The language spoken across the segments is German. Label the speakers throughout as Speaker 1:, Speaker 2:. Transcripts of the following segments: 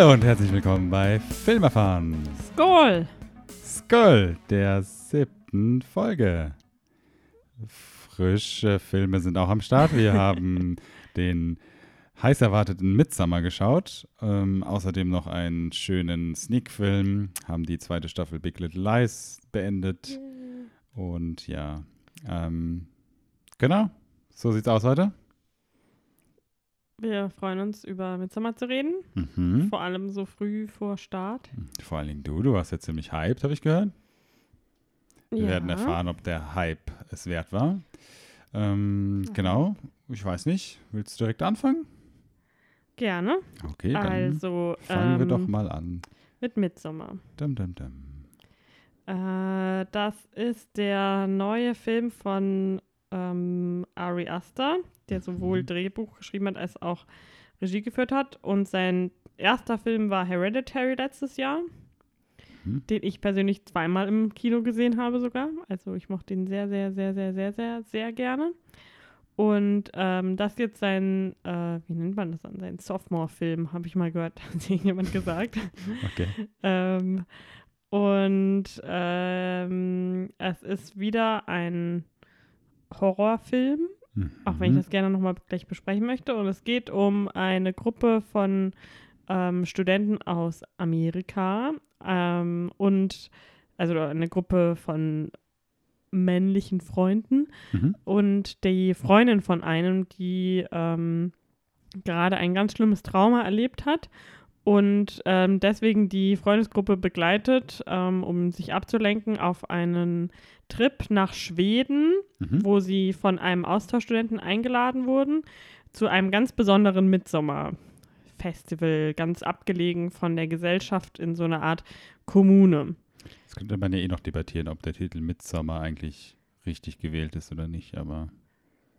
Speaker 1: Hallo und herzlich willkommen bei Filmerfahren.
Speaker 2: Skoll!
Speaker 1: Skoll, der siebten Folge. Frische Filme sind auch am Start. Wir haben den heiß erwarteten Midsummer geschaut. Ähm, außerdem noch einen schönen Sneak-Film. Haben die zweite Staffel Big Little Lies beendet. Und ja, ähm, genau. So sieht's aus heute.
Speaker 2: Wir freuen uns, über Midsommer zu reden.
Speaker 1: Mhm.
Speaker 2: Vor allem so früh vor Start.
Speaker 1: Vor allen Dingen du, du warst ja ziemlich hyped, habe ich gehört. Wir
Speaker 2: ja.
Speaker 1: werden erfahren, ob der Hype es wert war. Ähm, Genau, ich weiß nicht. Willst du direkt anfangen?
Speaker 2: Gerne.
Speaker 1: Okay, dann
Speaker 2: Also,
Speaker 1: fangen wir
Speaker 2: ähm,
Speaker 1: doch mal an.
Speaker 2: Mit Midsommer.
Speaker 1: Dum, dum, dum.
Speaker 2: Äh, das ist der neue Film von ähm, Ari Aster, der sowohl
Speaker 1: Mhm.
Speaker 2: Drehbuch geschrieben hat als auch Regie geführt hat. Und sein erster Film war Hereditary letztes Jahr,
Speaker 1: Mhm.
Speaker 2: den ich persönlich zweimal im Kino gesehen habe sogar. Also ich mochte ihn sehr, sehr, sehr, sehr, sehr, sehr, sehr gerne. Und ähm, das jetzt sein, äh, wie nennt man das dann, sein Sophomore-Film, habe ich mal gehört, hat jemand gesagt.
Speaker 1: Okay.
Speaker 2: Ähm, und ähm, es ist wieder ein Horrorfilm, auch wenn ich
Speaker 1: Mhm.
Speaker 2: das gerne nochmal gleich besprechen möchte. Und es geht um eine Gruppe von ähm, Studenten aus Amerika ähm, und also eine Gruppe von männlichen Freunden
Speaker 1: Mhm.
Speaker 2: und die Freundin von einem, die ähm, gerade ein ganz schlimmes Trauma erlebt hat und ähm, deswegen die Freundesgruppe begleitet, ähm, um sich abzulenken auf einen Trip nach Schweden,
Speaker 1: Mhm.
Speaker 2: wo sie von einem Austauschstudenten eingeladen wurden, zu einem ganz besonderen Midsommer-Festival, ganz abgelegen von der Gesellschaft in so einer Art Kommune.
Speaker 1: Das könnte man ja eh noch debattieren, ob der Titel Midsummer eigentlich richtig gewählt ist oder nicht. Aber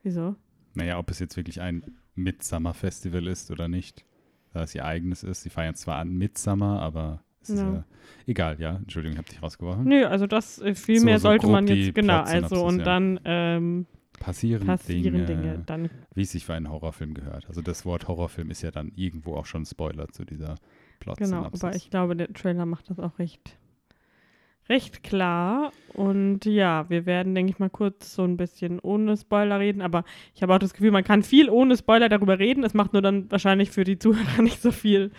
Speaker 2: Wieso?
Speaker 1: naja, ob es jetzt wirklich ein Midsummer Festival ist oder nicht. Da es ihr eigenes ist. Sie feiern zwar an Midsummer, aber es ist
Speaker 2: Ja.
Speaker 1: ja egal, ja. Entschuldigung, ich habe dich rausgeworfen.
Speaker 2: Nö, also das äh, viel
Speaker 1: So-
Speaker 2: mehr
Speaker 1: so
Speaker 2: sollte man jetzt, genau, also und
Speaker 1: ja.
Speaker 2: dann ähm,
Speaker 1: Passieren,
Speaker 2: passieren
Speaker 1: Dinge,
Speaker 2: Dinge. Dann,
Speaker 1: wie es sich für einen Horrorfilm gehört. Also das Wort Horrorfilm ist ja dann irgendwo auch schon Spoiler zu dieser plot
Speaker 2: genau, aber ich glaube, der Trailer macht das auch recht, recht klar. Und ja, wir werden, denke ich mal, kurz so ein bisschen ohne Spoiler reden, aber ich habe auch das Gefühl, man kann viel ohne Spoiler darüber reden. Es macht nur dann wahrscheinlich für die Zuhörer nicht so viel.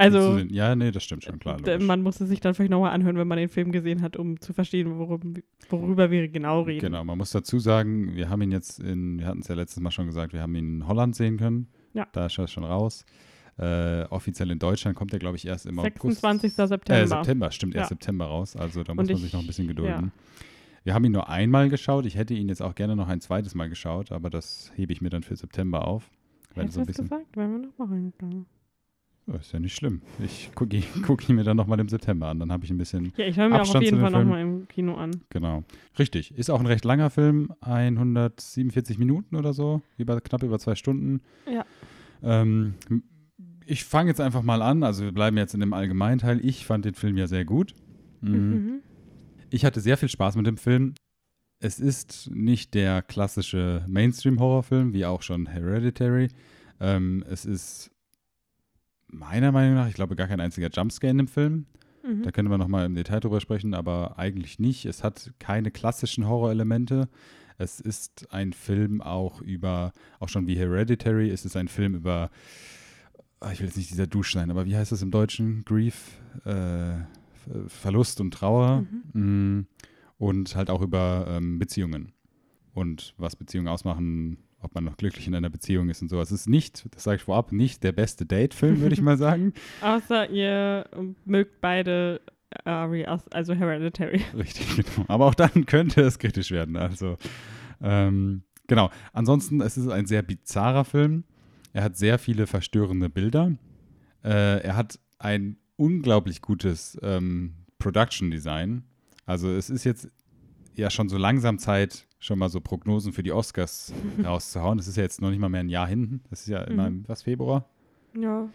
Speaker 2: Also,
Speaker 1: Ja, nee, das stimmt schon, klar. logisch.
Speaker 2: man muss es sich dann vielleicht nochmal anhören, wenn man den Film gesehen hat, um zu verstehen, worum, worüber wir genau reden.
Speaker 1: Genau, man muss dazu sagen, wir haben ihn jetzt in, wir hatten es ja letztes Mal schon gesagt, wir haben ihn in Holland sehen können.
Speaker 2: Ja.
Speaker 1: Da ist er schon raus. Äh, offiziell in Deutschland kommt er, glaube ich, erst im
Speaker 2: 26.
Speaker 1: August.
Speaker 2: September.
Speaker 1: Äh, September, stimmt, erst
Speaker 2: Ja.
Speaker 1: September raus. Also da muss
Speaker 2: Und
Speaker 1: man
Speaker 2: ich-
Speaker 1: sich noch ein bisschen
Speaker 2: ja.
Speaker 1: gedulden. Wir haben ihn nur einmal geschaut. Ich hätte ihn jetzt auch gerne noch ein zweites Mal geschaut, aber das hebe ich mir dann für September auf.
Speaker 2: Hättest
Speaker 1: so
Speaker 2: du gesagt? Wären wir noch mal reingegangen.
Speaker 1: Ja, ist ja nicht schlimm. Ich gucke ihn, guck ihn mir dann nochmal im September an. Dann habe ich ein bisschen
Speaker 2: Ja, ich höre mir auch auf
Speaker 1: Abstand
Speaker 2: jeden Fall nochmal im Kino an.
Speaker 1: Genau. Richtig. Ist auch ein recht langer Film, 147 Minuten oder so, über, knapp über zwei Stunden.
Speaker 2: Ja.
Speaker 1: Ähm, ich fange jetzt einfach mal an. Also wir bleiben jetzt in dem Allgemeinteil. Ich fand den Film ja sehr gut. Mhm.
Speaker 2: Mhm.
Speaker 1: Ich hatte sehr viel Spaß mit dem Film. Es ist nicht der klassische Mainstream-Horrorfilm, wie auch schon Hereditary. Ähm, es ist meiner Meinung nach, ich glaube, gar kein einziger Jumpscare in dem Film.
Speaker 2: Mhm.
Speaker 1: Da können wir nochmal im Detail drüber sprechen, aber eigentlich nicht. Es hat keine klassischen Horrorelemente. Es ist ein Film auch über, auch schon wie Hereditary, es ist ein Film über, ich will jetzt nicht dieser Dusch sein, aber wie heißt das im Deutschen? Grief, äh, Ver- Verlust und Trauer. Mm, Und halt auch über ähm, Beziehungen. Und was Beziehungen ausmachen, ob man noch glücklich in einer Beziehung ist und sowas. Es ist nicht, das sage ich vorab, nicht der beste Date-Film, würde ich mal sagen.
Speaker 2: Außer ihr mögt beide Ari, aus- also Hereditary.
Speaker 1: Richtig, genau. Aber auch dann könnte es kritisch werden. Also, ähm, Genau. Ansonsten, es ist ein sehr bizarrer Film. Er hat sehr viele verstörende Bilder. Äh, er hat ein unglaublich gutes ähm, Production Design. Also es ist jetzt ja schon so langsam Zeit, schon mal so Prognosen für die Oscars rauszuhauen. Das ist ja jetzt noch nicht mal mehr ein Jahr hinten. Das ist ja immer im, was, Februar?
Speaker 2: Ja.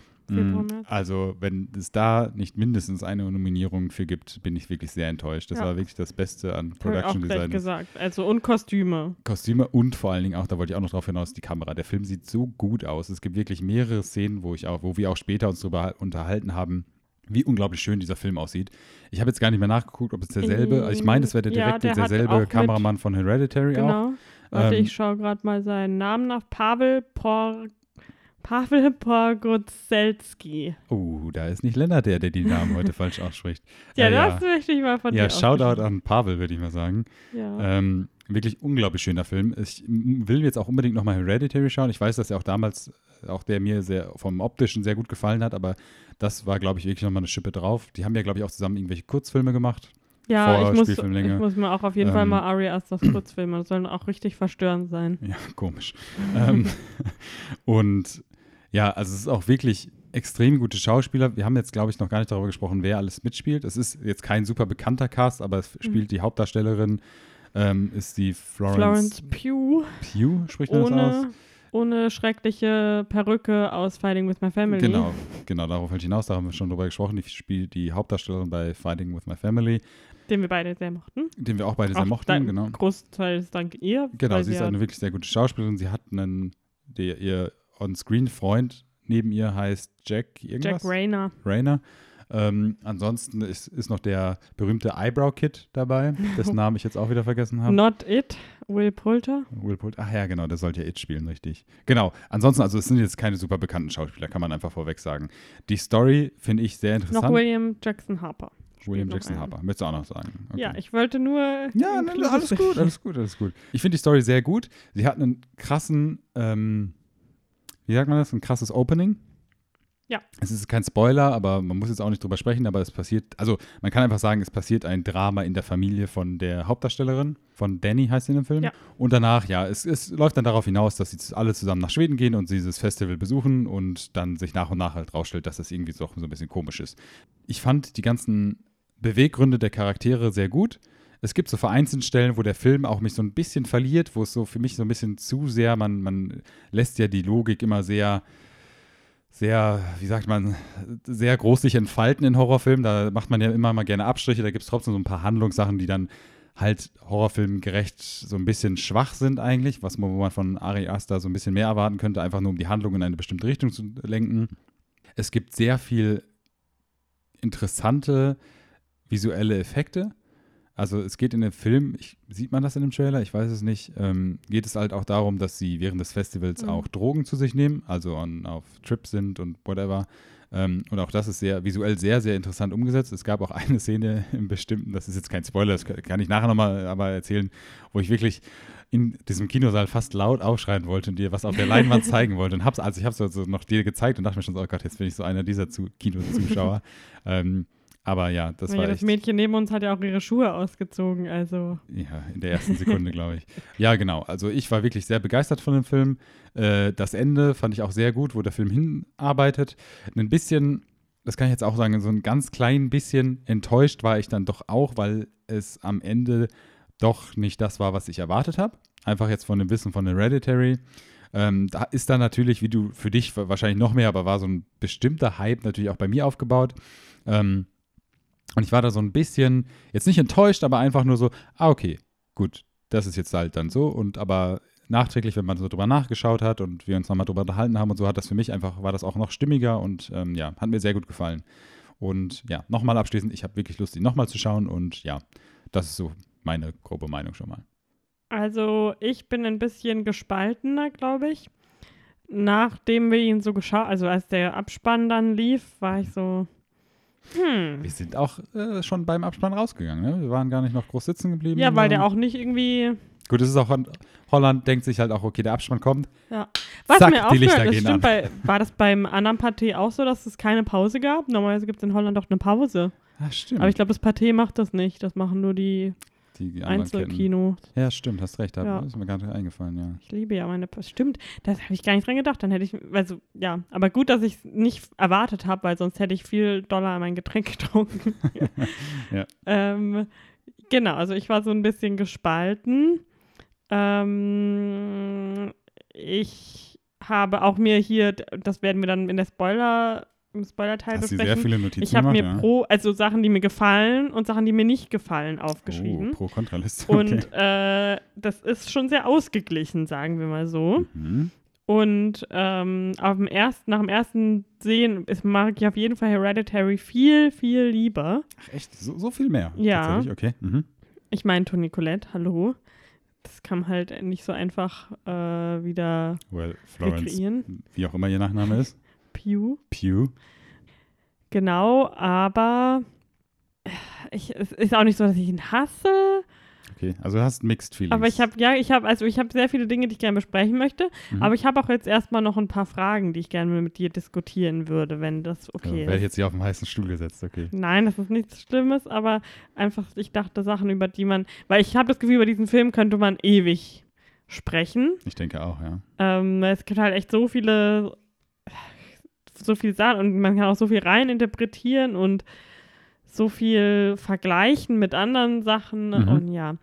Speaker 1: Also, wenn es da nicht mindestens eine Nominierung für gibt, bin ich wirklich sehr enttäuscht. Das
Speaker 2: Ja.
Speaker 1: war wirklich das Beste an
Speaker 2: Hab ich auch
Speaker 1: Production Design.
Speaker 2: gesagt. Also und Kostüme.
Speaker 1: Kostüme und vor allen Dingen auch, da wollte ich auch noch drauf hinaus, die Kamera. Der Film sieht so gut aus. Es gibt wirklich mehrere Szenen, wo ich auch, wo wir auch später uns darüber unterhalten haben, wie unglaublich schön dieser Film aussieht. Ich habe jetzt gar nicht mehr nachgeguckt, ob es derselbe, also ich meine, es wäre der
Speaker 2: Ja,
Speaker 1: direkt
Speaker 2: der hat auch
Speaker 1: derselbe
Speaker 2: mit-
Speaker 1: Kameramann von Hereditary auch.
Speaker 2: Genau. Warte,
Speaker 1: Ähm,
Speaker 2: ich schaue gerade mal seinen Namen nach. Pavel Por Pavel Porgozelski.
Speaker 1: Oh, da ist nicht Lennart der, der die Namen heute falsch ausspricht.
Speaker 2: Ja,
Speaker 1: Äh,
Speaker 2: das möchte ich mal von
Speaker 1: Ja,
Speaker 2: dir
Speaker 1: Shoutout
Speaker 2: aufgeschrieben.
Speaker 1: an Pavel, würde ich mal sagen.
Speaker 2: Ja.
Speaker 1: Ähm, wirklich unglaublich schöner Film. Ich will jetzt auch unbedingt nochmal Hereditary schauen. Ich weiß, dass er auch damals, auch der mir sehr vom optischen sehr gut gefallen hat, aber das war, glaube ich, wirklich nochmal eine Schippe drauf. Die haben ja, glaube ich, auch zusammen irgendwelche Kurzfilme gemacht.
Speaker 2: ja, ich muss, ich muss mir auch auf jeden Fall
Speaker 1: Ähm,
Speaker 2: mal Ari Asters Kurzfilme, das sollen auch richtig verstörend sein.
Speaker 1: Ja, komisch. ähm, und ja, also es ist auch wirklich extrem gute Schauspieler. Wir haben jetzt, glaube ich, noch gar nicht darüber gesprochen, wer alles mitspielt. Es ist jetzt kein super bekannter Cast, aber es spielt die Hauptdarstellerin, ähm, ist die Florence,
Speaker 2: Florence Pugh
Speaker 1: Pugh, spricht man das aus?
Speaker 2: ohne, ohne schreckliche Perücke aus Fighting with My Family.
Speaker 1: Genau, genau, darauf ich hinaus, da haben wir schon drüber gesprochen. Die spielt die Hauptdarstellerin bei Fighting with My Family,
Speaker 2: Den wir beide sehr mochten.
Speaker 1: den wir auch beide sehr
Speaker 2: Auch
Speaker 1: mochten,
Speaker 2: dank-
Speaker 1: genau.
Speaker 2: Großteils dank ihr.
Speaker 1: Genau, sie ist eine wirklich sehr gute Schauspielerin. Sie hat einen, der, ihr On-Screen-Freund neben ihr heißt Jack irgendwas.
Speaker 2: Jack Rayner.
Speaker 1: Rayner. Ähm, ansonsten ist, ist noch der berühmte Eyebrow-Kid dabei, dessen Namen ich jetzt auch wieder vergessen habe.
Speaker 2: Not It, Will Poulter.
Speaker 1: Will Poulter. Ach ja, genau, der sollte ja It spielen, richtig. Genau. Ansonsten, also es sind jetzt keine super bekannten Schauspieler, kann man einfach vorweg sagen. Die Story finde ich sehr interessant.
Speaker 2: Noch William Jackson Harper.
Speaker 1: William Jackson. Harper. Möchtest du auch noch sagen? Okay.
Speaker 2: Ja, ich wollte nur.
Speaker 1: Ja, ne,
Speaker 2: inklusive-
Speaker 1: alles gut, alles gut, alles gut. Ich finde die Story sehr gut. Sie hat einen krassen, ähm, wie sagt man das, ein krasses Opening.
Speaker 2: Ja.
Speaker 1: Es ist kein Spoiler, aber man muss jetzt auch nicht drüber sprechen, aber es passiert, also man kann einfach sagen, es passiert ein Drama in der Familie von der Hauptdarstellerin, von Danny heißt sie in dem Film.
Speaker 2: Ja.
Speaker 1: Und danach, ja, es, es läuft dann darauf hinaus, dass sie alle zusammen nach Schweden gehen und dieses Festival besuchen und dann sich nach und nach halt rausstellt, dass das irgendwie doch so ein bisschen komisch ist. Ich fand die ganzen Beweggründe der Charaktere sehr gut. Es gibt so vereinzelt Stellen, wo der Film auch mich so ein bisschen verliert, wo es so für mich so ein bisschen zu sehr, man, man lässt ja die Logik immer sehr, sehr, wie sagt man, sehr groß sich entfalten in Horrorfilmen. Da macht man ja immer mal gerne Abstriche. Da gibt es trotzdem so ein paar Handlungssachen, die dann halt Horrorfilmen gerecht so ein bisschen schwach sind eigentlich, was man, wo man von Ari Aster so ein bisschen mehr erwarten könnte, einfach nur um die Handlung in eine bestimmte Richtung zu lenken. Es gibt sehr viel interessante visuelle Effekte. Also es geht in dem Film, ich, sieht man das in dem Trailer? Ich weiß es nicht. Ähm, geht es halt auch darum, dass sie während des Festivals
Speaker 2: Mhm.
Speaker 1: auch Drogen zu sich nehmen, also on, auf Trips sind und whatever. Ähm, und auch das ist sehr visuell sehr, sehr interessant umgesetzt. Es gab auch eine Szene im bestimmten, das ist jetzt kein Spoiler, das kann ich nachher nochmal aber erzählen, wo ich wirklich in diesem Kinosaal fast laut aufschreien wollte und dir was auf der Leinwand zeigen wollte. Und hab's, also ich habe es also noch dir gezeigt und dachte mir schon so, oh Gott, jetzt bin ich so einer dieser zu Kinozuschauer. ähm, aber ja, das
Speaker 2: ja,
Speaker 1: war
Speaker 2: das
Speaker 1: echt,
Speaker 2: Mädchen neben uns hat ja auch ihre Schuhe ausgezogen, also.
Speaker 1: ja, in der ersten Sekunde, glaube ich. Ja, genau. Also ich war wirklich sehr begeistert von dem Film. Äh, das Ende fand ich auch sehr gut, wo der Film hinarbeitet. Ein bisschen, das kann ich jetzt auch sagen, so ein ganz klein bisschen enttäuscht war ich dann doch auch, weil es am Ende doch nicht das war, was ich erwartet habe. Einfach jetzt von dem Wissen von Hereditary. Ähm, da ist dann natürlich, wie du für dich wahrscheinlich noch mehr, aber war so ein bestimmter Hype natürlich auch bei mir aufgebaut. Ähm, und ich war da so ein bisschen, jetzt nicht enttäuscht, aber einfach nur so, ah, okay, gut, das ist jetzt halt dann so. Und aber nachträglich, wenn man so drüber nachgeschaut hat und wir uns nochmal drüber unterhalten haben und so, hat das für mich einfach, war das auch noch stimmiger und ähm, ja, hat mir sehr gut gefallen. Und ja, nochmal abschließend, ich habe wirklich Lust, ihn nochmal zu schauen und ja, das ist so meine grobe Meinung schon mal.
Speaker 2: Also, ich bin ein bisschen gespaltener, glaube ich. Nachdem wir ihn so geschaut, also als der Abspann dann lief, war ich so, hm.
Speaker 1: Wir sind auch äh, schon beim Abspann rausgegangen, ne? Wir waren gar nicht noch groß sitzen geblieben.
Speaker 2: Ja, weil der auch nicht irgendwie.
Speaker 1: Gut, es ist auch, Holland denkt sich halt auch, okay, der Abspann kommt.
Speaker 2: Was
Speaker 1: Zack,
Speaker 2: mir
Speaker 1: die Lichter
Speaker 2: aufgehört ist,
Speaker 1: gehen
Speaker 2: stimmt, bei, war das beim anderen Paté auch so, dass es keine Pause gab? Normalerweise gibt es in Holland doch eine Pause.
Speaker 1: Ah, stimmt.
Speaker 2: Aber ich glaube, das Paté macht das nicht. Das machen nur die
Speaker 1: die, die anderen Ketten.
Speaker 2: Einzelkino.
Speaker 1: Ja, stimmt, hast recht. Da
Speaker 2: Ja.
Speaker 1: ist mir gar nicht eingefallen, ja.
Speaker 2: Ich liebe ja meine. Stimmt, das habe ich gar nicht dran gedacht. Dann hätte ich, also ja, aber gut, dass ich es nicht erwartet habe, weil sonst hätte ich viel Dollar mein Getränk getrunken.
Speaker 1: Ja.
Speaker 2: Ähm, genau, also ich war so ein bisschen gespalten. Ähm, ich habe auch mir hier, das werden wir dann in der Spoiler, im Spoiler-Teil besprechen.
Speaker 1: sehr viele Notizen
Speaker 2: Ich habe mir pro, also Sachen, die mir gefallen und Sachen, die mir nicht gefallen,
Speaker 1: ja.
Speaker 2: aufgeschrieben.
Speaker 1: Oh, Pro-Kontraliste. Okay.
Speaker 2: Und äh, das ist schon sehr ausgeglichen, sagen wir mal so.
Speaker 1: Mhm.
Speaker 2: Und ähm, auf dem ersten, nach dem ersten Sehen ist, mag ich auf jeden Fall Hereditary viel, viel lieber.
Speaker 1: Ach, echt? So, so viel mehr?
Speaker 2: Ja.
Speaker 1: Tatsächlich? Okay. Mhm.
Speaker 2: Ich meine, Toni Colette, hallo. Das man halt nicht so einfach äh, wieder
Speaker 1: Well, Florence,
Speaker 2: rekreieren.
Speaker 1: wie auch immer ihr Nachname ist.
Speaker 2: Pew.
Speaker 1: Pew.
Speaker 2: Genau, aber ich, es ist auch nicht so, dass ich ihn hasse.
Speaker 1: Okay, also du hast Mixed Feelings.
Speaker 2: Aber ich habe, ja, ich habe, also ich habe sehr viele Dinge, die ich gerne besprechen möchte.
Speaker 1: Mhm.
Speaker 2: Aber ich habe auch jetzt erstmal noch ein paar Fragen, die ich gerne mit dir diskutieren würde, wenn das okay
Speaker 1: okay,
Speaker 2: ist.
Speaker 1: Werde ich jetzt hier auf dem heißen Stuhl gesetzt, okay.
Speaker 2: Nein, das ist nichts Schlimmes, aber einfach, ich dachte Sachen, über die man, weil ich habe das Gefühl, über diesen Film könnte man ewig sprechen.
Speaker 1: Ich denke auch, ja.
Speaker 2: Ähm, es gibt halt echt so viele, so viel Sachen und man kann auch so viel rein interpretieren und so viel vergleichen mit anderen Sachen
Speaker 1: Mhm.
Speaker 2: und ja.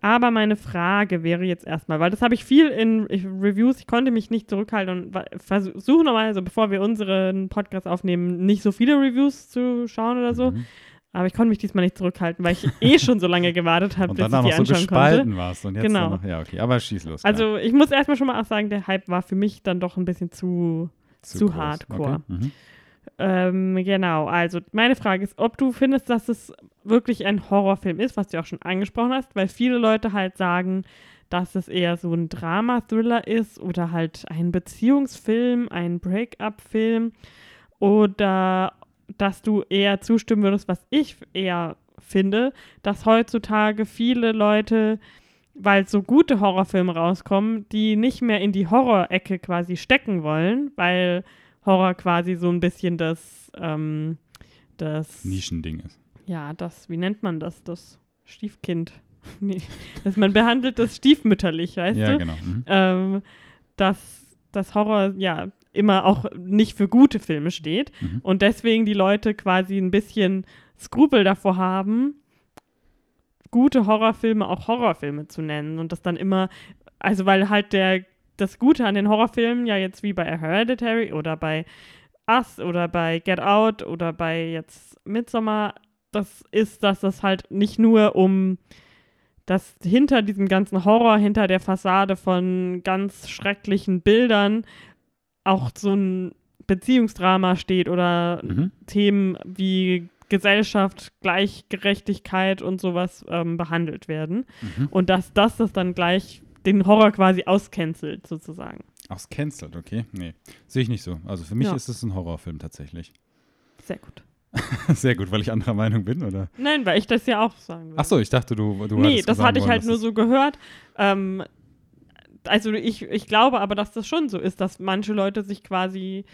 Speaker 2: Aber meine Frage wäre jetzt erstmal, weil das habe ich viel in Reviews, ich konnte mich nicht zurückhalten und versuche normalerweise, bevor wir unseren Podcast aufnehmen, nicht so viele Reviews zu schauen oder so.
Speaker 1: Mhm.
Speaker 2: Aber ich konnte mich diesmal nicht zurückhalten, weil ich eh schon so lange gewartet habe,
Speaker 1: Und
Speaker 2: bis
Speaker 1: dann
Speaker 2: ich die
Speaker 1: noch so
Speaker 2: anschauen konnte.
Speaker 1: gespalten warst und jetzt
Speaker 2: Genau.
Speaker 1: dann noch, ja, okay, aber schieß los. klar.
Speaker 2: Also ich muss erstmal schon mal auch sagen, der Hype war für mich dann doch ein bisschen zu, zu
Speaker 1: groß.
Speaker 2: hardcore.
Speaker 1: Okay. Mhm.
Speaker 2: ähm, genau, also meine Frage ist, ob du findest, dass es wirklich ein Horrorfilm ist, was du auch schon angesprochen hast, weil viele Leute halt sagen, dass es eher so ein Drama-Thriller ist oder halt ein Beziehungsfilm, ein Break-up-Film oder dass du eher zustimmen würdest, was ich eher finde, dass heutzutage viele Leute, weil so gute Horrorfilme rauskommen, die nicht mehr in die Horror-Ecke quasi stecken wollen, weil Horror quasi so ein bisschen das, ähm, das
Speaker 1: Nischending ist.
Speaker 2: ja, das, wie nennt man das? Das Stiefkind. Nee, dass man behandelt das stiefmütterlich, weißt
Speaker 1: ja,
Speaker 2: du?
Speaker 1: genau. Mhm.
Speaker 2: Ähm, dass das Horror ja immer auch nicht für gute Filme steht
Speaker 1: Mhm.
Speaker 2: und deswegen die Leute quasi ein bisschen Skrupel davor haben, gute Horrorfilme auch Horrorfilme zu nennen und das dann immer, also weil halt der das Gute an den Horrorfilmen ja jetzt wie bei Hereditary oder bei Us oder bei Get Out oder bei jetzt Midsommar, das ist, dass das halt nicht nur um das hinter diesem ganzen Horror, hinter der Fassade von ganz schrecklichen Bildern auch so ein Beziehungsdrama steht oder
Speaker 1: Mhm.
Speaker 2: Themen wie Gesellschaft, Gleichgerechtigkeit und sowas ähm, behandelt werden.
Speaker 1: Mhm.
Speaker 2: Und dass das das dann gleich den Horror quasi auscancelt, sozusagen.
Speaker 1: Aus Cancelled, okay? Nee, sehe ich nicht so. Also für mich
Speaker 2: Ja.
Speaker 1: ist es ein Horrorfilm tatsächlich.
Speaker 2: Sehr gut.
Speaker 1: Sehr gut, weil ich anderer Meinung bin, oder?
Speaker 2: Nein, weil ich das ja auch sagen würde.
Speaker 1: Ach so, ich dachte, du, du
Speaker 2: nee, das hatte ich
Speaker 1: wollen,
Speaker 2: halt nur so gehört. Ähm, also ich, ich glaube aber, dass das schon so ist, dass manche Leute sich quasi,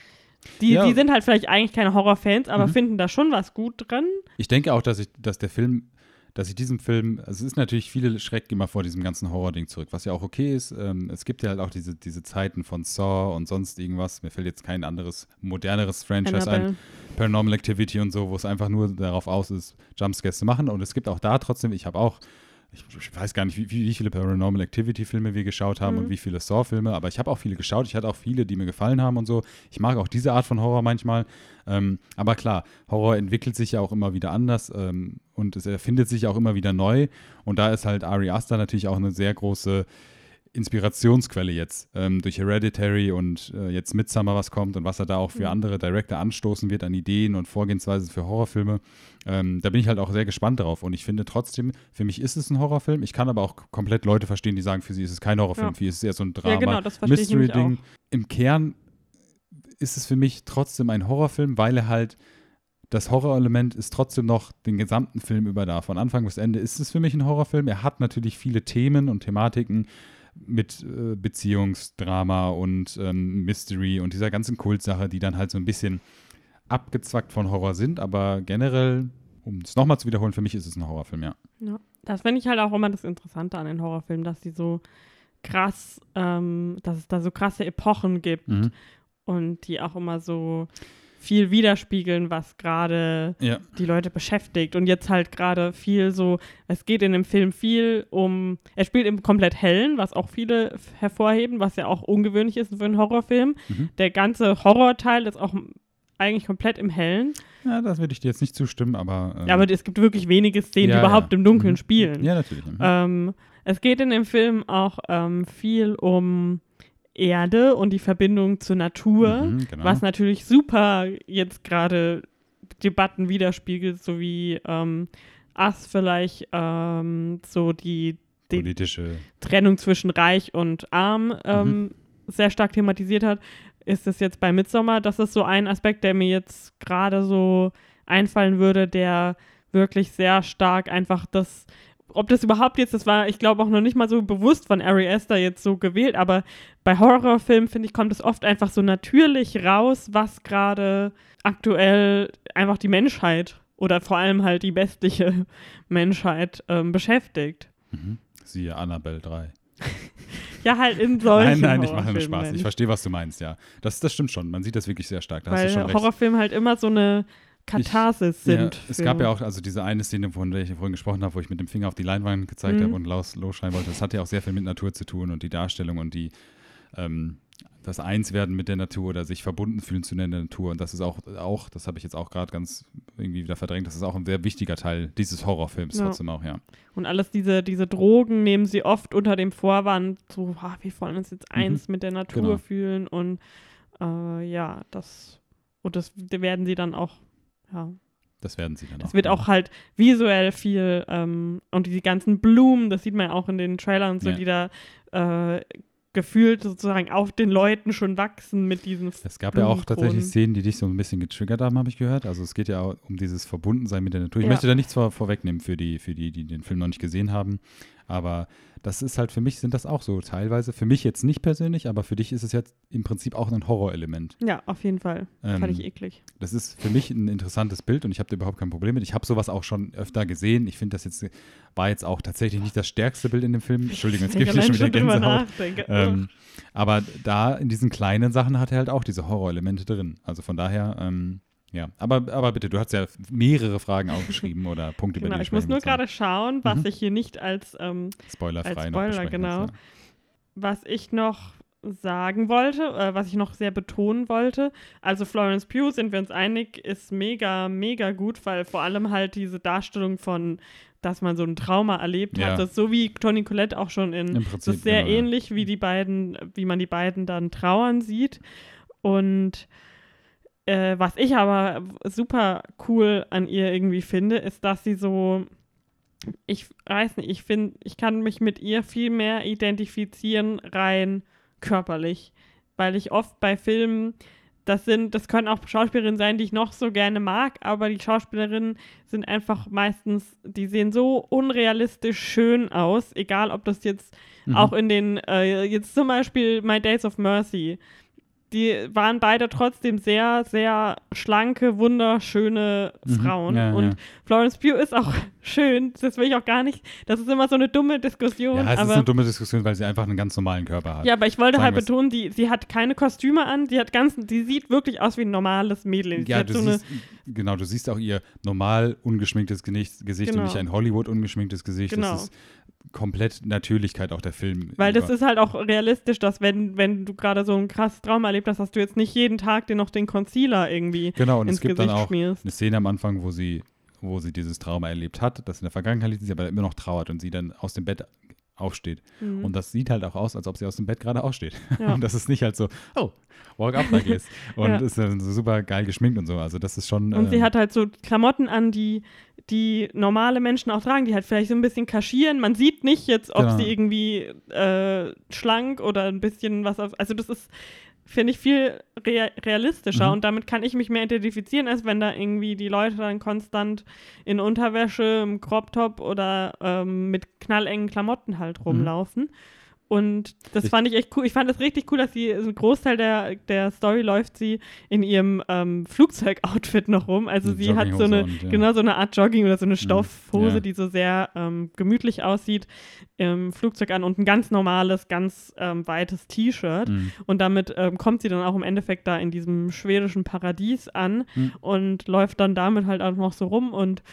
Speaker 2: die,
Speaker 1: Ja.
Speaker 2: die sind halt vielleicht eigentlich keine Horrorfans, aber
Speaker 1: Mhm.
Speaker 2: finden da schon was gut drin.
Speaker 1: Ich denke auch, dass ich, dass der Film, dass ich diesem Film, also es ist natürlich viele schrecken immer vor diesem ganzen Horror-Ding zurück, was ja auch okay ist. Ähm, es gibt ja halt auch diese, diese Zeiten von Saw und sonst irgendwas. Mir fällt jetzt kein anderes, moderneres Franchise ein. Paranormal Activity und so, wo es einfach nur darauf aus ist, Jumpscares zu machen. Und es gibt auch da trotzdem, ich habe auch, ich, ich weiß gar nicht, wie, wie viele Paranormal Activity Filme wir geschaut haben
Speaker 2: Mhm.
Speaker 1: und wie viele Saw-Filme, aber ich habe auch viele geschaut. Ich hatte auch viele, die mir gefallen haben und so. Ich mag auch diese Art von Horror manchmal. Ähm, aber klar, Horror entwickelt sich ja auch immer wieder anders ähm, und es erfindet sich auch immer wieder neu. Und da ist halt Ari Aster natürlich auch eine sehr große Inspirationsquelle jetzt ähm, durch Hereditary und äh, jetzt Midsommar was kommt und was er da auch für
Speaker 2: Mhm.
Speaker 1: andere Director anstoßen wird an Ideen und Vorgehensweise für Horrorfilme. Ähm, da bin ich halt auch sehr gespannt drauf und ich finde trotzdem, für mich ist es ein Horrorfilm. Ich kann aber auch komplett Leute verstehen, die sagen, für sie ist es kein Horrorfilm,
Speaker 2: Ja.
Speaker 1: für sie ist es eher so ein
Speaker 2: Ja,
Speaker 1: Drama,
Speaker 2: genau, das verstehe ich nämlich
Speaker 1: Mystery-Ding. Im Kern ist es für mich trotzdem ein Horrorfilm, weil er halt das Horrorelement ist trotzdem noch den gesamten Film über da. Von Anfang bis Ende ist es für mich ein Horrorfilm. Er hat natürlich viele Themen und Thematiken mit äh, Beziehungsdrama und ähm, Mystery und dieser ganzen Kultsache, die dann halt so ein bisschen abgezwackt von Horror sind, aber generell um es nochmal zu wiederholen, für mich ist es ein Horrorfilm, ja.
Speaker 2: Ja, das finde ich halt auch immer das Interessante an den Horrorfilmen, dass die so krass, ähm, dass es da so krasse Epochen gibt
Speaker 1: Mhm.
Speaker 2: und die auch immer so viel widerspiegeln, was gerade
Speaker 1: Ja,
Speaker 2: die Leute beschäftigt. Und jetzt halt gerade viel so, es geht in dem Film viel um, er spielt im komplett hellen, was auch viele hervorheben, was ja auch ungewöhnlich ist für einen Horrorfilm.
Speaker 1: Mhm.
Speaker 2: Der ganze Horrorteil ist auch eigentlich komplett im hellen.
Speaker 1: ja das würde ich dir jetzt nicht zustimmen, aber. ähm,
Speaker 2: Ja, aber es gibt wirklich wenige Szenen,
Speaker 1: ja,
Speaker 2: die überhaupt
Speaker 1: ja.
Speaker 2: im Dunkeln
Speaker 1: Mhm.
Speaker 2: spielen.
Speaker 1: Ja, natürlich. Mhm.
Speaker 2: Ähm, es geht in dem Film auch ähm, viel um Erde und die Verbindung zur Natur,
Speaker 1: Mhm, genau.
Speaker 2: was natürlich super jetzt gerade Debatten widerspiegelt, so wie ähm, Us vielleicht ähm, so die, die
Speaker 1: Politische.
Speaker 2: Trennung zwischen Reich und Arm ähm,
Speaker 1: Mhm.
Speaker 2: sehr stark thematisiert hat, ist es jetzt bei Midsommar. Das ist so ein Aspekt, der mir jetzt gerade so einfallen würde, der wirklich sehr stark einfach das, ob das überhaupt jetzt, das war, ich glaube auch noch nicht mal so bewusst von Ari Aster jetzt so gewählt, aber bei Horrorfilmen, finde ich, kommt es oft einfach so natürlich raus, was gerade aktuell einfach die Menschheit oder vor allem halt die westliche Menschheit ähm, beschäftigt.
Speaker 1: Mhm. Siehe Annabelle 3.
Speaker 2: Ja, halt in solchen
Speaker 1: Nein, nein, ich mache nur Spaß. Ich verstehe, was du meinst, ja. Das, das stimmt schon. Man sieht das wirklich sehr stark. Da hast du
Speaker 2: Weil
Speaker 1: schon recht.
Speaker 2: Horrorfilme halt immer so eine Katharsis
Speaker 1: Ja,
Speaker 2: sind.
Speaker 1: es
Speaker 2: für-
Speaker 1: gab ja auch also diese eine Szene, von der ich vorhin gesprochen habe, wo ich mit dem Finger auf die Leinwand gezeigt
Speaker 2: Mhm.
Speaker 1: habe und los, losschreien wollte. Das hat ja auch sehr viel mit Natur zu tun und die Darstellung und die ähm, das Einswerden mit der Natur oder sich verbunden fühlen zu der Natur. Und das ist auch, auch das habe ich jetzt auch gerade ganz irgendwie wieder verdrängt, das ist auch ein sehr wichtiger Teil dieses Horrorfilms
Speaker 2: Ja.
Speaker 1: trotzdem auch, ja.
Speaker 2: Und alles diese, diese Drogen nehmen sie oft unter dem Vorwand, so, ah, wir wollen uns jetzt
Speaker 1: Mhm.
Speaker 2: eins mit der Natur
Speaker 1: Genau.
Speaker 2: fühlen und äh, ja, das und das werden sie dann auch, ja.
Speaker 1: Das werden sie dann auch.
Speaker 2: wird
Speaker 1: ja.
Speaker 2: auch halt visuell viel ähm, und die ganzen Blumen, das sieht man ja auch in den Trailern und so,
Speaker 1: Ja.
Speaker 2: die da äh, gefühlt sozusagen auf den Leuten schon wachsen mit diesen
Speaker 1: Es gab ja auch tatsächlich. Szenen, die dich so ein bisschen getriggert haben, habe ich gehört. Also es geht ja auch um dieses Verbundensein mit der Natur. Ich
Speaker 2: Ja.
Speaker 1: möchte da nichts vor, vorwegnehmen für die, für die, die den Film noch nicht gesehen haben. Aber das ist halt für mich, sind das auch so teilweise. Für mich jetzt nicht persönlich, aber für dich ist es jetzt im Prinzip auch ein Horrorelement.
Speaker 2: Ja, auf jeden Fall. Fand
Speaker 1: Ähm,
Speaker 2: ich eklig.
Speaker 1: Das ist für mich ein interessantes Bild und ich habe da überhaupt kein Problem mit. Ich habe sowas auch schon öfter gesehen. Ich finde, das jetzt war jetzt auch tatsächlich nicht das stärkste Bild in dem Film. Entschuldigung, jetzt
Speaker 2: ich
Speaker 1: dir schon wieder Gänsehaut. Ähm, aber da in diesen kleinen Sachen hat er halt auch diese Horrorelemente drin. Also von daher, ähm, ja. Aber, aber bitte, du hast ja mehrere Fragen aufgeschrieben oder Punkte,
Speaker 2: Genau,
Speaker 1: über die
Speaker 2: ich muss nur gerade schauen, was
Speaker 1: Mhm.
Speaker 2: ich hier nicht als, ähm,
Speaker 1: ja. spoilerfrei
Speaker 2: als
Speaker 1: noch
Speaker 2: Spoiler,
Speaker 1: besprechen
Speaker 2: genau.
Speaker 1: kannst,
Speaker 2: was ich noch sagen wollte, äh, was ich noch sehr betonen wollte. Also Florence Pugh, sind wir uns einig, ist mega, mega gut, weil vor allem halt diese Darstellung von, dass man so ein Trauma erlebt
Speaker 1: Ja.
Speaker 2: hat, das so wie Toni Collette auch schon in,
Speaker 1: Im
Speaker 2: das
Speaker 1: Prinzip,
Speaker 2: ist sehr
Speaker 1: genau, ja.
Speaker 2: ähnlich, wie die beiden, wie man die beiden dann trauern sieht. Und äh, was ich aber super cool an ihr irgendwie finde, ist, dass sie so, ich weiß nicht, ich finde, ich kann mich mit ihr viel mehr identifizieren, rein körperlich. Weil ich oft bei Filmen, das sind, das können auch Schauspielerinnen sein, die ich noch so gerne mag, aber die Schauspielerinnen sind einfach meistens, die sehen so unrealistisch schön aus, egal ob das jetzt
Speaker 1: Mhm.
Speaker 2: auch in den, äh, jetzt zum Beispiel My Days of Mercy. Die waren beide trotzdem sehr, sehr schlanke, wunderschöne
Speaker 1: Mhm.
Speaker 2: Frauen.
Speaker 1: Ja,
Speaker 2: und
Speaker 1: ja.
Speaker 2: Florence Pugh ist auch schön, das will ich auch gar nicht. Das ist immer so eine dumme Diskussion.
Speaker 1: Ja, es ist
Speaker 2: aber,
Speaker 1: eine dumme Diskussion, weil sie einfach einen ganz normalen Körper hat.
Speaker 2: ja, aber ich wollte
Speaker 1: Sagen
Speaker 2: halt betonen, die, sie hat keine Kostüme an, die hat ganz, die sieht wirklich aus wie ein normales Mädel. Sie
Speaker 1: Ja, du
Speaker 2: so
Speaker 1: siehst, genau, du siehst auch ihr normal ungeschminktes Gesicht, Gesicht
Speaker 2: Genau.
Speaker 1: und nicht ein Hollywood ungeschminktes Gesicht.
Speaker 2: Genau.
Speaker 1: Das ist komplett Natürlichkeit auch der Film.
Speaker 2: Weil das ist halt auch realistisch, dass wenn, wenn du gerade so ein krasses Trauma erlebt hast, dass du jetzt nicht jeden Tag dir noch den Concealer irgendwie
Speaker 1: Genau, und
Speaker 2: ins
Speaker 1: es gibt
Speaker 2: Gesicht
Speaker 1: dann auch
Speaker 2: schmierst.
Speaker 1: eine Szene am Anfang, wo sie, wo sie dieses Trauma erlebt hat, das in der Vergangenheit liegt, sie aber immer noch trauert und sie dann aus dem Bett aufsteht.
Speaker 2: Mhm.
Speaker 1: Und das sieht halt auch aus, als ob sie aus dem Bett gerade aufsteht.
Speaker 2: Ja.
Speaker 1: Und das ist nicht halt so, oh, walk up like this. Und
Speaker 2: Ja.
Speaker 1: ist dann so super geil geschminkt und so. Also das ist schon.
Speaker 2: Und sie
Speaker 1: ähm,
Speaker 2: hat halt so Klamotten an, die, die normale Menschen auch tragen, die halt vielleicht so ein bisschen kaschieren. Man sieht nicht jetzt, ob
Speaker 1: Genau.
Speaker 2: sie irgendwie äh, schlank oder ein bisschen was auf. Also, das ist, finde ich, viel rea realistischer
Speaker 1: Mhm.
Speaker 2: und damit kann ich mich mehr identifizieren, als wenn da irgendwie die Leute dann konstant in Unterwäsche, im Crop Top oder ähm, mit knallengen Klamotten halt rumlaufen. Und das
Speaker 1: Ich-
Speaker 2: fand ich echt cool. Ich fand es richtig cool, dass sie, ein Großteil der, der Story läuft sie in ihrem ähm, Flugzeugoutfit noch rum. Also sie hat so eine,
Speaker 1: und, ja.
Speaker 2: genau so eine Art Jogging oder so eine Stoffhose,
Speaker 1: ja.
Speaker 2: die so sehr ähm, gemütlich aussieht, im Flugzeug an und ein ganz normales, ganz ähm, weites T-Shirt.
Speaker 1: Mhm.
Speaker 2: Und damit ähm, kommt sie dann auch im Endeffekt da in diesem schwedischen Paradies an
Speaker 1: Mhm.
Speaker 2: und läuft dann damit halt auch noch so rum. Und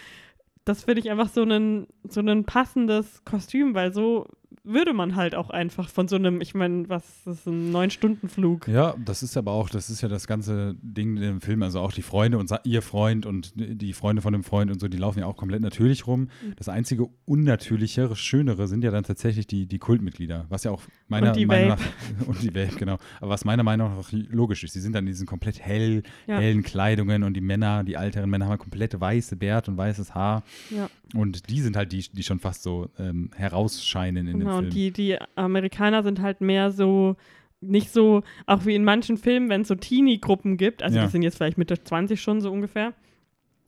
Speaker 2: das finde ich einfach so ein so ein passendes Kostüm, weil so würde man halt auch einfach von so einem, ich meine, was das ist ein Neun-Stunden-Flug.
Speaker 1: Ja, das ist aber auch, das ist ja das ganze Ding in dem Film, also auch die Freunde und ihr Freund und die Freunde von dem Freund und so, die laufen ja auch komplett natürlich rum.
Speaker 2: Mhm.
Speaker 1: Das einzige unnatürlichere, schönere sind ja dann tatsächlich die, die Kultmitglieder, was ja auch meiner
Speaker 2: Und die
Speaker 1: Meinung nach und die Vape, genau. Aber was meiner Meinung nach logisch ist, die sind dann in diesen komplett hell,
Speaker 2: Ja.
Speaker 1: hellen Kleidungen und die Männer, die älteren Männer haben komplett weiße Bärt und weißes Haar
Speaker 2: Ja,
Speaker 1: und die sind halt die, die schon fast so ähm, herausscheinen in
Speaker 2: genau.
Speaker 1: dem
Speaker 2: Und
Speaker 1: Film.
Speaker 2: die, die Amerikaner sind halt mehr so, nicht so, auch wie in manchen Filmen, wenn es so Teenie-Gruppen gibt, also
Speaker 1: Ja.
Speaker 2: die sind jetzt vielleicht Mitte 20 schon so ungefähr.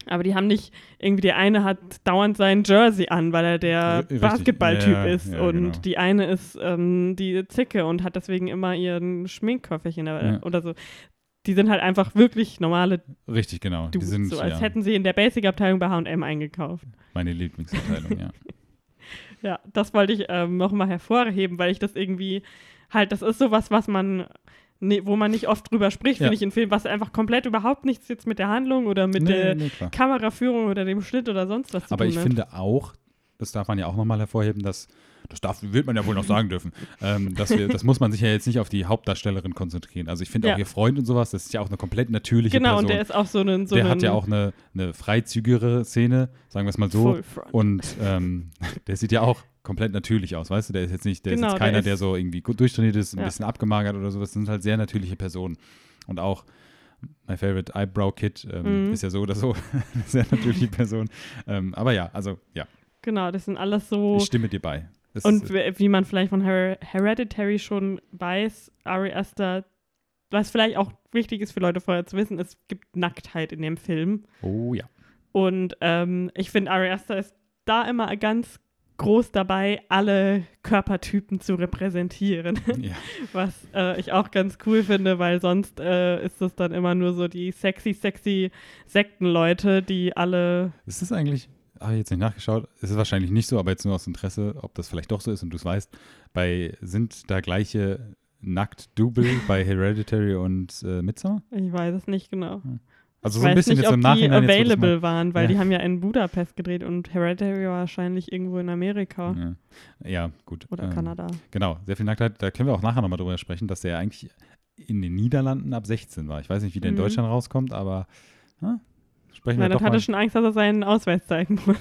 Speaker 2: Aber die haben nicht, irgendwie der eine hat dauernd sein Jersey an, weil er der. Basketballtyp
Speaker 1: Ja,
Speaker 2: ist.
Speaker 1: ja,
Speaker 2: und
Speaker 1: genau.
Speaker 2: die eine ist ähm, die Zicke und hat deswegen immer ihren Schminkköfferchen
Speaker 1: Ja.
Speaker 2: oder so. Die sind halt einfach wirklich normale
Speaker 1: Richtig, genau. Die
Speaker 2: Dudes,
Speaker 1: sind
Speaker 2: so als hätten sie in der Basic-Abteilung bei H&M eingekauft.
Speaker 1: meine Lieblingsabteilung, ja.
Speaker 2: Ja, das wollte ich ähm, nochmal hervorheben, weil ich das irgendwie halt, das ist sowas, was man, ne, wo man nicht oft drüber spricht,
Speaker 1: Ja.
Speaker 2: finde ich in Filmen, was einfach komplett überhaupt nichts jetzt mit der Handlung oder mit
Speaker 1: Nee,
Speaker 2: der
Speaker 1: nee.
Speaker 2: Kameraführung oder dem Schnitt oder sonst was zu
Speaker 1: Aber
Speaker 2: tun
Speaker 1: ich
Speaker 2: hat.
Speaker 1: finde auch, das darf man ja auch nochmal hervorheben, dass, das darf, wird man ja wohl noch sagen dürfen, ähm, dass wir, das muss man sich ja jetzt nicht auf die Hauptdarstellerin konzentrieren. Also ich finde
Speaker 2: Ja.
Speaker 1: auch ihr Freund und sowas, das ist ja auch eine komplett natürliche
Speaker 2: Genau,
Speaker 1: Person.
Speaker 2: und der ist auch so ein so
Speaker 1: der
Speaker 2: ein
Speaker 1: hat ja auch eine, eine freizügigere Szene, sagen wir es mal so. Und ähm, der sieht ja auch komplett natürlich aus, weißt du? Der ist jetzt nicht, der
Speaker 2: Genau,
Speaker 1: ist jetzt
Speaker 2: der
Speaker 1: keiner,
Speaker 2: ist-
Speaker 1: der so irgendwie gut durchtrainiert ist, ein
Speaker 2: Ja.
Speaker 1: bisschen abgemagert oder so. Das sind halt sehr natürliche Personen. Und auch My Favorite Eyebrow Kid ähm,
Speaker 2: Mhm.
Speaker 1: ist ja so oder so eine sehr natürliche Person. Ähm, aber ja, also ja,
Speaker 2: Genau, das sind alles so.
Speaker 1: ich stimme dir bei. Das
Speaker 2: Und
Speaker 1: ist,
Speaker 2: wie wie man vielleicht von Her Hereditary schon weiß, Ari Aster, was vielleicht auch wichtig ist für Leute vorher zu wissen, es gibt Nacktheit in dem Film.
Speaker 1: oh ja.
Speaker 2: Und ähm, ich finde, Ari Aster ist da immer ganz groß dabei, alle Körpertypen zu repräsentieren.
Speaker 1: ja.
Speaker 2: Was äh, ich auch ganz cool finde, weil sonst äh, ist das dann immer nur so die sexy, sexy Sektenleute, die alle.
Speaker 1: Ist das eigentlich, habe ich jetzt nicht nachgeschaut, ist es wahrscheinlich nicht so, aber jetzt nur aus Interesse, ob das vielleicht doch so ist und du es weißt, bei, sind da gleiche Nackt-Double bei Hereditary und äh, Midsommar?
Speaker 2: Ich weiß es nicht genau.
Speaker 1: Also
Speaker 2: ich
Speaker 1: so ein bisschen
Speaker 2: nicht,
Speaker 1: jetzt
Speaker 2: ob
Speaker 1: im Nachhinein.
Speaker 2: die
Speaker 1: jetzt,
Speaker 2: available waren, weil
Speaker 1: Ja.
Speaker 2: die haben ja in Budapest gedreht und Hereditary war wahrscheinlich irgendwo in Amerika
Speaker 1: ja. ja, gut.
Speaker 2: oder
Speaker 1: ähm,
Speaker 2: Kanada.
Speaker 1: Genau, sehr viel Nacktheit. Da können wir auch nachher nochmal drüber sprechen, dass der eigentlich in den Niederlanden ab 16 war. Ich weiß nicht, wie der in
Speaker 2: Mhm.
Speaker 1: Deutschland rauskommt, aber hm, sprechen
Speaker 2: Na,
Speaker 1: wir
Speaker 2: dann
Speaker 1: doch
Speaker 2: hat
Speaker 1: mal.
Speaker 2: er schon Angst, dass er seinen Ausweis zeigen muss.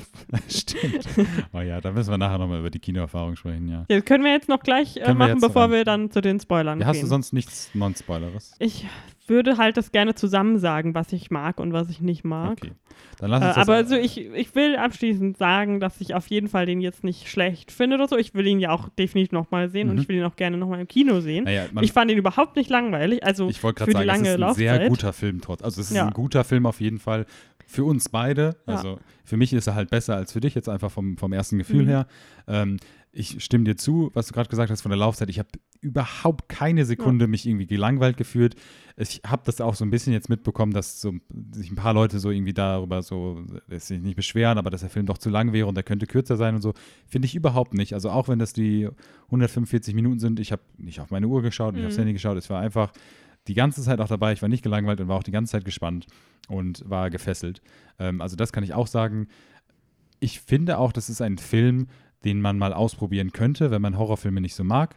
Speaker 1: Stimmt. Oh ja, da müssen wir nachher nochmal über die Kinoerfahrung sprechen, ja.
Speaker 2: Das können wir jetzt noch gleich äh,
Speaker 1: wir
Speaker 2: machen,
Speaker 1: jetzt
Speaker 2: bevor
Speaker 1: rein.
Speaker 2: wir dann zu den Spoilern
Speaker 1: ja hast
Speaker 2: gehen.
Speaker 1: du sonst nichts Non-Spoileres?
Speaker 2: ich würde halt das gerne zusammen sagen, was ich mag und was ich nicht mag.
Speaker 1: Okay. Dann lass
Speaker 2: Äh,
Speaker 1: uns das
Speaker 2: aber also ich, ich will abschließend sagen, dass ich auf jeden Fall den jetzt nicht schlecht finde oder so. Ich will ihn ja auch definitiv nochmal sehen und
Speaker 1: Mhm.
Speaker 2: ich will ihn auch gerne nochmal im Kino sehen.
Speaker 1: naja,
Speaker 2: ich fand ihn überhaupt nicht langweilig. Also
Speaker 1: Ich wollte gerade sagen, es ist ein sehr
Speaker 2: Laufzeit.
Speaker 1: guter Film trotz. Also es ist
Speaker 2: Ja.
Speaker 1: ein guter Film auf jeden Fall für uns beide.
Speaker 2: Ja.
Speaker 1: Also für mich ist er halt besser als für dich, jetzt einfach vom, vom ersten Gefühl
Speaker 2: Mhm.
Speaker 1: her. Ähm, ich stimme dir zu, was du gerade gesagt hast von der Laufzeit. Ich habe überhaupt keine Sekunde mich irgendwie gelangweilt gefühlt. Ich habe das auch so ein bisschen jetzt mitbekommen, dass so, sich ein paar Leute so irgendwie darüber so, sich nicht beschweren, aber dass der Film doch zu lang wäre und der könnte kürzer sein und so. Finde ich überhaupt nicht. Also auch wenn das die 145 Minuten sind, ich habe nicht auf meine Uhr geschaut, nicht
Speaker 2: Mhm.
Speaker 1: aufs Handy geschaut, es war einfach die ganze Zeit auch dabei. Ich war nicht gelangweilt und war auch die ganze Zeit gespannt und war gefesselt. Ähm, also das kann ich auch sagen. Ich finde auch, das ist ein Film, den man mal ausprobieren könnte, wenn man Horrorfilme nicht so mag.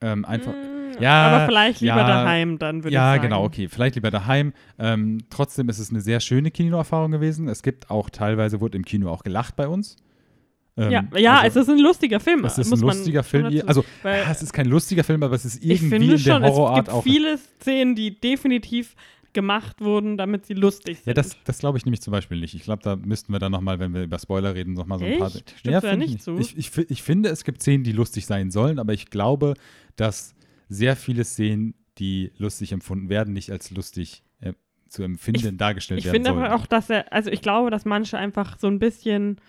Speaker 1: Ähm, einfach.
Speaker 2: Mm,
Speaker 1: Ja,
Speaker 2: aber vielleicht lieber
Speaker 1: ja,
Speaker 2: daheim dann, würde
Speaker 1: Ja,
Speaker 2: ich sagen.
Speaker 1: genau, okay. Vielleicht lieber daheim. Ähm, trotzdem ist es eine sehr schöne Kinoerfahrung gewesen. Es gibt auch teilweise, wurde im Kino auch gelacht bei uns. Ähm,
Speaker 2: Ja, ja
Speaker 1: also,
Speaker 2: es ist ein lustiger Film.
Speaker 1: es ist ein lustiger Film.
Speaker 2: dazu-
Speaker 1: Also, ja, es ist kein lustiger Film, aber es ist
Speaker 2: ich
Speaker 1: irgendwie
Speaker 2: finde
Speaker 1: in der
Speaker 2: schon, es gibt viele Szenen, die definitiv gemacht wurden, damit sie lustig sind.
Speaker 1: Ja, das, das glaube ich nämlich zum Beispiel nicht. Ich glaube, da müssten wir dann nochmal, wenn wir über Spoiler reden, nochmal so ein paar.
Speaker 2: Echt? Stimmst
Speaker 1: ja,
Speaker 2: du da
Speaker 1: finde
Speaker 2: nicht
Speaker 1: ich
Speaker 2: zu?
Speaker 1: Ich, ich, ich finde, es gibt Szenen, die lustig sein sollen, aber ich glaube, dass sehr viele Szenen, die lustig empfunden werden, nicht als lustig äh, zu empfinden dargestellt
Speaker 2: Ich
Speaker 1: werden
Speaker 2: finde
Speaker 1: sollen.
Speaker 2: aber auch, dass er, also ich glaube, dass manche einfach so ein bisschen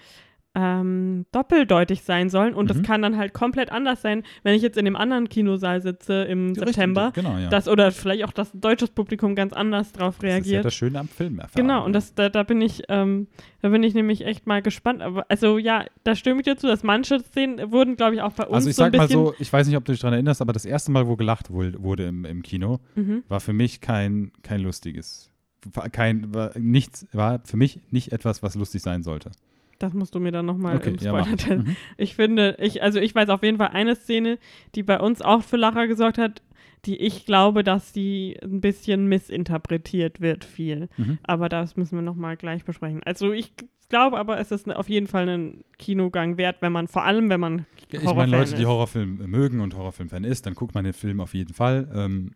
Speaker 2: ähm, doppeldeutig sein sollen und das
Speaker 1: Mhm.
Speaker 2: kann dann halt komplett anders sein, wenn ich jetzt in dem anderen Kinosaal sitze im
Speaker 1: Richtig,
Speaker 2: September.
Speaker 1: Genau, ja.
Speaker 2: Das, oder vielleicht auch das deutsches Publikum ganz anders drauf
Speaker 1: das ist ja
Speaker 2: reagiert.
Speaker 1: das Schöne am Film.
Speaker 2: Genau, und das, da, da bin ich, ähm, da bin ich nämlich echt mal gespannt. Aber also ja, da stimme ich dir zu, dass manche Szenen wurden, glaube ich, auch bei uns
Speaker 1: Also ich
Speaker 2: so
Speaker 1: sag mal so, ich weiß nicht, ob du dich daran erinnerst, aber das erste Mal, wo gelacht wohl- wurde im, im Kino,
Speaker 2: Mhm.
Speaker 1: war für mich kein, kein lustiges. Kein, war nichts, war für mich nicht etwas, was lustig sein sollte.
Speaker 2: Das musst du mir dann nochmal
Speaker 1: Okay,
Speaker 2: im
Speaker 1: ja.
Speaker 2: Spoiler teilen.
Speaker 1: Mhm.
Speaker 2: Ich finde, ich, also ich weiß auf jeden Fall eine Szene, die bei uns auch für Lacher gesorgt hat, die ich glaube, dass die ein bisschen missinterpretiert wird, viel.
Speaker 1: Mhm.
Speaker 2: Aber das müssen wir nochmal gleich besprechen. Also ich glaube aber, es ist auf jeden Fall ein Kinogang wert, wenn man, vor allem wenn man
Speaker 1: Ich meine, Leute, die
Speaker 2: ist.
Speaker 1: Horrorfilme mögen und Horrorfilm-Fan ist, dann guckt man den Film auf jeden Fall. Ähm,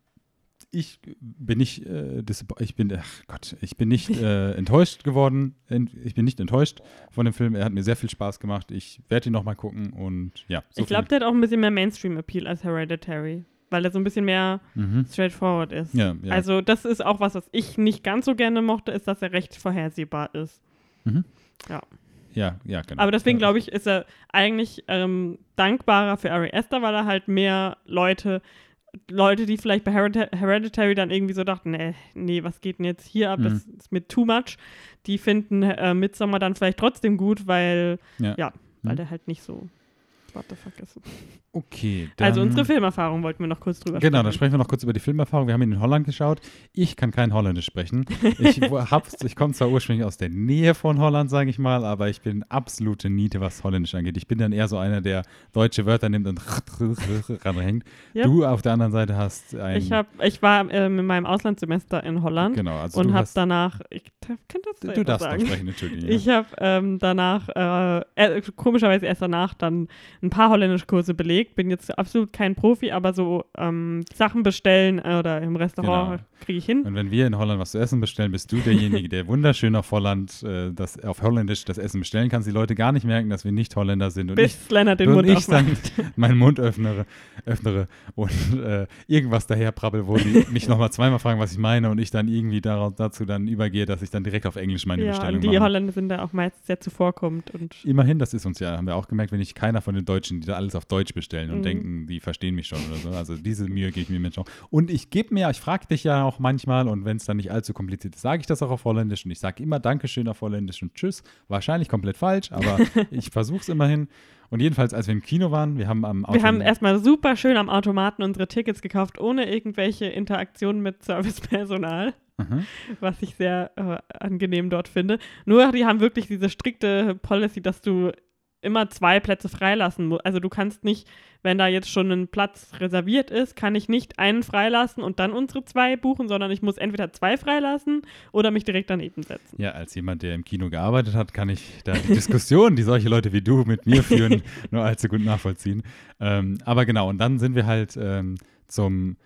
Speaker 1: ich bin nicht, äh, ich bin, ach Gott, ich bin nicht äh, enttäuscht geworden. Ent- Ich bin nicht enttäuscht von dem Film. Er hat mir sehr viel Spaß gemacht. Ich werde ihn nochmal gucken und ja. so
Speaker 2: ich glaube, der hat auch ein bisschen mehr Mainstream-Appeal als Hereditary, weil er so ein bisschen mehr
Speaker 1: mhm.
Speaker 2: straightforward ist.
Speaker 1: Ja, ja.
Speaker 2: Also das ist auch was, was ich nicht ganz so gerne mochte, ist, dass er recht vorhersehbar ist.
Speaker 1: ja, ja, genau.
Speaker 2: Aber deswegen
Speaker 1: Ja.
Speaker 2: glaube ich, ist er eigentlich ähm, dankbarer für Ari Aster, weil er halt mehr Leute, Leute, die vielleicht bei Heredita- Hereditary dann irgendwie so dachten, nee, nee, was geht denn jetzt hier ab, das
Speaker 1: Mhm.
Speaker 2: ist mir too much, die finden äh, Midsommar dann vielleicht trotzdem gut, weil,
Speaker 1: Ja.
Speaker 2: ja, weil
Speaker 1: Mhm.
Speaker 2: der halt nicht so what the fuck ist.
Speaker 1: Okay,
Speaker 2: Also unsere Filmerfahrung wollten wir noch kurz drüber
Speaker 1: Genau, dann
Speaker 2: sprechen.
Speaker 1: sprechen wir noch kurz über die Filmerfahrung. Wir haben ihn in Holland geschaut. Ich kann kein Holländisch sprechen. Ich, ich komme zwar ursprünglich aus der Nähe von Holland, sage ich mal, aber ich bin absolute Niete, was Holländisch angeht. Ich bin dann eher so einer, der deutsche Wörter nimmt und ranhängt.
Speaker 2: Ja.
Speaker 1: Du auf der anderen Seite hast ein.
Speaker 2: Ich, hab, ich war ähm, in meinem Auslandssemester in Holland
Speaker 1: genau, also
Speaker 2: und habe danach, ich kann das
Speaker 1: du darfst
Speaker 2: sagen.
Speaker 1: sprechen, natürlich. Ja.
Speaker 2: Ich habe ähm, danach, äh, äh, komischerweise erst danach, dann ein paar Holländischkurse belegt. Bin jetzt absolut kein Profi, aber so ähm, Sachen bestellen äh, oder im Restaurant
Speaker 1: Genau.
Speaker 2: kriege ich hin.
Speaker 1: Und wenn wir in Holland was zu essen bestellen, bist du derjenige, der wunderschön auf Holland, äh, das, auf Holländisch das Essen bestellen kann. Die Leute gar nicht merken, dass wir nicht Holländer sind. Und ich
Speaker 2: Bis Lennart den
Speaker 1: und
Speaker 2: Mund
Speaker 1: ich dann meinen Mund öffnere, öffnere und äh, irgendwas daher prabbel, wo die mich nochmal zweimal fragen, was ich meine und ich dann irgendwie daraus, dazu dann übergehe, dass ich dann direkt auf Englisch meine
Speaker 2: Ja,
Speaker 1: Bestellung
Speaker 2: und die
Speaker 1: mache.
Speaker 2: Holländer sind da auch meistens sehr zuvorkommend. Und
Speaker 1: Immerhin, das ist uns ja, haben wir auch gemerkt, wenn ich keiner von den Deutschen, die da alles auf Deutsch bestellen und
Speaker 2: Mhm.
Speaker 1: denken, die verstehen mich schon oder so. Also diese Mühe gebe ich mir mit schon. Und ich gebe mir, ich frage dich ja auch manchmal und wenn es dann nicht allzu kompliziert ist, sage ich das auch auf Holländisch und ich sage immer Dankeschön auf Holländisch und Tschüss. Wahrscheinlich komplett falsch, aber ich versuche es immerhin. Und jedenfalls, als wir im Kino waren, wir haben am
Speaker 2: wir haben erstmal super schön am Automaten unsere Tickets gekauft, ohne irgendwelche Interaktionen mit Servicepersonal.
Speaker 1: Mhm.
Speaker 2: was ich sehr äh, angenehm dort finde. Nur die haben wirklich diese strikte Policy, dass du immer zwei Plätze freilassen. Also du kannst nicht, wenn da jetzt schon ein Platz reserviert ist, kann ich nicht einen freilassen und dann unsere zwei buchen, sondern ich muss entweder zwei freilassen oder mich direkt daneben setzen.
Speaker 1: Ja, als jemand, der im Kino gearbeitet hat, kann ich da die Diskussion, die solche Leute wie du mit mir führen, nur allzu gut nachvollziehen. Ähm, aber genau, und dann sind wir halt ähm, zum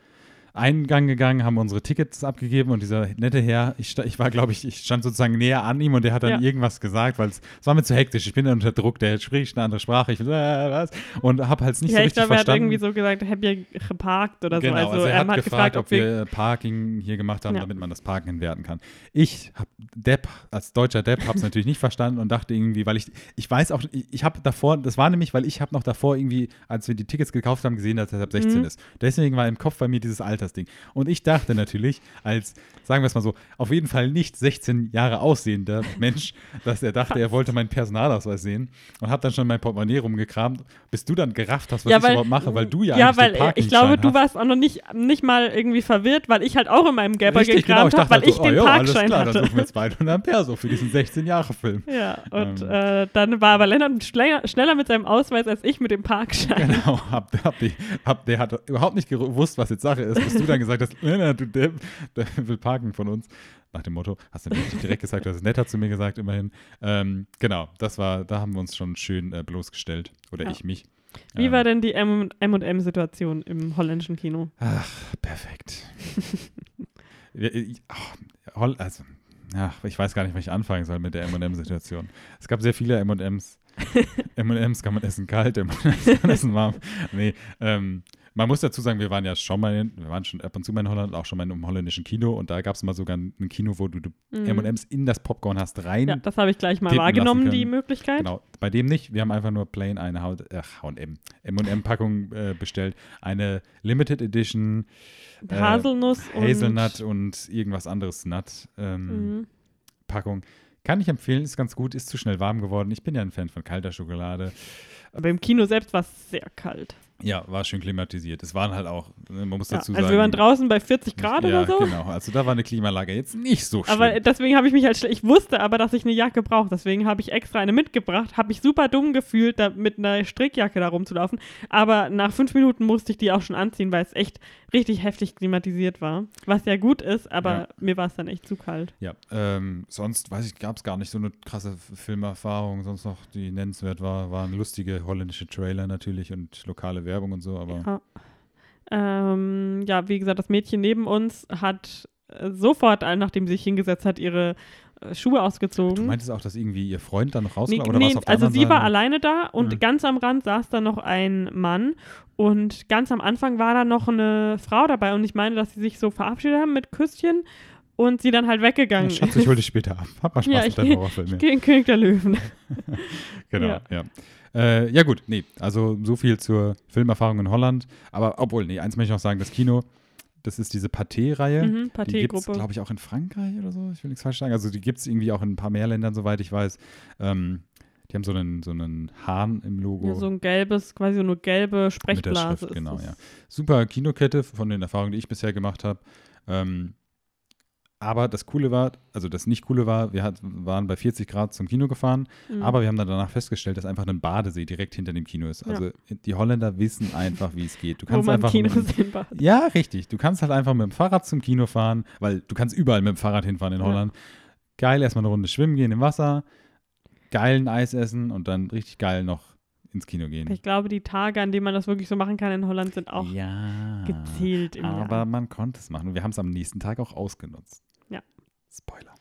Speaker 1: Eingang gegangen, haben unsere Tickets abgegeben und dieser nette Herr, ich, ich war, glaube ich, ich stand sozusagen näher an ihm und der hat dann
Speaker 2: Ja.
Speaker 1: irgendwas gesagt, weil es war mir zu hektisch. Ich bin unter Druck, der spricht eine andere Sprache, ich äh, was? Und habe halt nicht
Speaker 2: ja,
Speaker 1: so
Speaker 2: ich
Speaker 1: richtig
Speaker 2: glaube, er hat
Speaker 1: verstanden.
Speaker 2: irgendwie so gesagt, habt ihr geparkt oder
Speaker 1: Genau,
Speaker 2: so. Also,
Speaker 1: er hat, gefragt, ob
Speaker 2: wir
Speaker 1: Parking hier gemacht haben,
Speaker 2: Ja.
Speaker 1: damit man das Parken entwerten kann. Ich hab Depp, als deutscher Depp, habe es natürlich nicht verstanden und dachte irgendwie, weil ich, ich weiß auch, ich, ich habe davor, das war nämlich, weil ich habe noch davor irgendwie, als wir die Tickets gekauft haben, gesehen, dass er ab 16
Speaker 2: Mhm.
Speaker 1: ist. Deswegen war im Kopf bei mir dieses Altersding. Und ich dachte natürlich, als, sagen wir es mal so, auf jeden Fall nicht 16 Jahre aussehender Mensch, dass er dachte, er wollte meinen Personalausweis sehen und habe dann schon mein Portemonnaie rumgekramt, bis du dann gerafft hast, was
Speaker 2: ja,
Speaker 1: ich
Speaker 2: weil,
Speaker 1: überhaupt mache, weil du ja,
Speaker 2: ja
Speaker 1: eigentlich
Speaker 2: weil
Speaker 1: den
Speaker 2: äh, ich glaube, du warst auch noch nicht, nicht mal irgendwie verwirrt, weil ich halt auch in meinem Gapper
Speaker 1: Richtig, genau.
Speaker 2: gekramt
Speaker 1: Ich
Speaker 2: habe,
Speaker 1: dachte
Speaker 2: weil
Speaker 1: halt
Speaker 2: ich
Speaker 1: so,
Speaker 2: den
Speaker 1: oh, ja, alles
Speaker 2: Parkschein
Speaker 1: klar, dann
Speaker 2: hatte.
Speaker 1: suchen wir 200 Ampere so für diesen 16-Jahre-Film.
Speaker 2: Ja, und
Speaker 1: Ähm.
Speaker 2: äh, dann war aber Lennart schneller, schneller mit seinem Ausweis als ich mit dem Parkschein.
Speaker 1: Genau, hab, hab die, hab, der hat überhaupt nicht gewusst, was jetzt Sache ist, bis du dann gesagt hast, nein, nein, du Depp, der will parken von uns. Nach dem Motto, hast du nicht direkt gesagt, du hast es netter zu mir gesagt, immerhin. Ähm, genau, das war, da haben wir uns schon schön äh, bloßgestellt. Oder
Speaker 2: Ja.
Speaker 1: ich mich.
Speaker 2: Wie
Speaker 1: Ähm,
Speaker 2: war denn die M&M-Situation im holländischen Kino?
Speaker 1: Ach, perfekt. Ach, also, ach, ich weiß gar nicht, wo ich anfangen soll mit der M&M-Situation. Es gab sehr viele M&Ms. M&Ms kann man essen kalt, M&Ms kann man essen warm. Nee, ähm, Man muss dazu sagen, wir waren ja schon mal, in, wir waren schon ab und zu mal in Holland, auch schon mal in einem holländischen Kino und da gab es mal sogar ein Kino, wo du,
Speaker 2: Mhm.
Speaker 1: M&M's in das Popcorn hast rein.
Speaker 2: Ja, das habe ich gleich mal wahrgenommen, die. Möglichkeit.
Speaker 1: Genau, bei dem nicht. Wir haben einfach nur plain eine H&M, M&M-Packung äh, bestellt. Eine Limited Edition äh,
Speaker 2: Haselnuss und
Speaker 1: Hazelnut und irgendwas anderes Nut ähm,
Speaker 2: Mhm.
Speaker 1: Packung. Kann ich empfehlen, ist ganz gut, ist zu schnell warm geworden. Ich bin ja ein Fan von kalter Schokolade.
Speaker 2: Aber im Kino selbst war es sehr kalt.
Speaker 1: Ja, war schön klimatisiert. Es waren halt auch, ne, man muss
Speaker 2: Ja,
Speaker 1: dazu
Speaker 2: also
Speaker 1: sagen.
Speaker 2: wir waren draußen bei 40 Grad
Speaker 1: ja,
Speaker 2: oder so.
Speaker 1: genau. Also da war eine Klimaanlage jetzt nicht so schlimm.
Speaker 2: Aber deswegen habe ich mich halt, ich wusste aber, dass ich eine Jacke brauche. Deswegen habe ich extra eine mitgebracht. Habe mich super dumm gefühlt, da mit einer Strickjacke da rumzulaufen. Aber nach fünf Minuten musste ich die auch schon anziehen, weil es echt richtig heftig klimatisiert war. Was ja gut ist, aber
Speaker 1: Ja.
Speaker 2: mir war es dann echt zu kalt.
Speaker 1: ja, ähm, sonst weiß ich, gab es gar nicht so eine krasse Filmerfahrung. Sonst noch, die nennenswert war, waren lustige holländische Trailer natürlich und lokale Werbung und so. Aber
Speaker 2: Ja. Ähm, ja, wie gesagt, das Mädchen neben uns hat äh, sofort, äh, nachdem sie sich hingesetzt hat, ihre äh, Schuhe ausgezogen.
Speaker 1: du meintest auch, dass irgendwie ihr Freund da noch rauskam?
Speaker 2: Nee,
Speaker 1: oder
Speaker 2: nee,
Speaker 1: auf der
Speaker 2: also sie war
Speaker 1: Seite?
Speaker 2: alleine da und
Speaker 1: Mhm.
Speaker 2: ganz am Rand saß da noch ein Mann und ganz am Anfang war da noch eine Frau dabei und ich meine, dass sie sich so verabschiedet haben mit Küsschen und sie dann halt weggegangen
Speaker 1: Ja, Schatz, ich hol dich später ab. Hab mal Spaß
Speaker 2: Ja,
Speaker 1: mit
Speaker 2: ich
Speaker 1: deinem Horrorfilm. ja.
Speaker 2: gegen König der Löwen.
Speaker 1: Genau,
Speaker 2: Ja.
Speaker 1: ja. Äh, ja, gut, nee, also so viel zur Filmerfahrung in Holland. Aber obwohl, nee, eins möchte ich noch sagen: das Kino, das ist diese Pathé-Reihe.
Speaker 2: Mhm,
Speaker 1: Die gibt es,
Speaker 2: Pathé-Gruppe.
Speaker 1: glaube ich, auch in Frankreich oder so. Ich will nichts falsch sagen. Also die gibt es irgendwie auch in ein paar mehr Ländern, soweit ich weiß. Ähm, die haben so einen, so einen Hahn im Logo.
Speaker 2: Ja, so ein gelbes, quasi so eine gelbe
Speaker 1: mit der
Speaker 2: Sprechblase.
Speaker 1: Schrift, genau, ja. Super Kinokette von den Erfahrungen, die ich bisher gemacht habe. Ähm, aber das Coole war, also das nicht Coole war, wir hat, waren bei 40 Grad zum Kino gefahren,
Speaker 2: Mhm.
Speaker 1: aber wir haben dann danach festgestellt, dass einfach ein Badesee direkt hinter dem Kino ist.
Speaker 2: Ja.
Speaker 1: Also die Holländer wissen einfach, wie es geht. Du
Speaker 2: Wo
Speaker 1: kannst
Speaker 2: man
Speaker 1: einfach
Speaker 2: Kinos
Speaker 1: mit, ja, richtig. Du kannst halt einfach mit dem Fahrrad zum Kino fahren, weil du kannst überall mit dem Fahrrad hinfahren in
Speaker 2: Ja.
Speaker 1: Holland. Geil, erstmal eine Runde schwimmen gehen im Wasser, geilen Eis essen und dann richtig geil noch ins Kino gehen.
Speaker 2: Ich glaube, die Tage, an denen man das wirklich so machen kann in Holland, sind auch
Speaker 1: ja,
Speaker 2: gezählt
Speaker 1: aber
Speaker 2: Jahr.
Speaker 1: man konnte es machen. Und wir haben es am nächsten Tag auch ausgenutzt. Spoiler.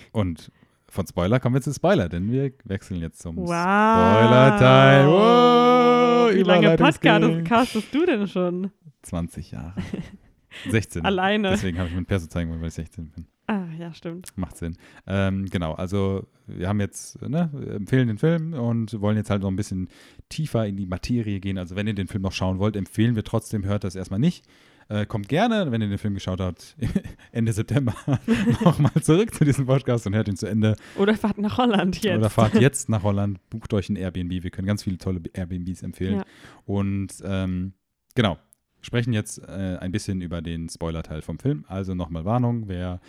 Speaker 1: und von Spoiler kommen wir zu Spoiler, denn wir wechseln jetzt zum
Speaker 2: Wow.
Speaker 1: Spoiler-Teil. Wow,
Speaker 2: Wie lange. Podcast castest du denn schon?
Speaker 1: 20 Jahre. 16.
Speaker 2: Alleine.
Speaker 1: Deswegen habe ich mit Perso zeigen wollen, weil ich 16 bin.
Speaker 2: Ah, ja, stimmt.
Speaker 1: Macht Sinn. Ähm, genau, also wir haben jetzt, ne, empfehlen den Film und wollen jetzt halt noch ein bisschen tiefer in die Materie gehen. Also wenn ihr den Film noch schauen wollt, empfehlen wir trotzdem, hört das erstmal nicht. Äh, kommt gerne, wenn ihr den Film geschaut habt, Ende September nochmal zurück zu diesem Podcast und hört ihn zu Ende.
Speaker 2: Oder fahrt nach Holland jetzt.
Speaker 1: Oder fahrt jetzt nach Holland, bucht euch ein Airbnb. Wir können ganz viele tolle Airbnbs empfehlen.
Speaker 2: Ja.
Speaker 1: Und ähm, genau, sprechen jetzt äh, ein bisschen über den Spoiler-Teil vom Film. Also nochmal Warnung, wer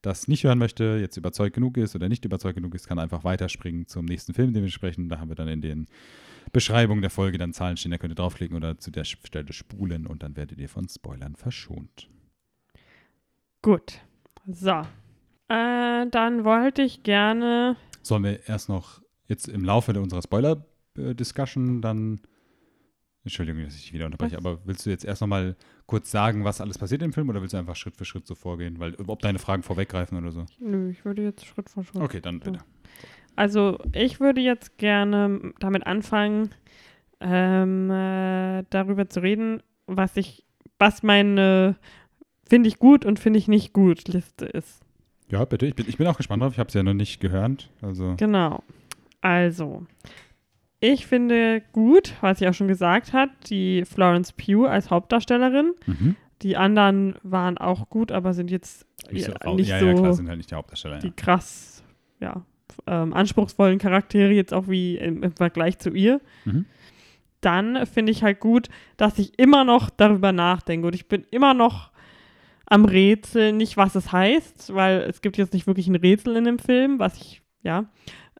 Speaker 1: das nicht hören möchte, jetzt überzeugt genug ist oder nicht überzeugt genug ist, kann einfach weiterspringen zum nächsten Film, den wir sprechen. Da haben wir dann in den Beschreibungen der Folge dann Zahlen stehen, da könnt ihr draufklicken oder zu der Stelle spulen und dann werdet ihr von Spoilern verschont.
Speaker 2: Gut. So. Äh, dann wollte ich gerne.
Speaker 1: Sollen wir erst noch jetzt im Laufe unserer Spoiler-Discussion dann. Entschuldigung, dass ich dich wieder unterbreche,
Speaker 2: Was?
Speaker 1: aber willst du jetzt erst nochmal kurz sagen, was alles passiert im Film oder willst du einfach Schritt für Schritt so vorgehen? Weil, ob deine Fragen vorweggreifen oder so?
Speaker 2: Nö, ich würde jetzt Schritt vor Schritt.
Speaker 1: Okay, dann bitte.
Speaker 2: Also, ich würde jetzt gerne damit anfangen, ähm, äh, darüber zu reden, was ich, was meine finde ich gut und finde ich nicht gut Liste ist.
Speaker 1: Ja, bitte. Ich bin, ich bin auch gespannt drauf. Ich habe es ja noch nicht gehört. Also,
Speaker 2: Genau. Also, ich finde gut, was ich auch schon gesagt hat, die Florence Pugh als Hauptdarstellerin.
Speaker 1: mhm.
Speaker 2: Die anderen waren auch gut, aber sind jetzt
Speaker 1: nicht,
Speaker 2: ja,
Speaker 1: so,
Speaker 2: nicht
Speaker 1: ja,
Speaker 2: so
Speaker 1: ja, klar, sind halt nicht die Hauptdarsteller.
Speaker 2: die krass, ja, ähm, anspruchsvollen Charaktere jetzt auch wie im, im Vergleich zu ihr.
Speaker 1: Mhm.
Speaker 2: Dann finde ich halt gut, dass ich immer noch darüber nachdenke und ich bin immer noch am Rätsel, nicht was es heißt, weil es gibt jetzt nicht wirklich ein Rätsel in dem Film, was ich, ja,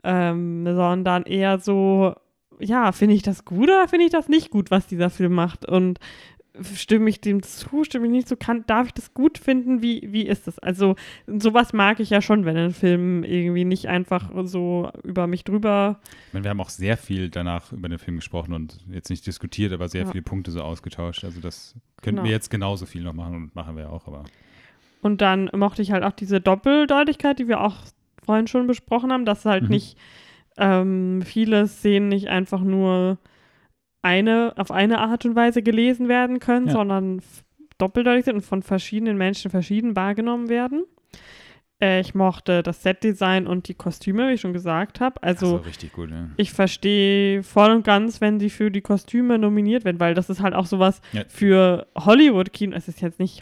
Speaker 2: ähm, sondern eher so, ja, finde ich das gut oder finde ich das nicht gut, was dieser Film macht und stimme ich dem zu, stimme ich nicht zu, kann, darf ich das gut finden, wie, wie ist es? Also sowas mag ich ja schon, wenn ein Film irgendwie nicht einfach so über mich drüber
Speaker 1: Ich meine, wir haben auch sehr viel danach über den Film gesprochen und jetzt nicht diskutiert, aber sehr
Speaker 2: Ja.
Speaker 1: viele Punkte so ausgetauscht. Also, das könnten
Speaker 2: Genau.
Speaker 1: wir jetzt genauso viel noch machen und machen wir auch, aber.
Speaker 2: Und dann mochte ich halt auch diese Doppeldeutigkeit, die wir auch vorhin schon besprochen haben, dass halt
Speaker 1: Mhm.
Speaker 2: nicht ähm, viele Szenen nicht einfach nur eine, auf eine Art und Weise gelesen werden können,
Speaker 1: Ja.
Speaker 2: sondern doppeldeutig sind und von verschiedenen Menschen verschieden wahrgenommen werden. Äh, ich mochte das Setdesign und die Kostüme, wie ich schon gesagt habe. Also
Speaker 1: gut, ja.
Speaker 2: ich verstehe voll und ganz, wenn sie für die Kostüme nominiert werden, weil das ist halt auch sowas
Speaker 1: Ja.
Speaker 2: für Hollywood-Kino. Es ist jetzt nicht,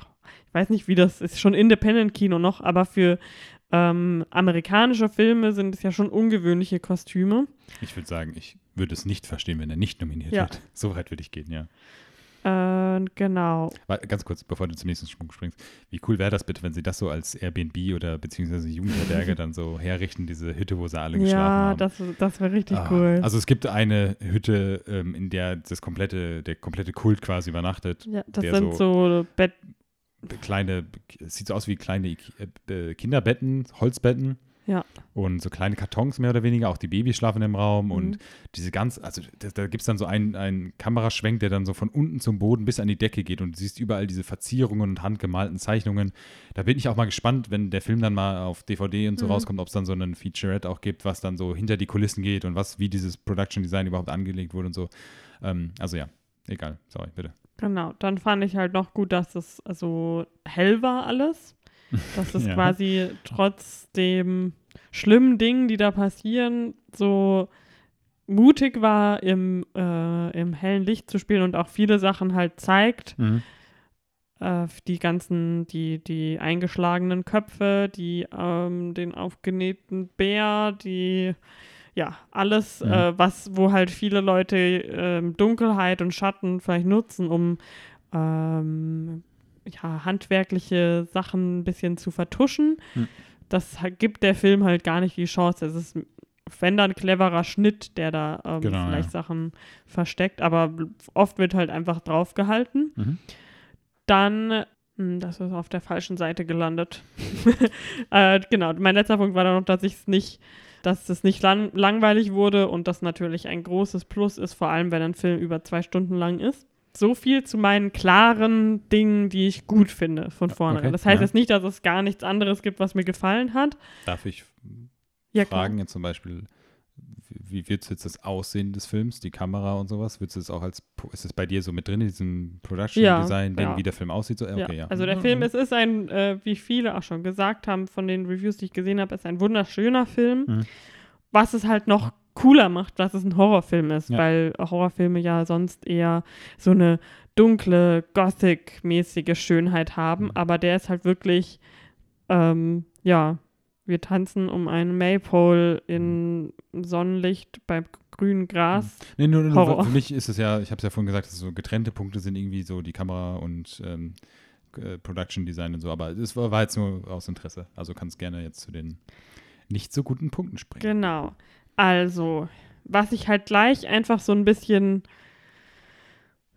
Speaker 2: ich weiß nicht, wie das ist, schon Independent-Kino noch, aber für ähm, amerikanische Filme sind es ja schon ungewöhnliche Kostüme.
Speaker 1: Ich würde sagen, ich würde es nicht verstehen, wenn er nicht nominiert
Speaker 2: Ja.
Speaker 1: wird. So weit würde ich gehen, ja.
Speaker 2: Äh, genau.
Speaker 1: Ganz kurz, bevor du zum nächsten Sprung springst. Wie cool wäre das bitte, wenn sie das so als Airbnb oder beziehungsweise Jugendherberge dann so herrichten, diese Hütte, wo sie alle geschlafen
Speaker 2: Ja,
Speaker 1: haben?
Speaker 2: das, das wäre richtig
Speaker 1: Ah,
Speaker 2: cool.
Speaker 1: Also es gibt eine Hütte, ähm, in der das komplette, der komplette Kult quasi übernachtet.
Speaker 2: ja, das sind so, Bett.
Speaker 1: Kleine, es sieht so aus wie kleine äh, Kinderbetten, Holzbetten.
Speaker 2: Ja.
Speaker 1: Und so kleine Kartons mehr oder weniger, auch die Babys schlafen im Raum
Speaker 2: Mhm.
Speaker 1: und diese ganz, also da, da gibt es dann so einen, einen Kameraschwenk, der dann so von unten zum Boden bis an die Decke geht und du siehst überall diese Verzierungen und handgemalten Zeichnungen. Da bin ich auch mal gespannt, wenn der Film dann mal auf DVD und so
Speaker 2: Mhm.
Speaker 1: rauskommt, ob es dann so einen Featurette auch gibt, was dann so hinter die Kulissen geht und was, wie dieses Production Design überhaupt angelegt wurde und so. Ähm, also ja, egal, sorry, bitte.
Speaker 2: Genau, dann fand ich halt noch gut, dass es also hell war alles. Dass es
Speaker 1: Ja.
Speaker 2: quasi trotz dem schlimmen Dingen, die da passieren, so mutig war, im, äh, im hellen Licht zu spielen und auch viele Sachen halt zeigt. Äh, die ganzen, die, die eingeschlagenen Köpfe, die, ähm, den aufgenähten Bär, die, ja, alles,
Speaker 1: Mhm.
Speaker 2: äh, was, wo halt viele Leute ähm, Dunkelheit und Schatten vielleicht nutzen, um ähm, ja, handwerkliche Sachen ein bisschen zu vertuschen.
Speaker 1: Mhm.
Speaker 2: Das gibt der Film halt gar nicht die Chance. Es ist, wenn dann ein cleverer Schnitt, der da ähm,
Speaker 1: Genau,
Speaker 2: vielleicht
Speaker 1: ja.
Speaker 2: Sachen versteckt, aber oft wird halt einfach draufgehalten.
Speaker 1: Mhm.
Speaker 2: Dann, hm, das ist auf der falschen Seite gelandet. äh, genau, mein letzter Punkt war dann noch, dass ich es nicht, dass es nicht lang langweilig wurde und das natürlich ein großes Plus ist, vor allem wenn ein Film über zwei Stunden lang ist. So viel zu meinen klaren Dingen, die ich gut finde von vornherein.
Speaker 1: Okay,
Speaker 2: das heißt
Speaker 1: ja.
Speaker 2: jetzt nicht, dass es gar nichts anderes gibt, was mir gefallen hat.
Speaker 1: Darf ich
Speaker 2: Ja, klar.
Speaker 1: fragen jetzt zum Beispiel, wie wird jetzt das Aussehen des Films, die Kamera und sowas? Wird es auch als, ist es bei dir so mit drin, in diesem Production
Speaker 2: Ja,
Speaker 1: Design, den,
Speaker 2: ja.
Speaker 1: wie der Film aussieht? So, okay, ja.
Speaker 2: Ja. Also der
Speaker 1: Mhm,
Speaker 2: Film,
Speaker 1: mhm.
Speaker 2: es ist ein, äh, wie viele auch schon gesagt haben von den Reviews, die ich gesehen habe, ist ein wunderschöner Film,
Speaker 1: Mhm.
Speaker 2: was es halt noch cooler macht, dass es ein Horrorfilm ist,
Speaker 1: Ja.
Speaker 2: weil Horrorfilme ja sonst eher so eine dunkle, gothic-mäßige Schönheit haben,
Speaker 1: Mhm.
Speaker 2: aber der ist halt wirklich, ähm, ja, wir tanzen um einen Maypole in Sonnenlicht beim grünen Gras.
Speaker 1: Nee, nur, nur
Speaker 2: Horror.
Speaker 1: für mich ist es ja, ich habe es ja vorhin gesagt, dass es so getrennte Punkte sind, irgendwie so die Kamera und ähm, äh, Production Design und so, aber es war, war jetzt nur aus Interesse. Also kannst gerne jetzt zu den nicht so guten Punkten springen.
Speaker 2: Genau. Also, was ich halt gleich einfach so ein bisschen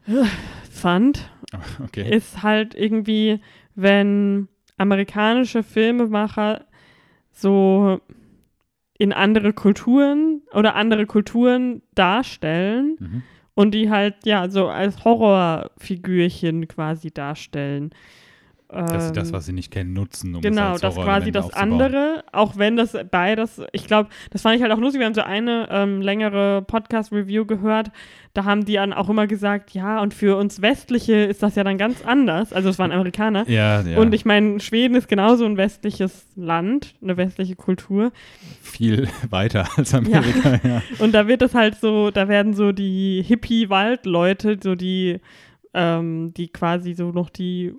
Speaker 2: äh, fand,
Speaker 1: Okay.
Speaker 2: ist halt irgendwie, wenn amerikanische Filmemacher so in andere Kulturen oder andere Kulturen darstellen
Speaker 1: Mhm.
Speaker 2: und die halt ja so als Horrorfigürchen quasi darstellen.
Speaker 1: Dass sie das,
Speaker 2: Ähm,
Speaker 1: was sie nicht kennen, nutzen, um
Speaker 2: Genau,
Speaker 1: als
Speaker 2: das quasi das
Speaker 1: aufzubauen.
Speaker 2: andere, auch wenn das beides, ich glaube, das fand ich halt auch lustig, wir haben so eine ähm, längere Podcast-Review gehört, da haben die dann auch immer gesagt, ja, und für uns Westliche ist das ja dann ganz anders, also es waren Amerikaner.
Speaker 1: Ja, ja.
Speaker 2: Und ich meine, Schweden ist genauso ein westliches Land, eine westliche Kultur.
Speaker 1: viel weiter als Amerika. Ja.
Speaker 2: Und da wird es halt so, da werden so die Hippie-Waldleute, so die, ähm, die quasi so noch die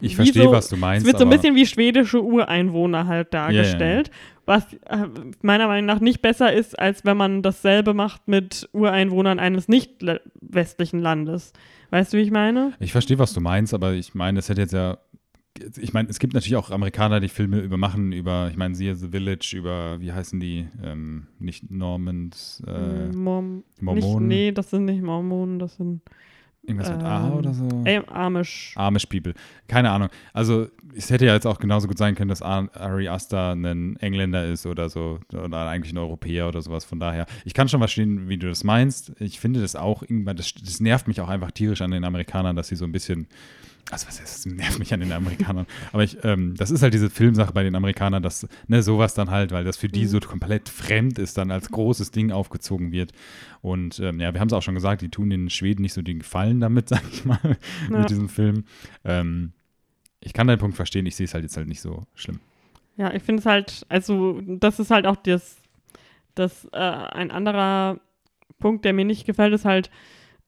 Speaker 1: Ich verstehe,
Speaker 2: so-
Speaker 1: was du meinst.
Speaker 2: Es wird so ein bisschen wie schwedische Ureinwohner halt dargestellt, was äh, meiner Meinung nach nicht besser ist, als wenn man dasselbe macht mit Ureinwohnern eines nicht westlichen Landes. Weißt du, wie ich meine?
Speaker 1: Ich verstehe, was du meinst, aber ich meine, es hätte jetzt ja. Ich meine, es gibt natürlich auch Amerikaner, die Filme übermachen, über, ich meine, siehe The Village, über, wie heißen die? Ähm, nicht Normans, äh,
Speaker 2: Morm nicht,
Speaker 1: Mormonen.
Speaker 2: nee, das sind nicht Mormonen, das sind
Speaker 1: irgendwas mit A
Speaker 2: ähm,
Speaker 1: oder so?
Speaker 2: äh, Amish.
Speaker 1: Amish People. Keine Ahnung. Also, es hätte ja jetzt auch genauso gut sein können, dass Ar- Ari Aster ein Engländer ist oder so, oder eigentlich ein Europäer oder sowas. Von daher, ich kann schon verstehen, wie du das meinst. Ich finde das auch irgendwann, das, das nervt mich auch einfach tierisch an den Amerikanern, dass sie so ein bisschen also was heißt, das nervt mich an den Amerikanern. Aber ich, ähm, das ist halt diese Filmsache bei den Amerikanern, dass ne, sowas dann halt, weil das für die mhm. so komplett fremd ist, dann als großes Ding aufgezogen wird. Und ähm, ja, wir haben es auch schon gesagt, die tun den Schweden nicht so den Gefallen damit, sag ich mal, ja. mit diesem Film. Ähm, ich kann deinen Punkt verstehen, ich sehe es halt jetzt halt nicht so schlimm.
Speaker 2: Ja, ich finde es halt, also das ist halt auch das, das äh, ein anderer Punkt, der mir nicht gefällt, ist halt,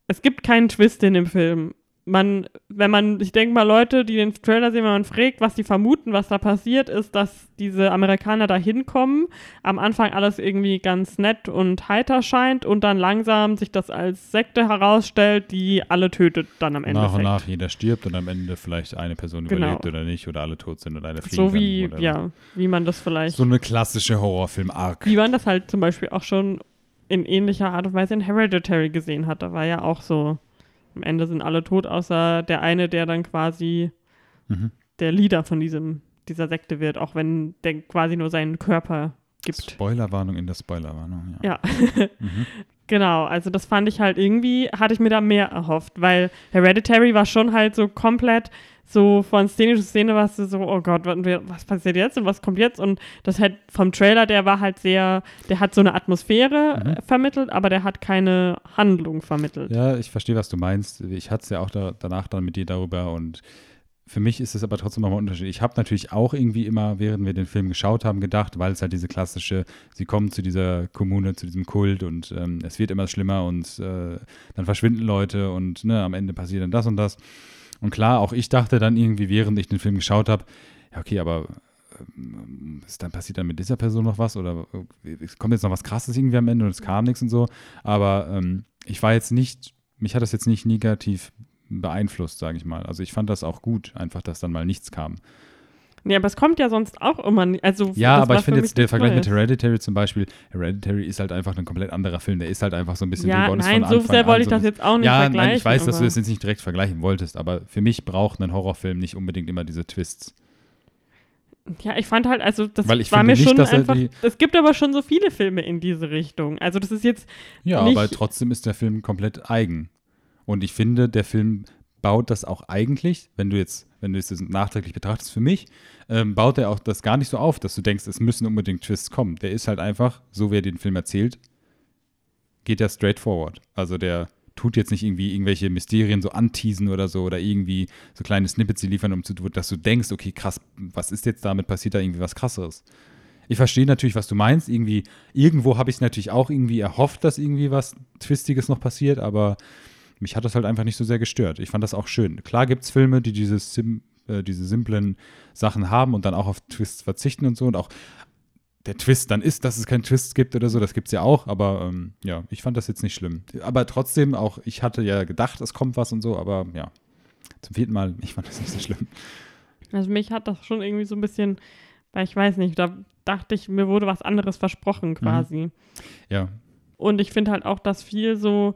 Speaker 2: es gibt keinen Twist in dem Film man, wenn man, ich denke mal, Leute, die den Trailer sehen, wenn man fragt, was sie vermuten, was da passiert, ist, dass diese Amerikaner da hinkommen, am Anfang alles irgendwie ganz nett und heiter scheint und dann langsam sich das als Sekte herausstellt, die alle tötet dann am Ende.
Speaker 1: Nach und nach jeder stirbt und am Ende vielleicht eine Person genau. überlebt oder nicht oder alle tot sind oder eine fliegen
Speaker 2: So wie, ja, wie man das vielleicht.
Speaker 1: So eine klassische Horrorfilm-Arc.
Speaker 2: Wie man das halt zum Beispiel auch schon in ähnlicher Art und Weise in Hereditary gesehen hat. Da war ja auch so am Ende sind alle tot, außer der eine, der dann quasi mhm. der Leader von diesem, dieser Sekte wird, auch wenn der quasi nur seinen Körper gibt.
Speaker 1: Spoilerwarnung in der Spoilerwarnung,
Speaker 2: ja. Ja. mhm. Genau, also das fand ich halt irgendwie, hatte ich mir da mehr erhofft, weil Hereditary war schon halt so komplett so von Szene zu Szene warst du so, oh Gott, was passiert jetzt und was kommt jetzt? Und das halt vom Trailer, der war halt sehr, der hat so eine Atmosphäre mhm. Äh, vermittelt, aber der hat keine Handlung vermittelt.
Speaker 1: Ja, ich verstehe, was du meinst. Ich hatte es ja auch da, danach dann mit dir darüber und für mich ist es aber trotzdem nochmal ein Unterschied. Ich habe natürlich auch irgendwie immer, während wir den Film geschaut haben, gedacht, weil es halt diese klassische, sie kommen zu dieser Kommune, zu diesem Kult und ähm, es wird immer schlimmer und äh, dann verschwinden Leute und ne, am Ende passiert dann das und das. Und klar, auch ich dachte dann irgendwie, während ich den Film geschaut habe, ja, okay, aber ähm, ist dann passiert dann mit dieser Person noch was oder äh, kommt jetzt noch was Krasses irgendwie am Ende und es kam nichts und so. Aber ähm, ich war jetzt nicht, mich hat das jetzt nicht negativ beeinflusst, sage ich mal. Also ich fand das auch gut, einfach, dass dann mal nichts kam.
Speaker 2: Nee, aber es kommt ja sonst auch immer. Also
Speaker 1: ja, aber ich finde jetzt der Vergleich mit Hereditary zum Beispiel, Hereditary ist halt einfach ein komplett anderer Film. Der ist halt einfach so ein bisschen
Speaker 2: ja, nein, so sehr wollte ich das jetzt auch nicht ja, vergleichen. Nein,
Speaker 1: ich weiß, dass du das jetzt nicht direkt vergleichen wolltest, aber für mich braucht ein Horrorfilm nicht unbedingt immer diese Twists.
Speaker 2: Ja, ich fand halt, also das war mir nicht, schon einfach. Es gibt aber schon so viele Filme in diese Richtung. Also das ist jetzt.
Speaker 1: Ja, aber trotzdem ist der Film komplett eigen. Und ich finde, der Film baut das auch eigentlich, wenn du jetzt, wenn du es nachträglich betrachtest, für mich, ähm, baut er auch das gar nicht so auf, dass du denkst, es müssen unbedingt Twists kommen. Der ist halt einfach, so wie er den Film erzählt, geht er straight forward. Also der tut jetzt nicht irgendwie irgendwelche Mysterien so anteasen oder so oder irgendwie so kleine Snippets liefern, um zu, dass du denkst, okay, krass, was ist jetzt damit, passiert da irgendwie was krasseres. Ich verstehe natürlich, was du meinst. Irgendwie, irgendwo habe ich es natürlich auch irgendwie erhofft, dass irgendwie was Twistiges noch passiert, aber mich hat das halt einfach nicht so sehr gestört. Ich fand das auch schön. Klar gibt es Filme, die diese, sim, äh, diese simplen Sachen haben und dann auch auf Twists verzichten und so und auch der Twist dann ist, dass es keinen Twist gibt oder so, das gibt es ja auch, aber ähm, ja, ich fand das jetzt nicht schlimm. Aber trotzdem auch, ich hatte ja gedacht, es kommt was und so, aber ja, zum vierten Mal, ich fand das nicht so schlimm.
Speaker 2: Also mich hat das schon irgendwie so ein bisschen, weil ich weiß nicht, da dachte ich, mir wurde was anderes versprochen mhm. quasi. Mhm.
Speaker 1: Ja.
Speaker 2: Und ich finde halt auch, dass viel so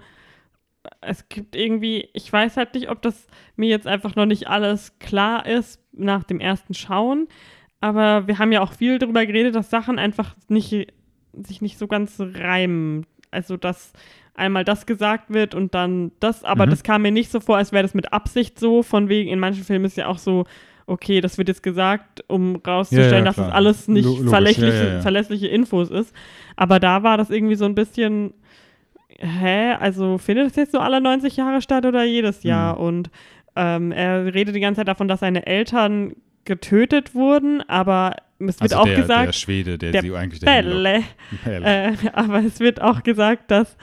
Speaker 2: es gibt irgendwie, ich weiß halt nicht, ob das mir jetzt einfach noch nicht alles klar ist nach dem ersten Schauen, aber wir haben ja auch viel darüber geredet, dass Sachen einfach nicht, sich nicht so ganz reimen. Also, dass einmal das gesagt wird und dann das, aber mhm. das kam mir nicht so vor, als wäre das mit Absicht so, von wegen, in manchen Filmen ist ja auch so, okay, das wird jetzt gesagt, um rauszustellen, ja, ja, dass das alles nicht verlässliche, ja, verlässliche Infos ist. Aber da war das irgendwie so ein bisschen hä, also findet das jetzt so alle 90 Jahre statt oder jedes Jahr? Mhm. Und ähm, er redet die ganze Zeit davon, dass seine Eltern getötet wurden, aber es wird also auch
Speaker 1: der,
Speaker 2: gesagt.
Speaker 1: Der Schwede, der,
Speaker 2: der
Speaker 1: sie eigentlich
Speaker 2: Bälle. Bälle. Äh, aber es wird auch gesagt, dass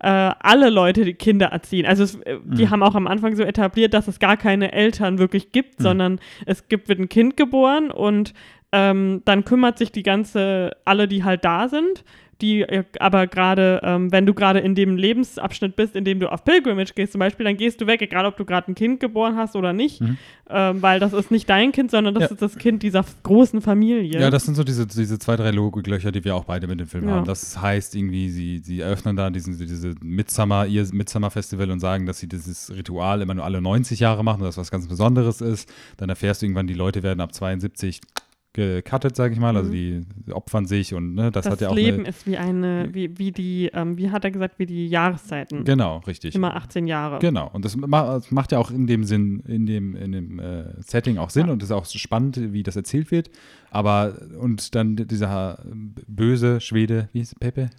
Speaker 2: äh, alle Leute die Kinder erziehen. Also es, äh, die mhm. haben auch am Anfang so etabliert, dass es gar keine Eltern wirklich gibt, mhm. sondern es gibt, wird ein Kind geboren und ähm, dann kümmert sich die ganze, alle, die halt da sind, die äh, aber gerade, ähm, wenn du gerade in dem Lebensabschnitt bist, in dem du auf Pilgrimage gehst zum Beispiel, dann gehst du weg, egal ob du gerade ein Kind geboren hast oder nicht, mhm. ähm, weil das ist nicht dein Kind, sondern das ja. ist das Kind dieser großen Familie.
Speaker 1: Ja, das sind so diese, diese zwei, drei Logiklöcher, die wir auch beide mit dem Film ja. haben. Das heißt irgendwie, sie, sie eröffnen da diesen, diese Midsummer, ihr Midsummer Festival und sagen, dass sie dieses Ritual immer nur alle 90 Jahre machen, dass das was ganz Besonderes ist. Dann erfährst du irgendwann, die Leute werden ab 72 gecuttet, sage ich mal. Also
Speaker 2: Mhm.
Speaker 1: die opfern sich und ne, das,
Speaker 2: Das,
Speaker 1: hat ja auch
Speaker 2: Leben
Speaker 1: eine,
Speaker 2: ist wie eine, wie, wie die, ähm, wie hat er gesagt, wie die Jahreszeiten.
Speaker 1: Genau, richtig.
Speaker 2: Immer 18 Jahre.
Speaker 1: Genau. Und das, ma das macht ja auch in dem Sinn, in dem, in dem äh, Setting auch Sinn
Speaker 2: Ja.
Speaker 1: und ist auch spannend, wie das erzählt wird. Aber und dann dieser böse Schwede, wie hieß Pepe?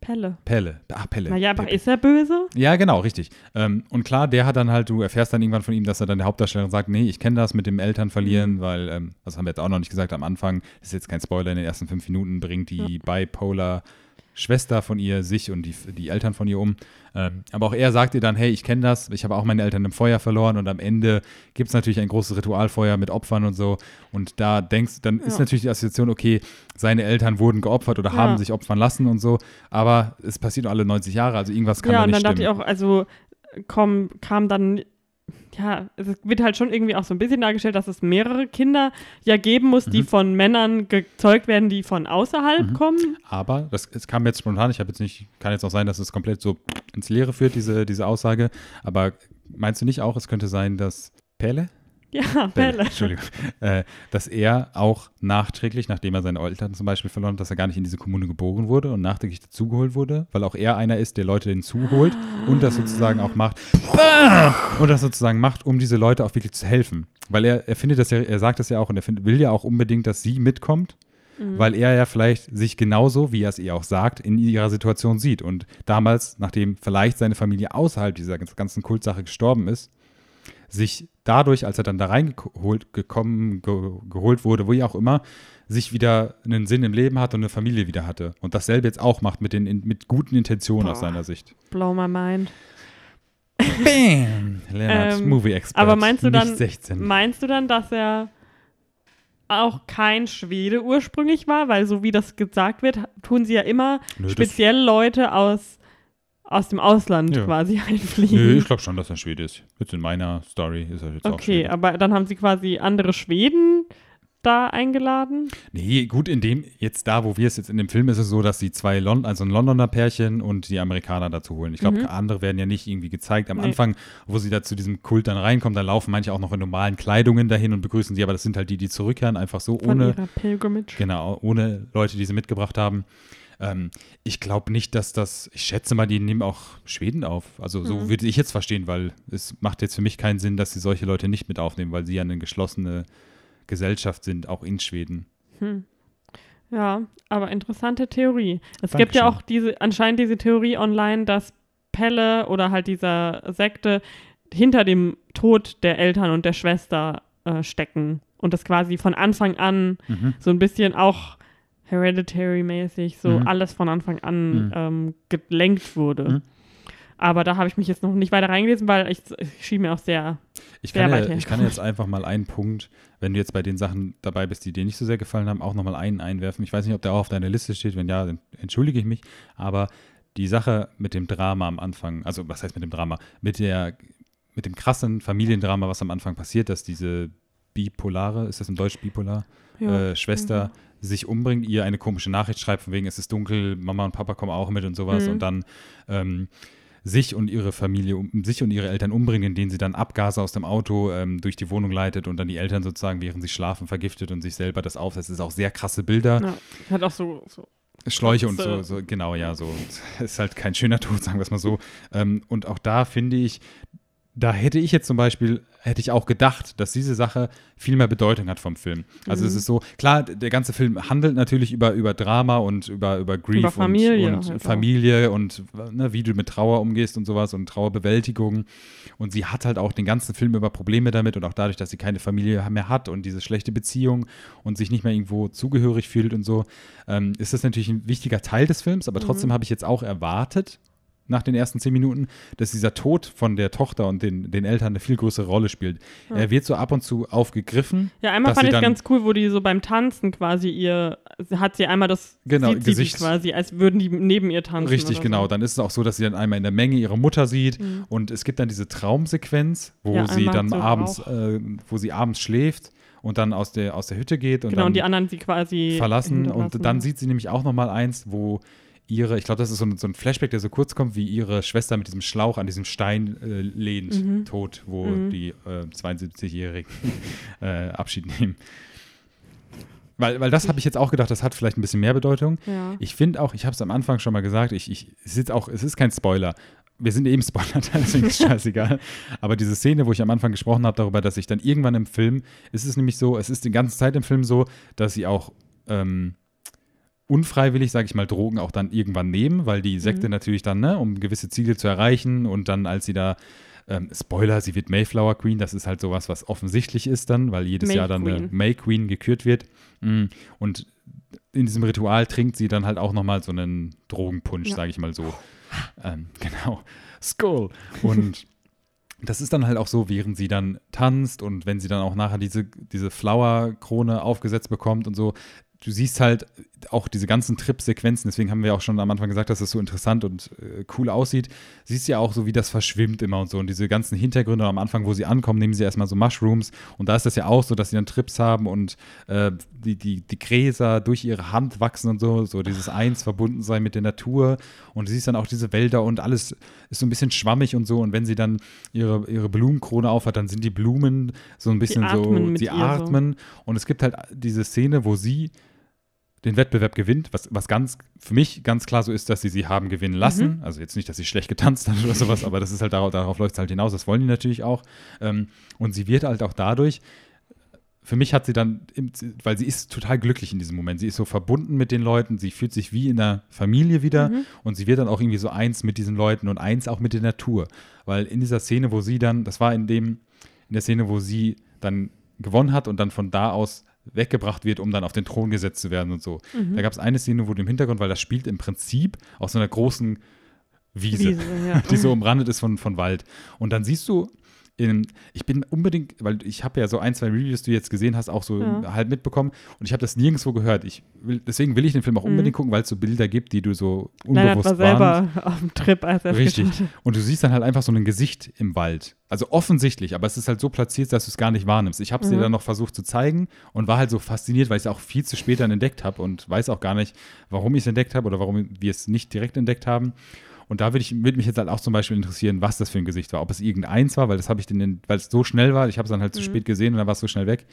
Speaker 2: Pelle.
Speaker 1: Pelle. Ah, Pelle.
Speaker 2: Naja, aber
Speaker 1: Pepe.
Speaker 2: ist er böse?
Speaker 1: Ja, genau, richtig. Ähm, und klar, der hat dann halt, du erfährst dann irgendwann von ihm, dass er dann der Hauptdarsteller sagt, nee, ich kenne das mit dem Eltern verlieren,
Speaker 2: Mhm.
Speaker 1: weil, ähm, das haben wir jetzt auch noch nicht gesagt am Anfang, das ist jetzt kein Spoiler, in den ersten fünf Minuten bringt die bipolar Schwester von ihr sich und die, die Eltern von ihr um. Ähm, aber auch er sagt ihr dann, hey, ich kenne das, ich habe auch meine Eltern im Feuer verloren und am Ende gibt es natürlich ein großes Ritualfeuer mit Opfern und so. Und da denkst, dann ist
Speaker 2: Ja.
Speaker 1: natürlich die Assoziation, okay, seine Eltern wurden geopfert oder
Speaker 2: Ja.
Speaker 1: haben sich opfern lassen und so, aber es passiert nur alle 90 Jahre, also irgendwas kann
Speaker 2: ja,
Speaker 1: da
Speaker 2: und
Speaker 1: nicht
Speaker 2: dann
Speaker 1: stimmen.
Speaker 2: dachte ich auch, also komm, kam dann, ja, es wird halt schon irgendwie auch so ein bisschen dargestellt, dass es mehrere Kinder ja geben muss, die
Speaker 1: Mhm.
Speaker 2: von Männern gezeugt werden, die von außerhalb
Speaker 1: Mhm.
Speaker 2: kommen.
Speaker 1: Aber das es kam jetzt spontan, ich habe jetzt nicht, kann jetzt auch sein, dass es komplett so ins Leere führt, diese, diese Aussage. Aber meinst du nicht auch, es könnte sein, dass Pelle?
Speaker 2: Ja, Pelle.
Speaker 1: Entschuldigung. Äh, dass er auch nachträglich, nachdem er seine Eltern zum Beispiel verloren hat, dass er gar nicht in diese Kommune geboren wurde und nachträglich dazugeholt wurde, weil auch er einer ist, der Leute hinzuholt und das sozusagen auch macht. Und das sozusagen macht, um diese Leute auch wirklich zu helfen. Weil er, er findet das ja, er sagt das ja auch und er find, will ja auch unbedingt, dass sie mitkommt,
Speaker 2: Mhm.
Speaker 1: weil er ja vielleicht sich genauso, wie er es ihr auch sagt, in ihrer Situation sieht. Und damals, nachdem vielleicht seine Familie außerhalb dieser ganzen Kultsache gestorben ist, sich dadurch, als er dann da reingeholt gekommen, ge, geholt wurde, wo auch immer, sich wieder einen Sinn im Leben hat und eine Familie wieder hatte. Und dasselbe jetzt auch macht mit, den, in, mit guten Intentionen aus
Speaker 2: Boah.
Speaker 1: seiner Sicht.
Speaker 2: Blow my mind.
Speaker 1: Bam! Lennart,
Speaker 2: Ähm,
Speaker 1: Movie-Expert.
Speaker 2: aber meinst du dann-
Speaker 1: 16.
Speaker 2: Meinst du dann, dass er auch kein Schwede ursprünglich war? Weil so wie das gesagt wird, tun sie ja immer
Speaker 1: Nö,
Speaker 2: speziell Leute aus, aus dem Ausland
Speaker 1: Ja.
Speaker 2: quasi einfliegen.
Speaker 1: nö, ich glaube schon, dass er Schwede ist. Jetzt in meiner Story ist er jetzt auch
Speaker 2: Okay,
Speaker 1: Schwede.
Speaker 2: aber dann haben sie quasi andere Schweden da eingeladen.
Speaker 1: Nee, gut, in dem, jetzt da, wo wir es jetzt in dem Film ist es so, dass sie zwei, Lon also ein Londoner Pärchen und die Amerikaner dazu holen. Ich glaube,
Speaker 2: Mhm.
Speaker 1: andere werden ja nicht irgendwie gezeigt. Am
Speaker 2: Nee.
Speaker 1: Anfang, wo sie da zu diesem Kult dann reinkommen, da laufen manche auch noch in normalen Kleidungen dahin und begrüßen sie, aber das sind halt die, die zurückkehren, einfach so
Speaker 2: Von
Speaker 1: ohne, genau, ohne Leute, die sie mitgebracht haben. Ähm, ich glaube nicht, dass das, ich schätze mal, die nehmen auch Schweden auf. Also so
Speaker 2: Mhm.
Speaker 1: würde ich jetzt verstehen, weil es macht jetzt für mich keinen Sinn, dass sie solche Leute nicht mit aufnehmen, weil sie ja eine geschlossene Gesellschaft sind, auch in Schweden.
Speaker 2: Hm. Ja, aber interessante Theorie. Es gibt ja
Speaker 1: Dankeschön.
Speaker 2: auch diese, anscheinend diese Theorie online, dass Pelle oder halt dieser Sekte hinter dem Tod der Eltern und der Schwester äh, stecken und das quasi von Anfang an
Speaker 1: Mhm.
Speaker 2: so ein bisschen auch Hereditary-mäßig so
Speaker 1: Mhm.
Speaker 2: alles von Anfang an
Speaker 1: Mhm.
Speaker 2: ähm, gelenkt wurde.
Speaker 1: Mhm.
Speaker 2: Aber da habe ich mich jetzt noch nicht weiter reingelesen, weil ich, ich schien mir auch sehr.
Speaker 1: Ich
Speaker 2: Sehr
Speaker 1: kann,
Speaker 2: weit
Speaker 1: ja, ich kann jetzt einfach mal einen Punkt, wenn du jetzt bei den Sachen dabei bist, die dir nicht so sehr gefallen haben, auch nochmal einen einwerfen. Ich weiß nicht, ob der auch auf deiner Liste steht. Wenn ja, dann entschuldige ich mich. Aber die Sache mit dem Drama am Anfang, also was heißt mit dem Drama? Mit der, mit dem krassen Familiendrama, was am Anfang passiert, dass diese bipolare, ist das im Deutsch bipolar,
Speaker 2: Ja.
Speaker 1: äh, Schwester sich umbringt, ihr eine komische Nachricht schreibt, von wegen es ist dunkel, Mama und Papa kommen auch mit und sowas
Speaker 2: Mhm.
Speaker 1: und dann ähm, sich und ihre Familie, um, sich und ihre Eltern umbringen, indem sie dann Abgase aus dem Auto ähm, durch die Wohnung leitet und dann die Eltern sozusagen, während sie schlafen, vergiftet und sich selber das aufsetzt. Das ist auch sehr krasse Bilder.
Speaker 2: ja. Hat auch so, so
Speaker 1: Schläuche und so, so, genau, ja, so. Ist halt kein schöner Tod, sagen wir es mal so. Ähm, und auch da finde ich, da hätte ich jetzt zum Beispiel, hätte ich auch gedacht, dass diese Sache viel mehr Bedeutung hat vom Film. Also es
Speaker 2: Mhm.
Speaker 1: ist so, klar, der ganze Film handelt natürlich über, über Drama und über, über Grief
Speaker 2: Über Familie
Speaker 1: und, und
Speaker 2: halt auch.
Speaker 1: Familie und ne, wie du mit Trauer umgehst und sowas und Trauerbewältigung. Und sie hat halt auch den ganzen Film über Probleme damit und auch dadurch, dass sie keine Familie mehr hat und diese schlechte Beziehung und sich nicht mehr irgendwo zugehörig fühlt und so, ähm, ist das natürlich ein wichtiger Teil des Films, aber trotzdem
Speaker 2: Mhm.
Speaker 1: habe ich jetzt auch erwartet, nach den ersten zehn Minuten, dass dieser Tod von der Tochter und den, den Eltern eine viel größere Rolle spielt.
Speaker 2: Ja.
Speaker 1: Er wird so ab und zu aufgegriffen.
Speaker 2: Ja, einmal fand ich ganz cool, wo die so beim Tanzen quasi ihr, hat sie einmal das
Speaker 1: Genau, Gesicht.
Speaker 2: quasi, als würden die neben ihr tanzen.
Speaker 1: Richtig, genau.
Speaker 2: So.
Speaker 1: Dann ist es auch so, dass sie dann einmal in der Menge ihre Mutter sieht
Speaker 2: Mhm.
Speaker 1: und es gibt dann diese Traumsequenz, wo
Speaker 2: Ja,
Speaker 1: sie dann abends, äh, wo sie abends schläft und dann aus der, aus der Hütte geht und
Speaker 2: Genau,
Speaker 1: dann
Speaker 2: und die anderen sie quasi
Speaker 1: verlassen. Und dann sieht sie nämlich auch noch mal eins, wo ihre, ich glaube, das ist so ein, so ein Flashback, der so kurz kommt, wie ihre Schwester mit diesem Schlauch an diesem Stein äh, lehnt,
Speaker 2: Mhm.
Speaker 1: tot, wo
Speaker 2: Mhm.
Speaker 1: die äh, 72-Jährigen äh, Abschied nehmen. Weil, weil das habe ich jetzt auch gedacht, das hat vielleicht ein bisschen mehr Bedeutung.
Speaker 2: Ja.
Speaker 1: Ich finde auch, ich habe es am Anfang schon mal gesagt, ich, ich, es, ist auch, es ist kein Spoiler. Wir sind eben Spoiler, deswegen ist es scheißegal. Aber diese Szene, wo ich am Anfang gesprochen habe darüber, dass ich dann irgendwann im Film, ist es nämlich so, es ist die ganze Zeit im Film so, dass sie auch ähm, unfreiwillig, sage ich mal, Drogen auch dann irgendwann nehmen, weil die Sekte
Speaker 2: Mhm.
Speaker 1: natürlich dann, ne, um gewisse Ziele zu erreichen und dann, als sie da, ähm, Spoiler, sie wird Mayflower Queen, das ist halt sowas, was offensichtlich ist dann, weil jedes
Speaker 2: May
Speaker 1: Jahr dann eine
Speaker 2: Queen.
Speaker 1: May Queen gekürt wird. Mm, Und in diesem Ritual trinkt sie dann halt auch nochmal so einen Drogenpunsch,
Speaker 2: Ja.
Speaker 1: sage ich mal so. Ähm, genau. Skull. Und das ist dann halt auch so, während sie dann tanzt und wenn sie dann auch nachher diese, diese Flower-Krone aufgesetzt bekommt und so. Du siehst halt auch diese ganzen Trip-Sequenzen, deswegen haben wir auch schon am Anfang gesagt, dass das so interessant und äh, cool aussieht. Siehst ja auch so, wie das verschwimmt immer und so. Und diese ganzen Hintergründe am Anfang, wo sie ankommen, nehmen sie erstmal so Mushrooms. Und da ist das ja auch so, dass sie dann Trips haben und äh, die, die, die Gräser durch ihre Hand wachsen und so, so dieses Eins verbunden sein mit der Natur. Und du siehst dann auch diese Wälder und alles ist so ein bisschen schwammig und so. Und wenn sie dann ihre, ihre Blumenkrone aufhat, dann sind die Blumen so ein bisschen so,
Speaker 2: atmen mit
Speaker 1: sie
Speaker 2: ihr so.
Speaker 1: atmen. Und es gibt halt diese Szene, wo sie den Wettbewerb gewinnt, was, was ganz für mich ganz klar so ist, dass sie sie haben gewinnen lassen. Also jetzt nicht, dass sie schlecht getanzt hat oder sowas, aber das ist halt darauf, darauf läuft es halt hinaus. Das wollen die natürlich auch. Ähm, und sie wird halt auch dadurch. Für mich hat sie dann, weil sie ist total glücklich in diesem Moment. Sie ist so verbunden mit den Leuten, sie fühlt sich wie in einer Familie wieder
Speaker 2: Mhm.
Speaker 1: und sie wird dann auch irgendwie so eins mit diesen Leuten und eins auch mit der Natur. Weil in dieser Szene, wo sie dann, das war in dem, in der Szene, wo sie dann gewonnen hat und dann von da aus weggebracht wird, um dann auf den Thron gesetzt zu werden und so.
Speaker 2: Mhm.
Speaker 1: Da gab es eine Szene, wo du im Hintergrund, weil das spielt im Prinzip auf so einer großen Wiese,
Speaker 2: Wiese, ja.
Speaker 1: die so umrandet ist von, von Wald. Und dann siehst du, in, ich bin unbedingt, weil ich habe ja so ein, zwei Reviews, die du jetzt gesehen hast, auch so
Speaker 2: Ja.
Speaker 1: halb mitbekommen und ich habe das nirgendwo gehört. Ich will, deswegen will ich den Film auch
Speaker 2: Mhm.
Speaker 1: unbedingt gucken, weil es so Bilder gibt, die du so unbewusst
Speaker 2: war
Speaker 1: wahrnimmst.
Speaker 2: selber auf dem Trip, als er
Speaker 1: Richtig. Und du siehst dann halt einfach so ein Gesicht im Wald. Also offensichtlich, aber es ist halt so platziert, dass du es gar nicht wahrnimmst. Ich habe es dir
Speaker 2: Mhm.
Speaker 1: dann noch versucht zu zeigen und war halt so fasziniert, weil ich es auch viel zu spät dann entdeckt habe und weiß auch gar nicht, warum ich es entdeckt habe oder warum wir es nicht direkt entdeckt haben. Und da würde ich, würde mich jetzt halt auch zum Beispiel interessieren, was das für ein Gesicht war. Ob es irgendeins war, weil das habe ich den, weil es so schnell war, ich habe es dann halt zu
Speaker 2: Mhm.
Speaker 1: spät gesehen und dann war es so schnell weg.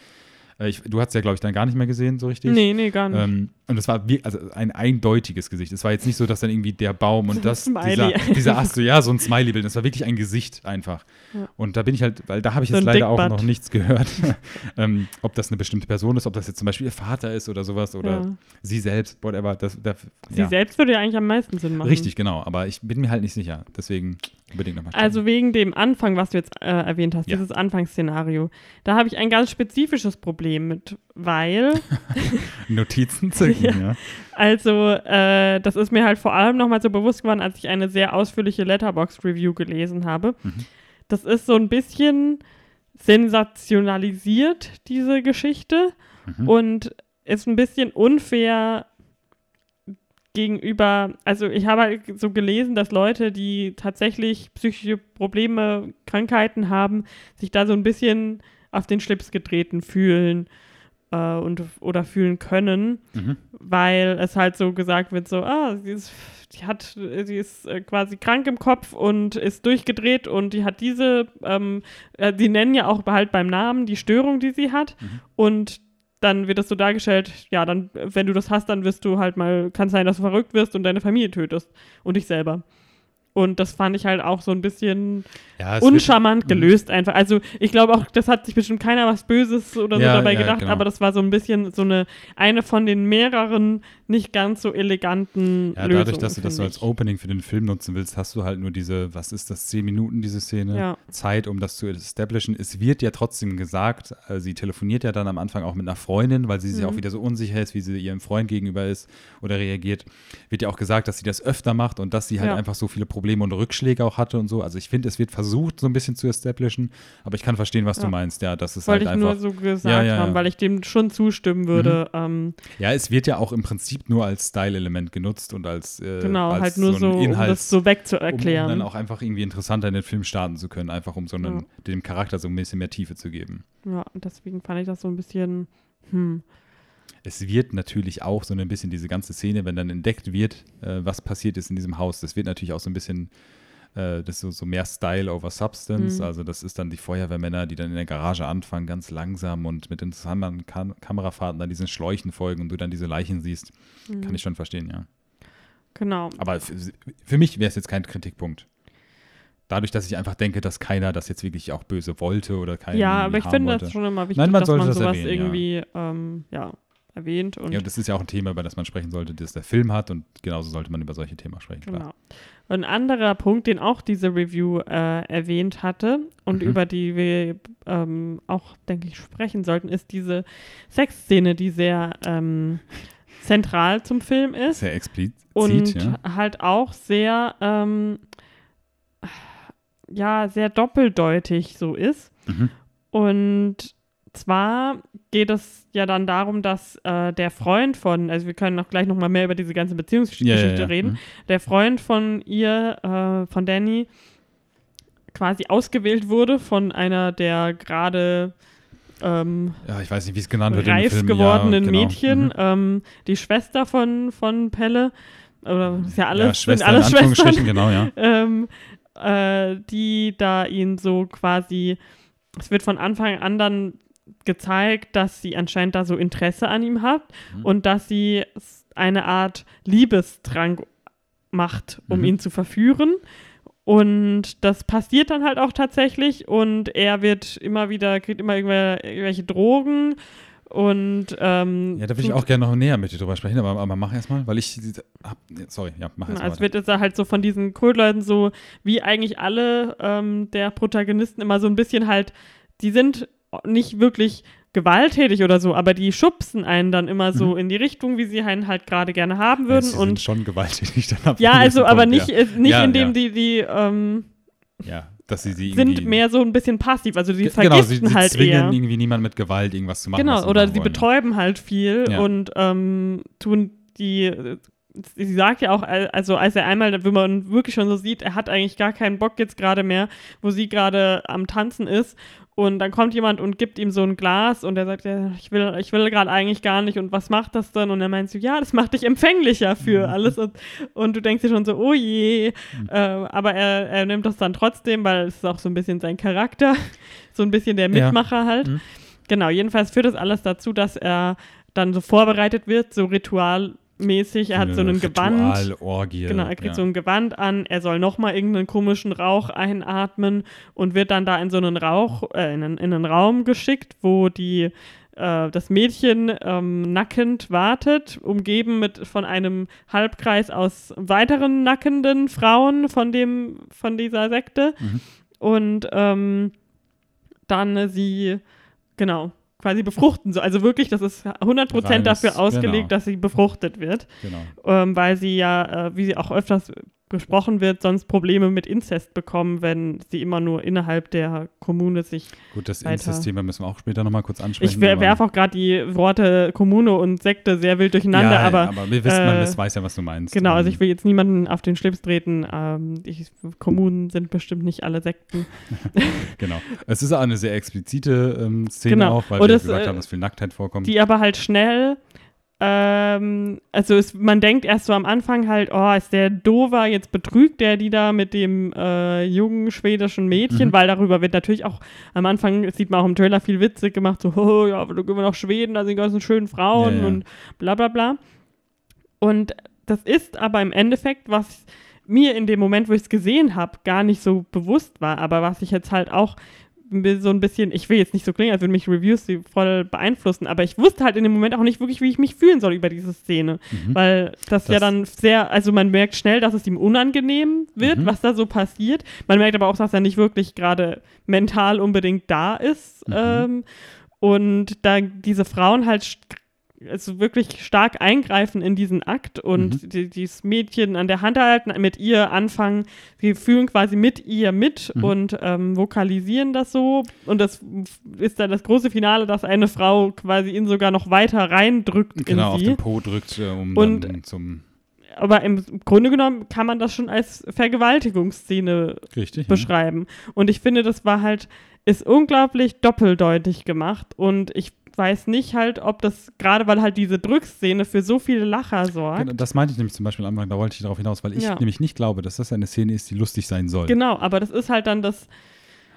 Speaker 1: Äh, Ich, du hast es ja, glaube ich, dann gar nicht mehr gesehen, so richtig.
Speaker 2: Nee, nee, gar nicht.
Speaker 1: Ähm, und es war wie, also ein eindeutiges Gesicht. Es war jetzt nicht so, dass dann irgendwie der Baum und das, dieser, dieser Ast, so, ja, so ein Smiley-Bild. Das war wirklich ein Gesicht einfach.
Speaker 2: Ja.
Speaker 1: Und da bin ich halt, weil da habe ich
Speaker 2: So
Speaker 1: jetzt leider auch
Speaker 2: Dickbutt.
Speaker 1: noch nichts gehört, ähm, ob das eine bestimmte Person ist, ob das jetzt zum Beispiel ihr Vater ist oder sowas oder
Speaker 2: ja.
Speaker 1: sie selbst, whatever. Das, das,
Speaker 2: Sie
Speaker 1: ja.
Speaker 2: selbst würde ja eigentlich am meisten Sinn machen.
Speaker 1: Richtig, genau. Aber ich bin mir halt nicht sicher. Deswegen unbedingt nochmal
Speaker 2: Also wegen dem Anfang, was du jetzt äh, erwähnt hast,
Speaker 1: Ja.
Speaker 2: dieses Anfangsszenario, da habe ich ein ganz spezifisches Problem mit, weil,
Speaker 1: Notizen zücken,
Speaker 2: Ja.
Speaker 1: ja.
Speaker 2: also das das ist mir halt vor allem nochmal so bewusst geworden, als ich eine sehr ausführliche Letterbox-Review gelesen habe.
Speaker 1: Mhm.
Speaker 2: Das ist so ein bisschen sensationalisiert, diese Geschichte,
Speaker 1: Mhm.
Speaker 2: und ist ein bisschen unfair gegenüber, also ich habe halt so gelesen, dass Leute, die tatsächlich psychische Probleme, Krankheiten haben, sich da so ein bisschen auf den Schlips getreten fühlen äh, und oder fühlen können,
Speaker 1: Mhm.
Speaker 2: weil es halt so gesagt wird, so, ah, sie ist, die hat, sie ist äh, quasi krank im Kopf und ist durchgedreht und die hat diese, ähm, äh, die nennen ja auch halt beim Namen die Störung, die sie hat
Speaker 1: Mhm.
Speaker 2: und dann wird das so dargestellt, ja, dann, wenn du das hast, dann wirst du halt mal, kann sein, dass du verrückt wirst und deine Familie tötest und dich selber. Und das fand ich halt auch so ein bisschen
Speaker 1: Ja,
Speaker 2: uncharmant
Speaker 1: Mhm.
Speaker 2: gelöst einfach. Also ich glaube auch, das hat sich bestimmt keiner was Böses oder so
Speaker 1: Ja,
Speaker 2: dabei
Speaker 1: ja,
Speaker 2: gedacht,
Speaker 1: genau.
Speaker 2: aber das war so ein bisschen so eine, eine von den mehreren nicht ganz so eleganten
Speaker 1: Ja,
Speaker 2: Lösungen.
Speaker 1: dadurch, dass du das so als. Opening für den Film nutzen willst, hast du halt nur diese, was ist das, zehn Minuten, diese Szene. Zeit, um das zu establishen. Es wird ja trotzdem gesagt, äh, sie telefoniert ja dann am Anfang auch mit einer Freundin, weil sie sich
Speaker 2: Mhm.
Speaker 1: auch wieder so unsicher ist, wie sie ihrem Freund gegenüber ist oder reagiert. Wird ja auch gesagt, dass sie das öfter macht und dass sie halt einfach so viele Probleme und Rückschläge auch hatte und so. Also ich finde, es wird versucht, so ein bisschen zu establishen, aber ich kann verstehen, was
Speaker 2: Ja.
Speaker 1: du meinst. Ja, das ist
Speaker 2: Wollte
Speaker 1: halt
Speaker 2: ich
Speaker 1: einfach.
Speaker 2: nur so gesagt
Speaker 1: Ja, ja,
Speaker 2: haben, weil ich dem schon zustimmen würde. Ähm,
Speaker 1: ja, es wird ja auch im Prinzip nur als Style-Element genutzt und als, äh,
Speaker 2: genau,
Speaker 1: als
Speaker 2: halt nur
Speaker 1: so,
Speaker 2: so,
Speaker 1: ein
Speaker 2: um das so
Speaker 1: um, um
Speaker 2: wegzuerklären.
Speaker 1: dann auch einfach irgendwie interessanter in den Film starten zu können, einfach um so einen, dem Charakter so ein bisschen mehr Tiefe zu geben.
Speaker 2: ja, deswegen fand ich das so ein bisschen, hm,
Speaker 1: Es wird natürlich auch so ein bisschen diese ganze Szene, wenn dann entdeckt wird, äh, was passiert ist in diesem Haus, das wird natürlich auch so ein bisschen äh, das ist so, so mehr Style over Substance.
Speaker 2: Mhm.
Speaker 1: Also das ist dann die Feuerwehrmänner, die dann in der Garage anfangen, ganz langsam und mit interessanten Kam Kamerafahrten dann diesen Schläuchen folgen und du dann diese Leichen siehst.
Speaker 2: Mhm.
Speaker 1: Kann ich schon verstehen, ja.
Speaker 2: Genau.
Speaker 1: Aber für, mich wäre es jetzt kein Kritikpunkt. Dadurch, dass ich einfach denke, dass keiner das jetzt wirklich auch böse wollte oder keiner
Speaker 2: Ja, aber ich finde
Speaker 1: wollte.
Speaker 2: das schon immer wichtig,
Speaker 1: Nein, man
Speaker 2: dass man
Speaker 1: das
Speaker 2: sowas
Speaker 1: erwähnen, ja.
Speaker 2: irgendwie ähm, ja, erwähnt. Und
Speaker 1: Ja, das ist ja auch ein Thema, über das man sprechen sollte, das der Film hat und genauso sollte man über solche Themen sprechen. Klar.
Speaker 2: Genau. Und ein anderer Punkt, den auch diese Review äh, erwähnt hatte und
Speaker 1: Mhm.
Speaker 2: über die wir ähm, auch, denke ich, sprechen sollten, ist diese Sexszene, die sehr ähm, zentral zum Film ist
Speaker 1: Sehr explizit,
Speaker 2: und
Speaker 1: ja.
Speaker 2: halt auch sehr, ähm, ja, sehr doppeldeutig so ist.
Speaker 1: Mhm.
Speaker 2: Und zwar geht es ja dann darum, dass äh, der Freund von, also wir können auch gleich nochmal mehr über diese ganze Beziehungsgeschichte
Speaker 1: Ja, ja, ja.
Speaker 2: reden,
Speaker 1: Mhm.
Speaker 2: der Freund von ihr, äh, von Danny, quasi ausgewählt wurde von einer der gerade ähm,
Speaker 1: Ja, ich weiß nicht, wie es genannt wird
Speaker 2: reif
Speaker 1: Film.
Speaker 2: gewordenen
Speaker 1: genau.
Speaker 2: Mädchen,
Speaker 1: Mhm.
Speaker 2: ähm, die Schwester von, von Pelle, oder ist ja alles, sind
Speaker 1: Schwester
Speaker 2: alles Schwestern,
Speaker 1: genau, ja.
Speaker 2: ähm, äh, die da ihn so quasi, es wird von Anfang an dann gezeigt, dass sie anscheinend da so Interesse an ihm hat
Speaker 1: Mhm.
Speaker 2: und dass sie eine Art Liebestrank macht, um
Speaker 1: Mhm.
Speaker 2: ihn zu verführen. Und das passiert dann halt auch tatsächlich und er wird immer wieder, kriegt immer irgendwelche, Drogen und ähm,
Speaker 1: Ja, da würde ich auch gerne noch näher mit dir drüber sprechen, aber, aber mach erst mal, weil ich hab, sorry, ja, mach erst mal.
Speaker 2: Also wird es halt so von diesen Kultleuten so, wie eigentlich alle ähm, der Protagonisten immer so ein bisschen halt, die sind nicht wirklich gewalttätig oder so, aber die schubsen einen dann immer so
Speaker 1: Mhm.
Speaker 2: in die Richtung, wie sie einen halt gerade gerne haben
Speaker 1: Ja,
Speaker 2: würden.
Speaker 1: sie
Speaker 2: und
Speaker 1: sind schon gewalttätig dann ab
Speaker 2: ja, also
Speaker 1: gewissen
Speaker 2: aber
Speaker 1: Punkt,
Speaker 2: nicht,
Speaker 1: ja.
Speaker 2: äh, nicht
Speaker 1: Ja,
Speaker 2: indem
Speaker 1: ja.
Speaker 2: die, die ähm,
Speaker 1: Ja, dass sie sie
Speaker 2: sind mehr so ein bisschen passiv, also die
Speaker 1: Ge-
Speaker 2: vergiften
Speaker 1: genau, sie, sie
Speaker 2: halt
Speaker 1: zwingen
Speaker 2: eher.
Speaker 1: irgendwie niemand mit Gewalt irgendwas zu machen.
Speaker 2: Genau,
Speaker 1: sie
Speaker 2: oder sie
Speaker 1: wollen,
Speaker 2: betäuben halt viel
Speaker 1: Ja.
Speaker 2: und ähm, tun die. Sie sagt ja auch, al- also als er einmal, wenn man wirklich schon so sieht, er hat eigentlich gar keinen Bock jetzt gerade mehr, wo sie gerade am Tanzen ist. Und dann kommt jemand und gibt ihm so ein Glas und er sagt, ja, ich will, ich will gerade eigentlich gar nicht. Und was macht das denn? Und er meint so, ja, das macht dich empfänglicher für
Speaker 1: Mhm.
Speaker 2: alles. Und, und du denkst dir schon so, oh je.
Speaker 1: Mhm.
Speaker 2: Äh, aber er, er nimmt das dann trotzdem, weil es ist auch so ein bisschen sein Charakter. So ein bisschen der
Speaker 1: Ja.
Speaker 2: Mitmacher halt.
Speaker 1: Mhm.
Speaker 2: Genau, jedenfalls führt das alles dazu, dass er dann so vorbereitet wird, so ritualmäßig. Er hat so ein Gewand. Genau, er kriegt
Speaker 1: ja.
Speaker 2: so ein Gewand an, er soll nochmal irgendeinen komischen Rauch einatmen und wird dann da in so einen Rauch, äh, in, einen, in einen Raum geschickt, wo die äh, das Mädchen ähm, nackend wartet, umgeben mit von einem Halbkreis aus weiteren nackenden Frauen von dem, von dieser Sekte.
Speaker 1: Mhm.
Speaker 2: Und ähm, dann äh, sie, genau, quasi befruchten. So. Also wirklich, das ist 100%
Speaker 1: Reines-
Speaker 2: dafür ausgelegt,
Speaker 1: genau.
Speaker 2: dass sie befruchtet wird
Speaker 1: Genau.
Speaker 2: ähm, weil sie ja, äh, wie sie auch öfters besprochen wird, sonst Probleme mit Inzest bekommen, wenn sie immer nur innerhalb der Kommune sich.
Speaker 1: Gut, das. Inzest-Thema müssen wir auch später nochmal kurz ansprechen.
Speaker 2: Ich werfe auch gerade die Worte Kommune und Sekte sehr wild durcheinander,
Speaker 1: ja,
Speaker 2: aber
Speaker 1: aber wir wissen, man
Speaker 2: äh,
Speaker 1: das weiß ja, was du meinst.
Speaker 2: genau, also
Speaker 1: Ähm,
Speaker 2: ich will jetzt niemanden auf den Schlips treten. Ähm, ich, Kommunen sind bestimmt nicht alle Sekten.
Speaker 1: Genau. Es ist auch eine sehr explizite ähm, Szene
Speaker 2: Genau.
Speaker 1: auch, weil
Speaker 2: Und
Speaker 1: wir
Speaker 2: das,
Speaker 1: gesagt
Speaker 2: äh,
Speaker 1: haben, dass viel Nacktheit vorkommt.
Speaker 2: die aber halt schnell, ähm, also es, man denkt erst so am Anfang halt, oh, ist der Dover, jetzt betrügt der die da mit dem äh, jungen schwedischen Mädchen,
Speaker 1: Mhm.
Speaker 2: weil darüber wird natürlich auch, am Anfang das sieht man auch im Trailer viel witzig gemacht, so, oh, ja, aber du gehen wir nach Schweden, da sind die ganzen schönen Frauen
Speaker 1: Ja, ja.
Speaker 2: und bla bla bla. Und das ist aber im Endeffekt, was mir in dem Moment, wo ich es gesehen habe, gar nicht so bewusst war, aber was ich jetzt halt auch so ein bisschen, ich will jetzt nicht so klingen, als würden mich Reviews die voll beeinflussen, aber ich wusste halt in dem Moment auch nicht wirklich, wie ich mich fühlen soll über diese Szene.
Speaker 1: Mhm.
Speaker 2: Weil das, ja
Speaker 1: Das-
Speaker 2: dann sehr, also man merkt schnell, dass es ihm unangenehm wird,
Speaker 1: Mhm.
Speaker 2: was da so passiert. Man merkt aber auch, dass er nicht wirklich gerade mental unbedingt da ist.
Speaker 1: Mhm.
Speaker 2: Ähm, und da diese Frauen halt also wirklich stark eingreifen in diesen Akt und
Speaker 1: Mhm.
Speaker 2: die, dieses Mädchen an der Hand halten, mit ihr anfangen, sie fühlen quasi mit ihr mit
Speaker 1: Mhm.
Speaker 2: und ähm, vokalisieren das so. Und das ist dann das große Finale, dass eine Frau quasi ihn sogar noch weiter reindrückt
Speaker 1: genau, auf den Po drückt, äh, um
Speaker 2: Und-
Speaker 1: dann zum.
Speaker 2: Aber im Grunde genommen kann man das schon als Vergewaltigungsszene
Speaker 1: Richtig. ja.
Speaker 2: beschreiben. Und ich finde, das war halt, ist unglaublich doppeldeutig gemacht. Und ich weiß nicht halt, ob das, gerade weil halt diese Drückszene für so viele Lacher sorgt.
Speaker 1: Genau, das meinte ich nämlich zum Beispiel am Anfang, da wollte ich darauf hinaus, weil ich
Speaker 2: Ja.
Speaker 1: nämlich nicht glaube, dass das eine Szene ist, die lustig sein soll.
Speaker 2: Genau, aber das ist halt dann das,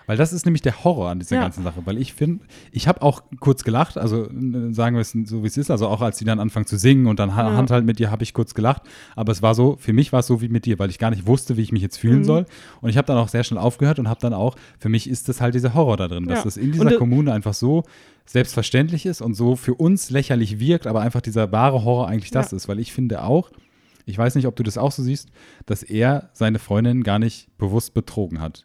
Speaker 1: Weil das ist nämlich der Horror an dieser
Speaker 2: Ja.
Speaker 1: ganzen Sache. Weil ich finde, ich habe auch kurz gelacht, also äh, sagen wir es so, wie es ist, also auch als die dann anfangen zu singen und dann
Speaker 2: Ja.
Speaker 1: Hand halt mit dir, habe ich kurz gelacht. Aber es war so, für mich war es so wie mit dir, weil ich gar nicht wusste, wie ich mich jetzt fühlen
Speaker 2: Mhm.
Speaker 1: soll. Und ich habe dann auch sehr schnell aufgehört und habe dann auch, für mich ist das halt dieser Horror da drin, dass
Speaker 2: Ja.
Speaker 1: das in
Speaker 2: Und
Speaker 1: dieser
Speaker 2: das-
Speaker 1: Kommune einfach so selbstverständlich ist und so für uns lächerlich wirkt, aber einfach dieser wahre Horror eigentlich das ist. Weil ich finde auch, ich weiß nicht, ob du das auch so siehst, dass er seine Freundin gar nicht bewusst betrogen hat.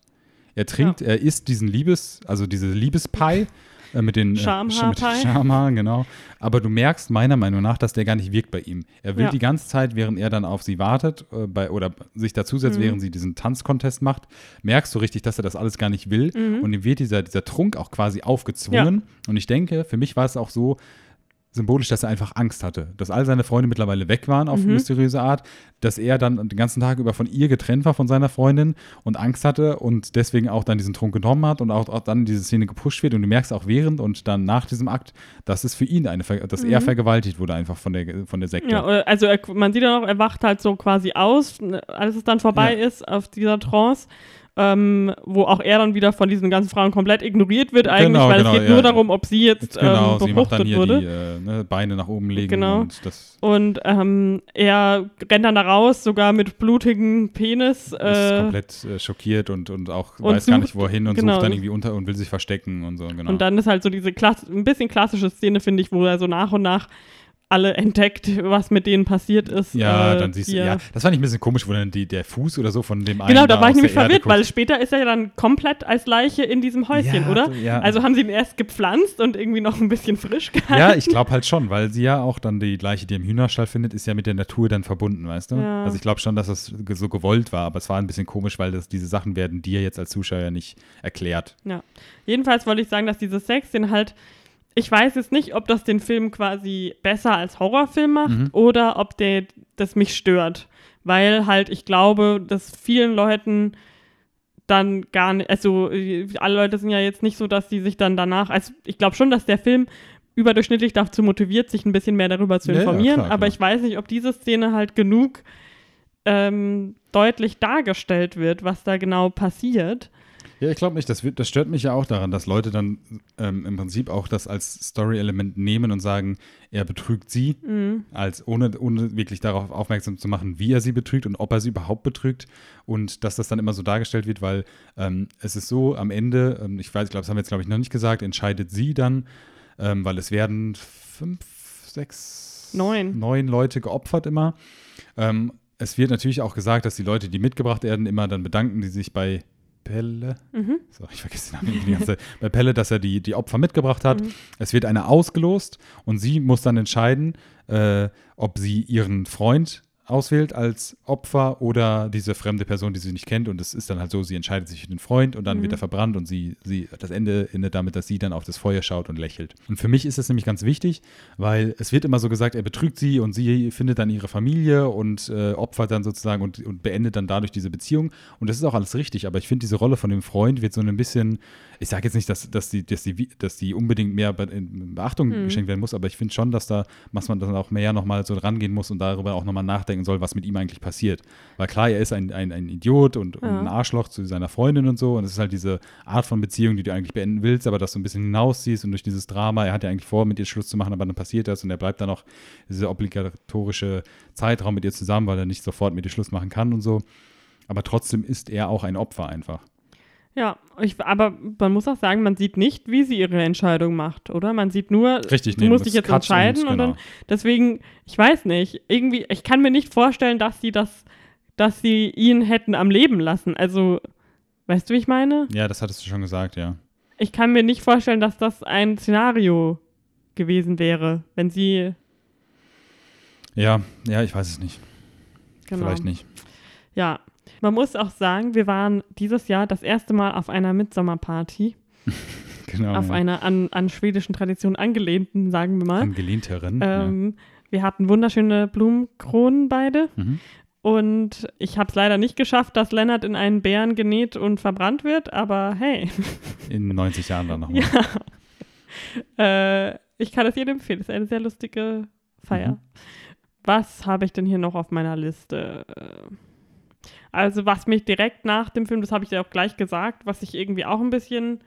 Speaker 1: Er trinkt, er isst diesen Liebes, also diese Liebespie äh, mit den äh,
Speaker 2: Schamhaarpie.
Speaker 1: Schamhaaren, genau. Aber du merkst meiner Meinung nach, dass der gar nicht wirkt bei ihm. Er will
Speaker 2: Ja.
Speaker 1: die ganze Zeit, während er dann auf sie wartet äh, bei, oder sich dazusetzt,
Speaker 2: Mhm.
Speaker 1: während sie diesen Tanzcontest macht, merkst du richtig, dass er das alles gar nicht will.
Speaker 2: Mhm.
Speaker 1: Und ihm wird dieser, dieser Trunk auch quasi aufgezwungen. Und ich denke, für mich war es auch so, symbolisch, dass er einfach Angst hatte, dass all seine Freunde mittlerweile weg waren auf
Speaker 2: Mhm.
Speaker 1: mysteriöse Art, dass er dann den ganzen Tag über von ihr getrennt war, von seiner Freundin und Angst hatte und deswegen auch dann diesen Trunk genommen hat und auch, auch dann diese Szene gepusht wird und du merkst auch während und dann nach diesem Akt, dass es für ihn eine, Ver dass er
Speaker 2: Mhm.
Speaker 1: vergewaltigt wurde einfach von der, von der Sekte.
Speaker 2: ja, oder- also er, man sieht ja noch, er wacht halt so quasi aus, ne, als es dann vorbei ist auf dieser Trance. Ähm, wo auch er dann wieder von diesen ganzen Frauen komplett ignoriert wird eigentlich,
Speaker 1: Genau,
Speaker 2: weil
Speaker 1: genau,
Speaker 2: es geht
Speaker 1: ja.
Speaker 2: nur darum, ob sie jetzt,
Speaker 1: genau,
Speaker 2: ähm,
Speaker 1: sie macht dann
Speaker 2: befruchtet
Speaker 1: hier
Speaker 2: wurde.
Speaker 1: die äh, ne, Beine nach oben legen
Speaker 2: Genau.
Speaker 1: und das
Speaker 2: Und ähm, er rennt dann da raus, sogar mit blutigem Penis.
Speaker 1: ist
Speaker 2: Äh,
Speaker 1: komplett äh, schockiert und, und auch
Speaker 2: und
Speaker 1: weiß gar
Speaker 2: sucht-
Speaker 1: nicht wohin und
Speaker 2: genau.
Speaker 1: sucht dann irgendwie unter und will sich verstecken und so, genau.
Speaker 2: Und dann ist halt so diese Klass ein bisschen klassische Szene, finde ich, wo er so nach und nach alle entdeckt, was mit denen passiert ist.
Speaker 1: ja,
Speaker 2: äh,
Speaker 1: dann siehst du, ja, das fand ich ein bisschen komisch, wo dann die, der Fuß oder so von dem einen
Speaker 2: Genau, da war ich nämlich verwirrt, weil später ist er ja dann komplett als Leiche in diesem Häuschen,
Speaker 1: Ja,
Speaker 2: oder?
Speaker 1: ja.
Speaker 2: Also haben sie ihn erst gepflanzt und irgendwie noch ein bisschen frisch gehalten.
Speaker 1: Ja, ich glaube halt schon, weil sie ja auch dann die Leiche, die im Hühnerstall findet, ist ja mit der Natur dann verbunden, weißt du?
Speaker 2: Ja.
Speaker 1: Also ich glaube schon, dass das so gewollt war, aber es war ein bisschen komisch, weil das, diese Sachen werden dir jetzt als Zuschauer nicht erklärt.
Speaker 2: Jedenfalls wollte ich sagen, dass diese Sex den halt, ich weiß jetzt nicht, ob das den Film quasi besser als Horrorfilm macht
Speaker 1: Mhm.
Speaker 2: oder ob der das mich stört. Weil halt ich glaube, dass vielen Leuten dann gar nicht, also äh, alle Leute sind ja jetzt nicht so, dass die sich dann danach, also ich glaube schon, dass der Film überdurchschnittlich dazu motiviert, sich ein bisschen mehr darüber zu
Speaker 1: Ja, ja,
Speaker 2: informieren,
Speaker 1: klar,
Speaker 2: aber
Speaker 1: klar.
Speaker 2: ich weiß nicht, ob diese Szene halt genug ähm, deutlich dargestellt wird, was da genau passiert.
Speaker 1: Ja, ich glaube nicht. Das, das stört mich ja auch daran, dass Leute dann ähm, im Prinzip auch das als Story-Element nehmen und sagen, er betrügt sie,
Speaker 2: Mhm.
Speaker 1: als ohne, ohne wirklich darauf aufmerksam zu machen, wie er sie betrügt und ob er sie überhaupt betrügt. Und dass das dann immer so dargestellt wird, weil ähm, es ist so, am Ende, ähm, ich weiß, ich glaube, das haben wir jetzt, glaube ich, noch nicht gesagt, entscheidet sie dann, ähm, weil es werden fünf, sechs,
Speaker 2: Neun.
Speaker 1: neun Leute geopfert immer. Ähm, es wird natürlich auch gesagt, dass die Leute, die mitgebracht werden, immer dann bedanken, die sich bei Pelle,
Speaker 2: Mhm.
Speaker 1: so, ich vergesse den Namen die ganze Zeit, bei Pelle, dass er die, die Opfer mitgebracht hat.
Speaker 2: Mhm.
Speaker 1: Es wird eine ausgelost und sie muss dann entscheiden, äh, ob sie ihren Freund auswählt als Opfer oder diese fremde Person, die sie nicht kennt. Und es ist dann halt so, sie entscheidet sich für den Freund und dann
Speaker 2: Mhm.
Speaker 1: wird er verbrannt und sie, sie, das Ende endet damit, dass sie dann auf das Feuer schaut und lächelt. Und für mich ist es nämlich ganz wichtig, weil es wird immer so gesagt, er betrügt sie und sie findet dann ihre Familie und äh, opfert dann sozusagen und, und beendet dann dadurch diese Beziehung. Und das ist auch alles richtig, aber ich finde, diese Rolle von dem Freund wird so ein bisschen, ich sage jetzt nicht, dass, dass, die, dass, die, dass die unbedingt mehr Be in Beachtung
Speaker 2: Mhm.
Speaker 1: geschenkt werden muss, aber ich finde schon, dass da, dass man dann auch mehr nochmal so rangehen muss und darüber auch nochmal nachdenken soll, was mit ihm eigentlich passiert. Weil klar, er ist ein, ein, ein Idiot und, und
Speaker 2: Ja.
Speaker 1: ein Arschloch zu seiner Freundin und so und es ist halt diese Art von Beziehung, die du eigentlich beenden willst, aber dass du ein bisschen hinausziehst und durch dieses Drama, er hat ja eigentlich vor, mit ihr Schluss zu machen, aber dann passiert das und er bleibt dann noch dieser obligatorische Zeitraum mit ihr zusammen, weil er nicht sofort mit ihr Schluss machen kann und so. Aber trotzdem ist er auch ein Opfer einfach.
Speaker 2: Ja, ich, aber man muss auch sagen, man sieht nicht, wie sie ihre Entscheidung macht, oder? Man sieht nur,
Speaker 1: Richtig,
Speaker 2: du musst dich jetzt entscheiden und,
Speaker 1: genau.
Speaker 2: dann, deswegen, ich weiß nicht, irgendwie, ich kann mir nicht vorstellen, dass sie das, dass sie ihn hätten am Leben lassen. Also, weißt du, wie ich meine?
Speaker 1: Ja, das hattest du schon gesagt, ja.
Speaker 2: Ich kann mir nicht vorstellen, dass das ein Szenario gewesen wäre, wenn sie,
Speaker 1: Ja, ja, ich weiß es nicht.
Speaker 2: genau.
Speaker 1: Vielleicht nicht.
Speaker 2: Ja, man muss auch sagen, wir waren dieses Jahr das erste Mal auf einer Mitsommerparty,
Speaker 1: Genau.
Speaker 2: auf
Speaker 1: ja.
Speaker 2: einer an, an schwedischen Tradition angelehnten, sagen wir mal.
Speaker 1: Angelehnteren.
Speaker 2: Ähm, Wir hatten wunderschöne Blumenkronen beide.
Speaker 1: ja. Mhm.
Speaker 2: Und ich habe es leider nicht geschafft, dass Lennart in einen Bären genäht und verbrannt wird, aber hey.
Speaker 1: In 90 Jahren dann nochmal.
Speaker 2: ja. äh, ich kann es jedem empfehlen. Es ist eine sehr lustige Feier. Mhm. Was habe ich denn hier noch auf meiner Liste? Also, was mich direkt nach dem Film, das habe ich ja auch gleich gesagt, was ich irgendwie auch ein bisschen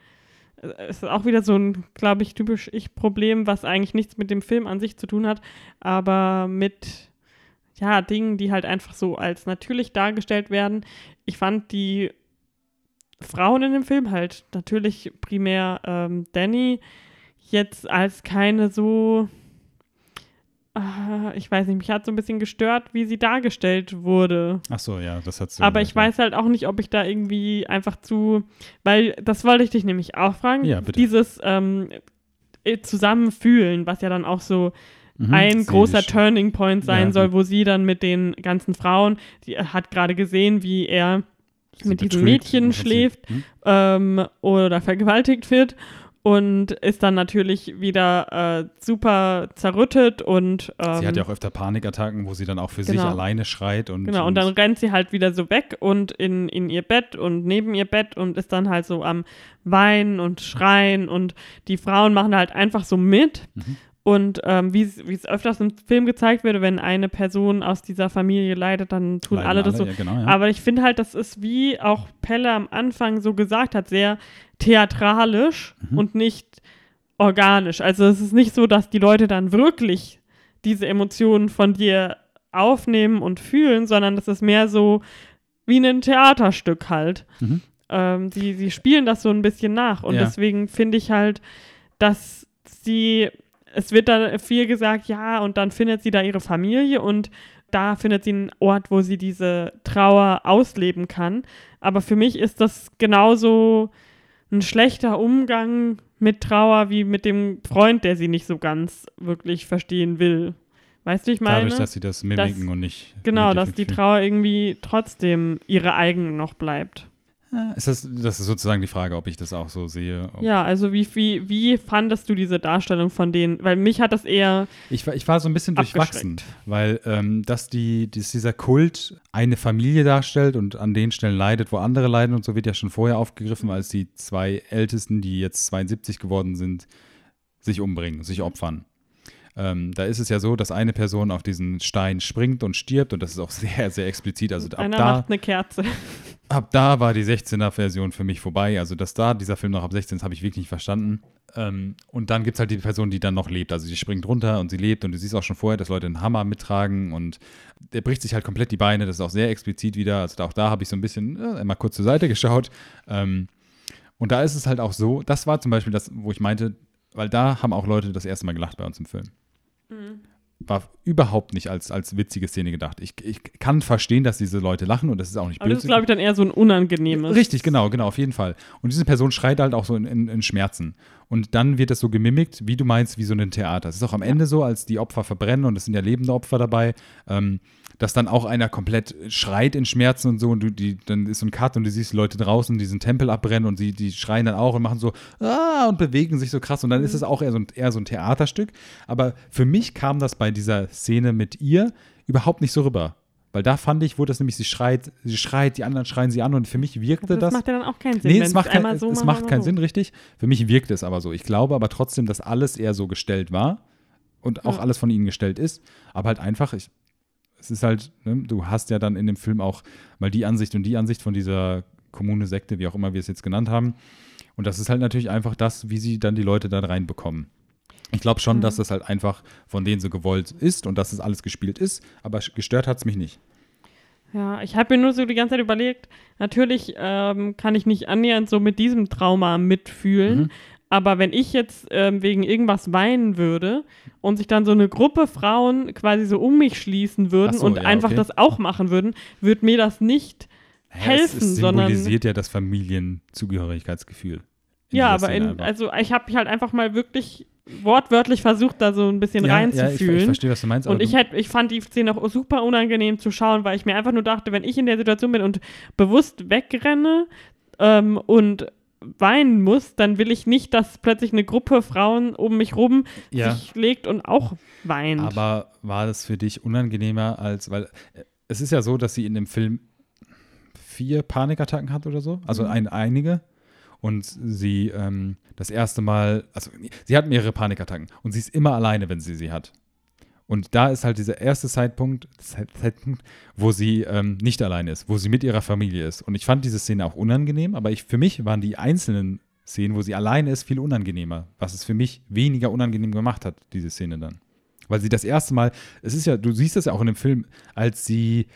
Speaker 2: es ist auch wieder so ein, glaube ich, typisch Ich-Problem, was eigentlich nichts mit dem Film an sich zu tun hat, aber mit ja, Dingen, die halt einfach so als natürlich dargestellt werden. Ich fand die Frauen in dem Film halt natürlich primär ähm, Danny jetzt als keine so äh, ich weiß nicht, mich hat so ein bisschen gestört, wie sie dargestellt wurde.
Speaker 1: Ach so, ja, das hat
Speaker 2: sie. Aber ich weiß halt auch nicht, ob ich da irgendwie einfach zu, weil das wollte ich dich nämlich auch fragen.
Speaker 1: Ja, bitte.
Speaker 2: Dieses ähm, äh, Zusammenfühlen, was ja dann auch so mhm, ein großer Turning Point sein ja, soll, wo sie dann mit den ganzen Frauen, die hat gerade gesehen, wie er sie mit diesem Mädchen schläft hm? ähm, oder vergewaltigt wird und ist dann natürlich wieder äh, super zerrüttet und
Speaker 1: ähm, sie hat ja auch öfter Panikattacken, wo sie dann auch für genau. sich alleine schreit und
Speaker 2: genau und dann rennt sie halt wieder so weg und in, in ihr Bett und neben ihr Bett und ist dann halt so am weinen und schreien und die Frauen machen halt einfach so mit mhm. Und ähm, wie es öfters im Film gezeigt wird, wenn eine Person aus dieser Familie leidet, dann tun Leiden alle das alle, so. Ja, genau, ja. Aber ich finde halt, das ist, wie auch Pelle am Anfang so gesagt hat, sehr theatralisch mhm. und nicht organisch. Also es ist nicht so, dass die Leute dann wirklich diese Emotionen von dir aufnehmen und fühlen, sondern das ist mehr so wie ein Theaterstück halt. Mhm. Ähm, sie, sie spielen das so ein bisschen nach. Und ja. deswegen finde ich halt, dass sie es wird dann viel gesagt, ja, und dann findet sie da ihre Familie und da findet sie einen Ort, wo sie diese Trauer ausleben kann. Aber für mich ist das genauso ein schlechter Umgang mit Trauer wie mit dem Freund, der sie nicht so ganz wirklich verstehen will. Weißt du, ich meine?
Speaker 1: Dadurch, dass sie das mimiken dass, und nicht.
Speaker 2: Genau, dass die Trauer irgendwie trotzdem ihre eigene noch bleibt.
Speaker 1: Ist das, das ist sozusagen die Frage, ob ich das auch so sehe.
Speaker 2: Ja, also wie, wie, wie fandest du diese Darstellung von denen? Weil mich hat das eher.
Speaker 1: Ich war, ich war so ein bisschen durchwachsen, weil ähm, dass, die, dass dieser Kult eine Familie darstellt und an den Stellen leidet, wo andere leiden und so wird ja schon vorher aufgegriffen, als die zwei Ältesten, die jetzt 72 geworden sind, sich umbringen, sich opfern. Ähm, da ist es ja so, dass eine Person auf diesen Stein springt und stirbt und das ist auch sehr, sehr explizit. Also ab
Speaker 2: Einer
Speaker 1: da,
Speaker 2: macht eine Kerze.
Speaker 1: Ab da war die 16er-Version für mich vorbei. Also, dass da dieser Film noch ab 16 ist, habe ich wirklich nicht verstanden. Ähm, und dann gibt es halt die Person, die dann noch lebt. Also, sie springt runter und sie lebt und du siehst auch schon vorher, dass Leute einen Hammer mittragen und der bricht sich halt komplett die Beine. Das ist auch sehr explizit wieder. Also, auch da habe ich so ein bisschen äh, mal kurz zur Seite geschaut. Ähm, und da ist es halt auch so, das war zum Beispiel das, wo ich meinte, weil da haben auch Leute das erste Mal gelacht bei uns im Film. Mhm. War überhaupt nicht als, als witzige Szene gedacht. Ich, ich kann verstehen, dass diese Leute lachen und das ist auch nicht
Speaker 2: böse. Aber das ist, glaube ich, dann eher so ein unangenehmes.
Speaker 1: Richtig, genau, genau, auf jeden Fall. Und diese Person schreit halt auch so in, in, in Schmerzen. Und dann wird das so gemimickt, wie du meinst, wie so ein Theater. Es ist auch am Ende so, als die Opfer verbrennen und es sind ja lebende Opfer dabei. Ähm, dass dann auch einer komplett schreit in Schmerzen und so und du, die, dann ist so ein Cut und du siehst die Leute draußen diesen Tempel abbrennen und sie, die schreien dann auch und machen so ah und bewegen sich so krass und dann ist es auch eher so, ein, eher so ein Theaterstück. Aber für mich kam das bei dieser Szene mit ihr überhaupt nicht so rüber. Weil da fand ich, wo das nämlich, sie schreit, sie schreit, die anderen schreien sie an und für mich wirkte das.
Speaker 2: Das macht ja dann auch keinen Sinn.
Speaker 1: Nee, es macht, kein, so es macht keinen so. Sinn, richtig. Für mich wirkte es aber so. Ich glaube aber trotzdem, dass alles eher so gestellt war und auch ja. alles von ihnen gestellt ist. Aber halt einfach, ich, es ist halt, ne, du hast ja dann in dem Film auch mal die Ansicht und die Ansicht von dieser Kommune, Sekte, wie auch immer wir es jetzt genannt haben. Und das ist halt natürlich einfach das, wie sie dann die Leute da reinbekommen. Ich glaube schon, mhm. dass das halt einfach von denen so gewollt ist und dass es das alles gespielt ist, aber gestört hat es mich nicht.
Speaker 2: Ja, ich habe mir nur so die ganze Zeit überlegt, natürlich ähm, kann ich nicht annähernd so mit diesem Trauma mitfühlen, mhm. Aber wenn ich jetzt ähm, wegen irgendwas weinen würde und sich dann so eine Gruppe Frauen quasi so um mich schließen würden so, und ja, einfach okay. das auch machen würden, würde mir das nicht helfen, es, es
Speaker 1: sondern.
Speaker 2: symbolisiert
Speaker 1: ja das Familienzugehörigkeitsgefühl.
Speaker 2: Ja, aber in, also ich habe mich halt einfach mal wirklich wortwörtlich versucht, da so ein bisschen ja, reinzufühlen. Ja, ich, ich verstehe, was du meinst. Und ich, hätt, ich fand die Szene auch super unangenehm zu schauen, weil ich mir einfach nur dachte, wenn ich in der Situation bin und bewusst wegrenne ähm, und weinen muss, dann will ich nicht, dass plötzlich eine Gruppe Frauen um mich rum ja. sich legt und auch weint.
Speaker 1: Aber war das für dich unangenehmer als, weil äh, es ist ja so, dass sie in dem Film vier Panikattacken hat oder so, also mhm. ein, einige. und sie ähm, das erste Mal, also sie hat mehrere Panikattacken und sie ist immer alleine, wenn sie sie hat. Und da ist halt dieser erste Zeitpunkt, wo sie ähm, nicht alleine ist, wo sie mit ihrer Familie ist. Und ich fand diese Szene auch unangenehm, aber ich, für mich waren die einzelnen Szenen, wo sie alleine ist, viel unangenehmer. Was es für mich weniger unangenehm gemacht hat, diese Szene dann. Weil sie das erste Mal, es ist ja, du siehst es ja auch in dem Film, als sie,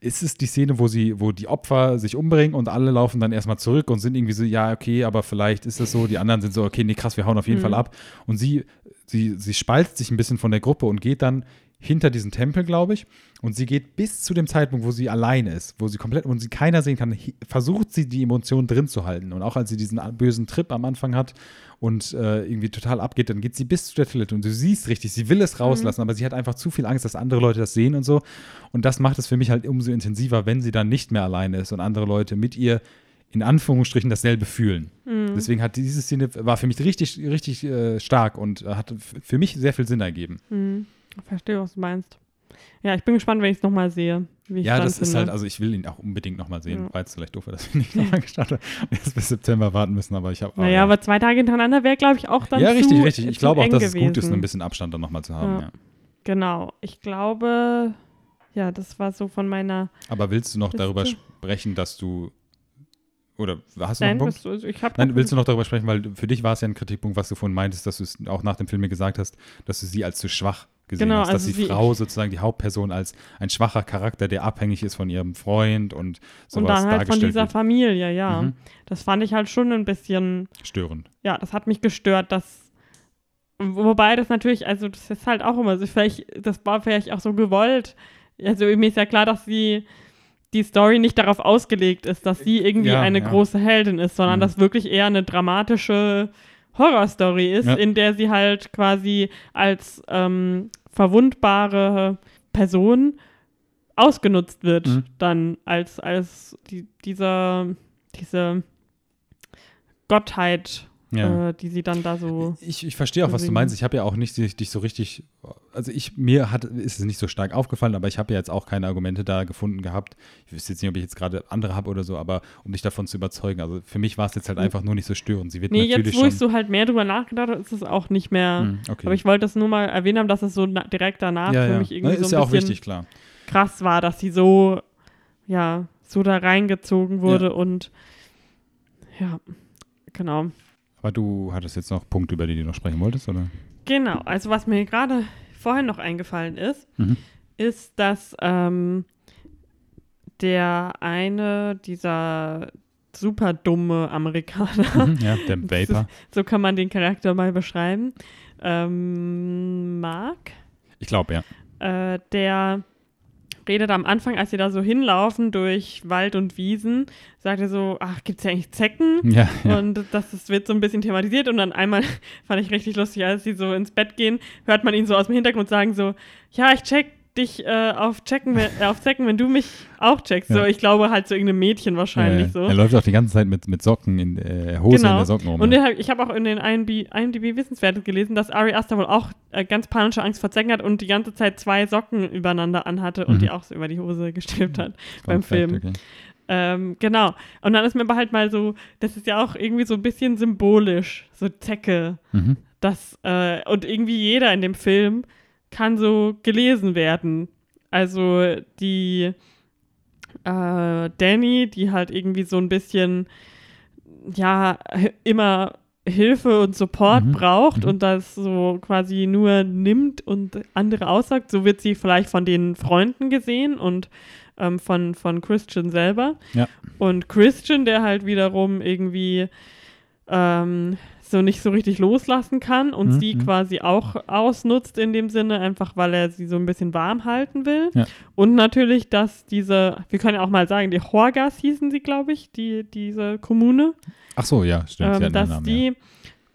Speaker 1: ist es die Szene, wo sie, wo die Opfer sich umbringen und alle laufen dann erstmal zurück und sind irgendwie so, ja, okay, aber vielleicht ist das so, die anderen sind so, okay, nee, krass, wir hauen auf jeden mhm. Fall ab. Und sie, sie, sie spaltet sich ein bisschen von der Gruppe und geht dann hinter diesen Tempel, glaube ich. Und sie geht bis zu dem Zeitpunkt, wo sie alleine ist, wo sie komplett, wo sie keiner sehen kann, versucht sie die Emotionen drin zu halten. Und auch als sie diesen bösen Trip am Anfang hat und äh, irgendwie total abgeht, dann geht sie bis zu der Toilette und du siehst richtig, sie will es rauslassen, mhm. aber sie hat einfach zu viel Angst, dass andere Leute das sehen und so. Und das macht es für mich halt umso intensiver, wenn sie dann nicht mehr alleine ist und andere Leute mit ihr in Anführungsstrichen dasselbe fühlen. Mhm. Deswegen hat diese Szene war für mich richtig, richtig äh, stark und äh, hat für mich sehr viel Sinn ergeben.
Speaker 2: Mhm. Verstehe, was du meinst. Ja, ich bin gespannt, wenn ich es nochmal sehe.
Speaker 1: ja, das ist halt, also ich will ihn auch unbedingt nochmal sehen. Ja. War jetzt vielleicht doof, dass wir nicht nochmal gestartet haben. Jetzt bis September warten müssen, aber ich habe.
Speaker 2: Naja, ja. aber zwei Tage hintereinander wäre, glaube ich, auch dann.
Speaker 1: Ja, richtig, zu, richtig. Ich glaube auch, dass gewesen. es gut ist, ein bisschen Abstand dann nochmal zu haben. Ja.
Speaker 2: Genau. Ich glaube, ja, das war so von meiner.
Speaker 1: Aber willst du noch darüber sprechen, dass du oder hast du Nein, noch einen Punkt? Du, ich Nein, willst du noch darüber sprechen, weil für dich war es ja ein Kritikpunkt, was du vorhin meintest, dass du es auch nach dem Film mir gesagt hast, dass du sie als zu schwach gesehen genau, hast, dass also die Frau sozusagen die Hauptperson als ein schwacher Charakter, der abhängig ist von ihrem Freund und sowas Und dann halt
Speaker 2: von dieser
Speaker 1: wird.
Speaker 2: Familie, ja. Mhm. Das fand ich halt schon ein bisschen
Speaker 1: störend.
Speaker 2: Ja, das hat mich gestört, dass wobei das natürlich, also das ist halt auch immer so, vielleicht, das war vielleicht auch so gewollt. Also mir ist ja klar, dass sie die Story nicht darauf ausgelegt ist, dass sie irgendwie ja, eine ja. große Heldin ist, sondern mhm. dass wirklich eher eine dramatische Horrorstory ist, ja. in der sie halt quasi als ähm, verwundbare Person ausgenutzt wird, mhm. dann als, als die, dieser, diese Gottheit ja. äh, die sie dann da so.
Speaker 1: Ich, ich verstehe auch, was du meinst. Ich habe ja auch nicht dich so richtig, also ich, mir hat, ist es nicht so stark aufgefallen, aber ich habe ja jetzt auch keine Argumente da gefunden gehabt. Ich wüsste jetzt nicht, ob ich jetzt gerade andere habe oder so, aber um dich davon zu überzeugen. Also für mich war es jetzt halt hm. einfach nur nicht so störend. Sie wird nee, natürlich
Speaker 2: jetzt, wo ich so halt mehr drüber nachgedacht habe, ist es auch nicht mehr. Hm, okay. Aber ich wollte das nur mal erwähnen haben, dass es so direkt danach ja, für ja. mich irgendwie Na, so ein ja bisschen
Speaker 1: klar.
Speaker 2: krass war, dass sie so, ja, so da reingezogen wurde und ja, genau.
Speaker 1: Aber du hattest jetzt noch Punkte, über die du noch sprechen wolltest, oder?
Speaker 2: Genau, also was mir gerade vorhin noch eingefallen ist, mhm. ist, dass ähm, der eine dieser super dumme Amerikaner,
Speaker 1: mhm, ja, der Vapor.
Speaker 2: so kann man den Charakter mal beschreiben, ähm, Mark.
Speaker 1: Ich glaube,
Speaker 2: ja. Äh, der redet am Anfang, als sie da so hinlaufen durch Wald und Wiesen, sagt er so, ach, gibt es ja eigentlich Zecken?
Speaker 1: Ja, ja.
Speaker 2: Und das, das wird so ein bisschen thematisiert und dann einmal fand ich richtig lustig, als sie so ins Bett gehen, hört man ihn so aus dem Hintergrund sagen so, ja, ich check dich äh, auf, checken, äh, auf checken, wenn du mich auch checkst. Ja. So, ich glaube halt so irgendeinem Mädchen wahrscheinlich ja, so.
Speaker 1: Er läuft auch die ganze Zeit mit, mit Socken in äh, Hose genau. in der Socken rum.
Speaker 2: Und hab, ich habe auch in den IMDb, IMDb Wissenswertes gelesen, dass Ari Aster wohl auch äh, ganz panische Angst vor Zecken hat und die ganze Zeit zwei Socken übereinander anhatte und mhm. die auch so über die Hose gestülpt hat beim Film. Okay. Ähm, genau. Und dann ist mir aber halt mal so, das ist ja auch irgendwie so ein bisschen symbolisch, so Zecke. Mhm. Das, äh, und irgendwie jeder in dem Film kann so gelesen werden. Also die äh, Danny, die halt irgendwie so ein bisschen, ja, immer Hilfe und Support mhm. braucht mhm. und das so quasi nur nimmt und andere aussagt, so wird sie vielleicht von den Freunden gesehen und ähm, von, von Christian selber.
Speaker 1: Ja.
Speaker 2: Und Christian, der halt wiederum irgendwie ähm, so nicht so richtig loslassen kann und mhm. sie mhm. quasi auch ausnutzt in dem Sinne, einfach weil er sie so ein bisschen warm halten will. Ja. Und natürlich, dass diese, wir können ja auch mal sagen, die Horgas hießen sie, glaube ich, die, diese Kommune.
Speaker 1: Ach so, ja, stimmt.
Speaker 2: Ähm, dass Namen, die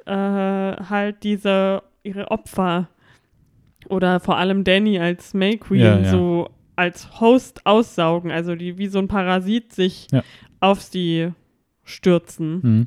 Speaker 2: ja. äh, halt diese, ihre Opfer oder vor allem Danny als May Queen ja, so als Host aussaugen, also die wie so ein Parasit sich auf sie stürzen. Mhm.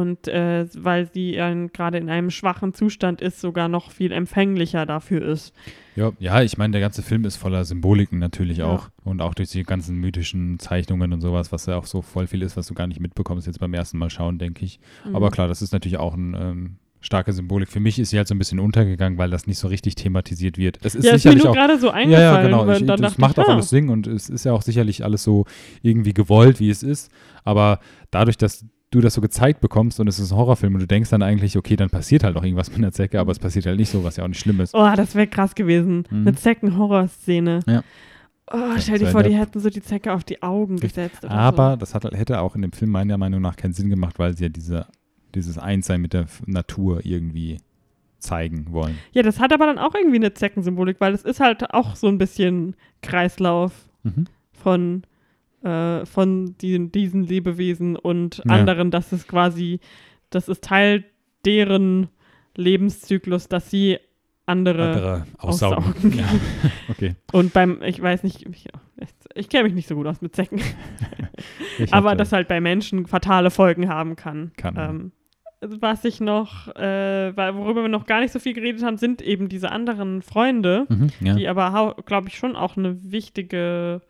Speaker 2: Und äh, weil sie äh, gerade in einem schwachen Zustand ist, sogar noch viel empfänglicher dafür ist.
Speaker 1: Ja, ja ich meine, der ganze Film ist voller Symboliken natürlich
Speaker 2: Ja.
Speaker 1: auch und auch durch die ganzen mythischen Zeichnungen und sowas, was ja auch so voll viel ist, was du gar nicht mitbekommst jetzt beim ersten Mal schauen, denke ich. Aber
Speaker 2: Mhm.
Speaker 1: klar, das ist natürlich auch eine ähm, starke Symbolik. Für mich ist sie halt so ein bisschen untergegangen, weil das nicht so richtig thematisiert wird. Es ist
Speaker 2: ja, ist mir
Speaker 1: sicherlich
Speaker 2: nur
Speaker 1: auch
Speaker 2: gerade so
Speaker 1: ja,
Speaker 2: eingefallen.
Speaker 1: ja, genau.
Speaker 2: weil
Speaker 1: Ich, das macht
Speaker 2: ich,
Speaker 1: auch
Speaker 2: ah,
Speaker 1: alles Sinn und es ist ja auch sicherlich alles so irgendwie gewollt, wie es ist. Aber dadurch, dass du das so gezeigt bekommst und es ist ein Horrorfilm und du denkst dann eigentlich, okay, dann passiert halt auch irgendwas mit einer Zecke, aber es passiert halt nicht so, was ja auch nicht schlimm ist.
Speaker 2: Oh, das wäre krass gewesen.
Speaker 1: Mhm.
Speaker 2: Eine Zecken-Horror-Szene.
Speaker 1: Ja.
Speaker 2: Oh, stell dir vor, die hätten so die Zecke auf die Augen gesetzt. Oder
Speaker 1: Aber das hat, hätte auch in dem Film meiner Meinung nach keinen Sinn gemacht, weil sie ja diese, dieses Einssein mit der Natur irgendwie zeigen wollen.
Speaker 2: So. Ja, das hat aber dann auch irgendwie eine Zeckensymbolik, weil es ist halt auch so ein bisschen Kreislauf
Speaker 1: Mhm.
Speaker 2: von, äh, von diesen, diesen Lebewesen und
Speaker 1: Ja.
Speaker 2: anderen, dass es quasi, das ist Teil deren Lebenszyklus, dass sie andere,
Speaker 1: Andere aussaugen.
Speaker 2: aussaugen.
Speaker 1: Ja. Okay.
Speaker 2: und beim, ich weiß nicht, ich, ich kenne mich nicht so gut aus mit Zecken, aber das halt bei Menschen fatale Folgen haben kann.
Speaker 1: Kann.
Speaker 2: Ähm, was ich noch, äh, worüber wir noch gar nicht so viel geredet haben, sind eben diese anderen Freunde,
Speaker 1: Mhm, ja.
Speaker 2: die aber, glaube ich, schon auch eine wichtige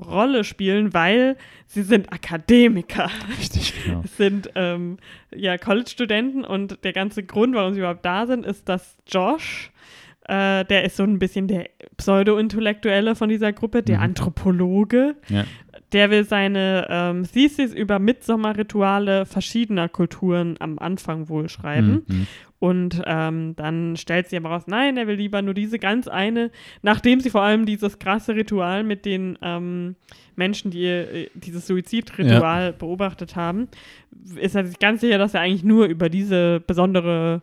Speaker 2: Rolle spielen, weil sie sind Akademiker.
Speaker 1: Richtig, genau.
Speaker 2: Es sind ähm, ja College-Studenten und der ganze Grund, warum sie überhaupt da sind, ist, dass Josh, äh, der ist so ein bisschen der Pseudo-Intellektuelle von dieser Gruppe, der
Speaker 1: Mhm.
Speaker 2: Anthropologe,
Speaker 1: Ja.
Speaker 2: Der will seine ähm, Thesis über Mitsommerrituale verschiedener Kulturen am Anfang wohl schreiben.
Speaker 1: Mhm.
Speaker 2: Und ähm, dann stellt sie aber raus, nein, er will lieber nur diese ganz eine, nachdem sie vor allem dieses krasse Ritual mit den ähm, Menschen, die äh, dieses Suizidritual beobachtet haben, ist er sich ganz sicher, dass er eigentlich nur über diese besondere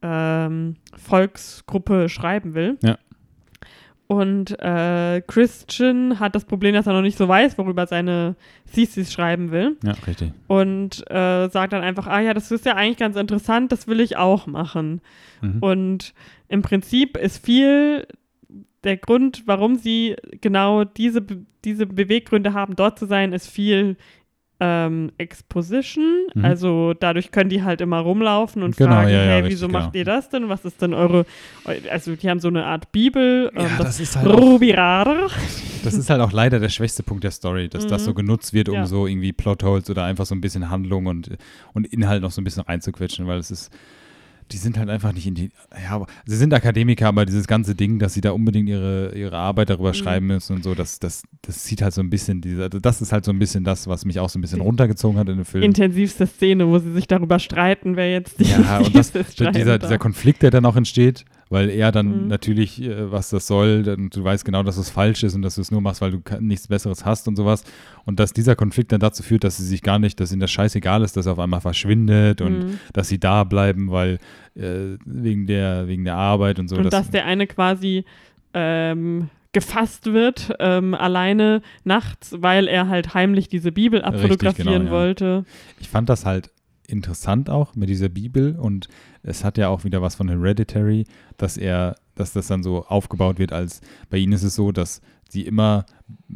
Speaker 2: ähm, Volksgruppe schreiben will.
Speaker 1: Ja.
Speaker 2: Und äh, Christian hat das Problem, dass er noch nicht so weiß, worüber seine Thesis schreiben will
Speaker 1: Ja, richtig.
Speaker 2: und äh, sagt dann einfach, ah ja, das ist ja eigentlich ganz interessant, das will ich auch machen.
Speaker 1: Mhm.
Speaker 2: Und im Prinzip ist viel der Grund, warum sie genau diese, diese Beweggründe haben, dort zu sein, ist viel ähm, Exposition.
Speaker 1: Mhm.
Speaker 2: Also dadurch können die halt immer rumlaufen und
Speaker 1: Genau,
Speaker 2: fragen,
Speaker 1: ja, ja,
Speaker 2: hey,
Speaker 1: richtig,
Speaker 2: wieso
Speaker 1: genau.
Speaker 2: macht ihr das denn? Was ist denn eure, eu- also die haben so eine Art Bibel, ähm,
Speaker 1: Ja,
Speaker 2: das,
Speaker 1: das ist halt auch,
Speaker 2: Rubirar.
Speaker 1: das ist halt auch leider der schwächste Punkt der Story, dass das
Speaker 2: Mhm.
Speaker 1: so genutzt wird, um
Speaker 2: Ja.
Speaker 1: so irgendwie Plotholes oder einfach so ein bisschen Handlung und, und Inhalt noch so ein bisschen reinzuquetschen, weil es ist, die sind halt einfach nicht in die, ja, sie sind Akademiker, aber dieses ganze Ding, dass sie da unbedingt ihre, ihre Arbeit darüber
Speaker 2: Mhm.
Speaker 1: schreiben müssen und so, das, das, das sieht halt so ein bisschen, diese, also das ist halt so ein bisschen das, was mich auch so ein bisschen runtergezogen hat in dem Film.
Speaker 2: Intensivste Szene, wo sie sich darüber streiten, wer jetzt die
Speaker 1: Ja, und das, dieser, dieser. Konflikt, der dann auch entsteht, weil er dann
Speaker 2: Mhm.
Speaker 1: natürlich, äh, was das soll, dann, du weißt genau, dass es falsch ist und dass du es nur machst, weil du nichts Besseres hast und sowas. Und dass dieser Konflikt dann dazu führt, dass sie sich gar nicht, dass ihnen das scheißegal ist, dass er auf einmal verschwindet und
Speaker 2: Mhm.
Speaker 1: dass sie da bleiben, weil äh, wegen, der, wegen der Arbeit und so.
Speaker 2: und
Speaker 1: das-
Speaker 2: dass der eine quasi ähm, gefasst wird, ähm, alleine nachts, weil er halt heimlich diese Bibel abfotografieren
Speaker 1: genau, ja.
Speaker 2: wollte.
Speaker 1: ich fand das halt interessant auch mit dieser Bibel und es hat ja auch wieder was von Hereditary, dass er, dass das dann so aufgebaut wird, als bei ihnen ist es so, dass sie immer